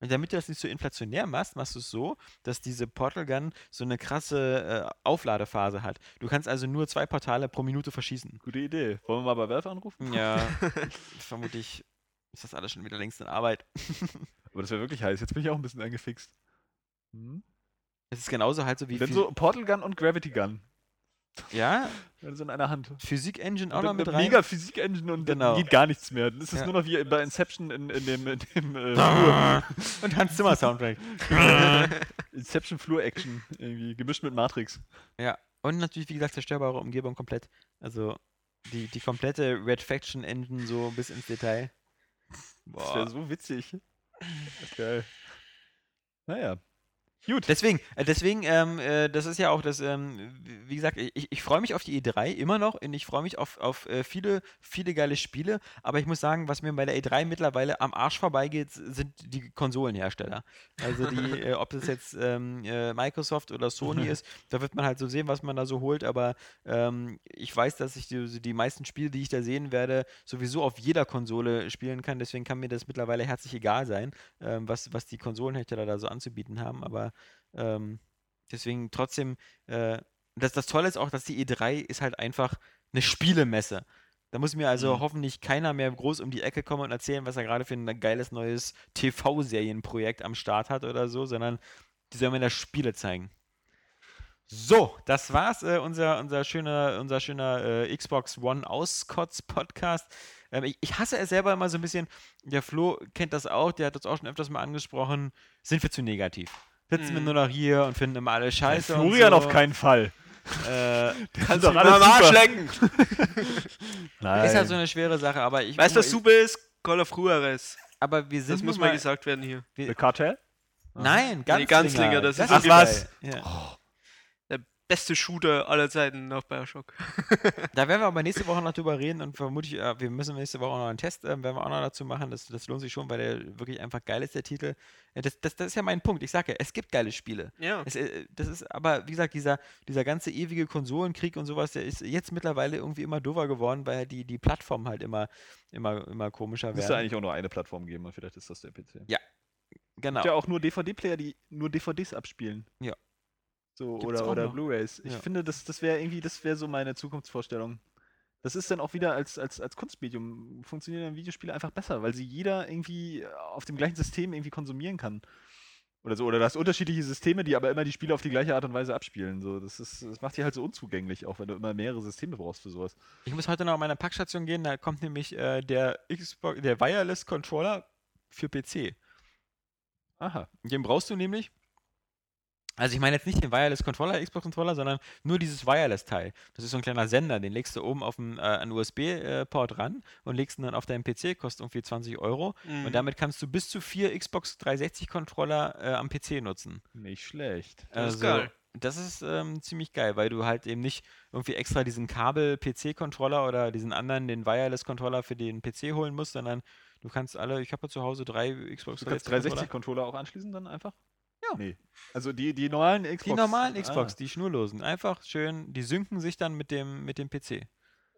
Und damit du das nicht so inflationär machst, machst du es so, dass diese Portal Gun so eine krasse äh, Aufladephase hat. Du kannst also nur zwei Portale pro Minute verschießen. Gute Idee. Wollen wir mal bei Valve anrufen? Ja, vermutlich ist das alles schon wieder längst in Arbeit. Aber das wäre wirklich heiß. Jetzt bin ich auch ein bisschen angefixt. Hm? Es ist genauso halt so wie Wenn so Portal Gun und Gravity Gun. Ja, Wenn so in einer Hand. Physik-Engine auch noch mit rein. Mega Physik-Engine und Genau. dann geht gar nichts mehr. Dann ist Ja. nur noch wie bei Inception in, in dem, in dem äh, Flur. Und Hans Zimmer Soundtrack. Inception Flur-Action. Irgendwie gemischt mit Matrix. Ja, und natürlich, wie gesagt, zerstörbare Umgebung komplett. Also die, die komplette Red Faction Engine so bis ins Detail. Das wäre so witzig. Das ist geil. Naja. Gut. Deswegen, äh, deswegen, ähm, äh, das ist ja auch das, ähm, wie- gesagt, ich, ich freue mich auf die E3 immer noch und ich freue mich auf, auf äh, viele, viele geile Spiele, aber ich muss sagen, was mir bei der E3 mittlerweile am Arsch vorbeigeht, sind die Konsolenhersteller. Also die, äh, ob das jetzt ähm, äh, Microsoft oder Sony ist, da wird man halt so sehen, was man da so holt, aber ähm, ich weiß, dass ich die, die meisten Spiele, die ich da sehen werde, sowieso auf jeder Konsole spielen kann, deswegen kann mir das mittlerweile herzlich egal sein, ähm, was, was die Konsolenhersteller da so anzubieten haben, aber ähm, deswegen trotzdem, äh, das, das Tolle ist auch, dass die E3 ist halt einfach eine Spielemesse. Da muss mir also Mhm. hoffentlich keiner mehr groß um die Ecke kommen und erzählen, was er gerade für ein geiles neues TV-Serienprojekt am Start hat oder so, sondern die sollen mir das Spiele zeigen. So, das war's, äh, unser, unser schöner, unser schöner äh, Xbox One Auskotz-Podcast. Ähm, ich, ich hasse es selber immer so ein bisschen. Der Flo kennt das auch, der hat das auch schon öfters mal angesprochen. Sind wir zu negativ? Sitzen wir Mhm. nur noch hier und finden immer alles scheiße. und Florian so. auf keinen Fall. Äh, Kannst Doch doch alles Arsch super. lecken. Nein. ist halt so eine schwere Sache, aber ich. Weißt du, was super ist? Call of Juarez. Aber wir sind Das muss mal mal gesagt werden hier. The Cartel? Nein, Ganzlinger. Ganzlinger, das ist ist Ach, was? Ja. Der beste Shooter aller Zeiten nach Bioshock. Da werden wir aber nächste Woche noch drüber reden und vermutlich, äh, wir müssen nächste Woche auch noch einen Test, äh, werden wir auch noch dazu machen. Das, das lohnt sich schon, weil der wirklich einfach geil ist, der Titel. Das, das, das ist ja mein Punkt. Ich sage ja, es gibt geile Spiele. Ja. Es, äh, das ist aber, wie gesagt, dieser, dieser ganze ewige Konsolenkrieg und sowas, der ist jetzt mittlerweile irgendwie immer doofer geworden, weil die, die Plattformen halt immer, immer, immer komischer Müsste werden. eigentlich auch nur eine Plattform geben und vielleicht ist das der PC. Genau. Gibt ja auch nur DVD-Player, die nur DVDs abspielen. So, Gibt's oder oder. Blu-Rays. Ich Ja. finde, das, das wäre irgendwie, das wäre so meine Zukunftsvorstellung. Das ist dann auch wieder als, als, als Kunstmedium funktionieren dann Videospiele einfach besser, weil sie jeder irgendwie äh, auf dem gleichen System irgendwie konsumieren kann. Oder so. Oder du hast unterschiedliche Systeme, die aber immer die Spiele auf die gleiche Art und Weise abspielen. So, das, ist, das macht die halt so unzugänglich, auch wenn du immer mehrere Systeme brauchst für sowas. Ich muss heute noch an meine Packstation gehen, da kommt nämlich äh, der Xbox, der Wireless Controller für PC. Aha. Den brauchst du nämlich. Also ich meine jetzt nicht den Wireless Controller, Xbox Controller, sondern nur dieses Wireless-Teil. Das ist so ein kleiner Sender, den legst du oben auf einen, äh, einen USB-Port ran und legst ihn dann auf deinen PC, kostet irgendwie 20 Euro. Mhm. Und damit kannst du bis zu vier Xbox 360 Controller äh, am PC nutzen. Nicht schlecht. Das ist Also, geil. Das ist ähm, ziemlich geil, weil du halt eben nicht irgendwie extra diesen Kabel-PC-Controller oder diesen anderen, den Wireless-Controller für den PC holen musst, sondern du kannst alle, ich habe ja zu Hause drei Xbox Du kannst 360 360-Controller auch anschließen dann einfach? Ja. Nee. Also die, die normalen Xbox. Die normalen Xbox, Ah. die schnurlosen, einfach schön, die synken sich dann mit dem, mit dem PC.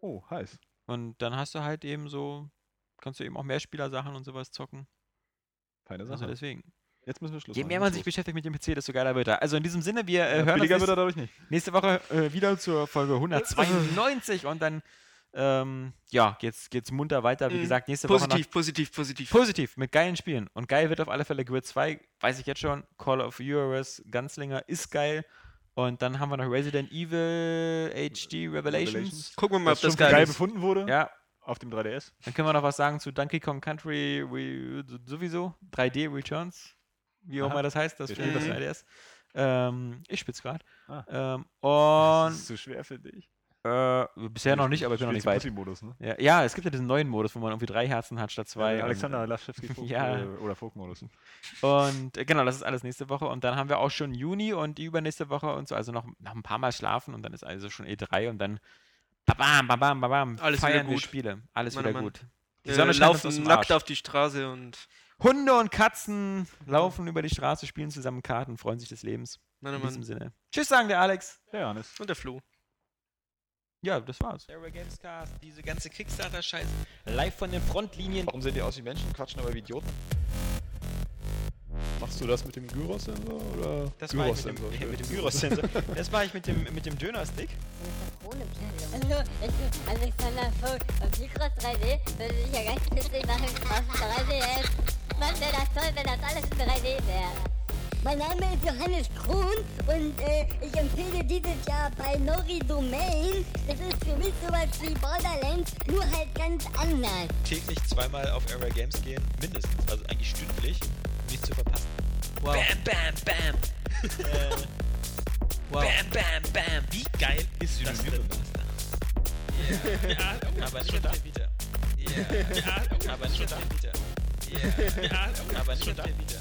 Oh, heiß. Und dann hast du halt eben so, kannst du eben auch Mehrspielersachen und sowas zocken. Feine Also Sache. deswegen. Jetzt müssen wir Schluss Je mehr man sich beschäftigt mit dem PC, desto geiler wird er. Also in diesem Sinne, wir äh, Ja, hören uns nächste, nächste Woche äh, wieder zur Folge 192 und dann, ähm, ja, geht's, geht's munter weiter. Wie Mhm. gesagt, nächste Woche noch Positiv, positiv, positiv. Positiv, mit geilen Spielen. Und geil wird auf alle Fälle Grid 2, weiß ich jetzt schon. Call of URS, Gunslinger ist geil. Und dann haben wir noch Resident Evil HD Revelations. Revelations. Gucken wir mal, ob das geil, geil ist. befunden wurde Ja, auf dem 3DS. dann können wir noch was sagen zu Donkey Kong Country Re sowieso. 3D Returns, wie auch immer das heißt, das Spiel spielt das das 3DS. Ähm, ich spiel's gerade. Ah. Ähm, Das und ist zu schwer für dich. Äh, bisher noch nicht, aber ich bin noch nicht weit. Modus, ne? Ja, ja, es gibt ja diesen neuen Modus, wo man irgendwie drei Herzen hat statt zwei. Äh, und- Alexander Laschewski Ja. äh, oder Folk-Modus. Und äh, genau, das ist alles nächste Woche. Und dann haben wir auch schon Juni und die übernächste Woche und so. Also noch, noch ein paar Mal schlafen und dann ist also schon E3 und dann babam, babam, babam, Alles wieder feiern wir gut. Spiele. Alles Mann, wieder Mann. gut. Die Äh, Sonne aus laufen nackt auf die Straße und. Hunde und Katzen laufen über die Straße, spielen zusammen Karten, freuen sich des Lebens. Mann, In Mann. diesem Sinne. Tschüss, sagen der Alex. Der Janis. Und der Flo. Ja, das war's. Area Gamescast, diese ganze Kickstarter-Scheiß live von den Frontlinien. Warum sehen die aus wie Menschen, quatschen aber wie Idioten? Machst du das mit dem Gyrosensor oder? Das war ich mit Gyrosensor, dem, schön. mit dem Gyrosensor. Das war ich mit dem, mit dem Dönerstick. Hallo, ich bin Alexander Vogt und Mikros 3D würde ich ja ganz witzig machen auf 3DS. Mann, wäre das toll, wenn das alles in 3D wäre. Mein Name ist Johannes Krohn und äh, ich empfehle dieses Jahr Binary Domain. Das ist für mich sowas wie Borderlands, nur halt ganz anders. täglich zweimal auf Area Games gehen, mindestens, also eigentlich stündlich, um nichts zu verpassen. Wow. Bam, bam, bam. äh, Wow. Bam, bam, bam. Wie geil ist das denn? Ja, aber nicht auf der Vita. Ja, aber nicht auf der Vita. Ja, aber nicht auf der Vita.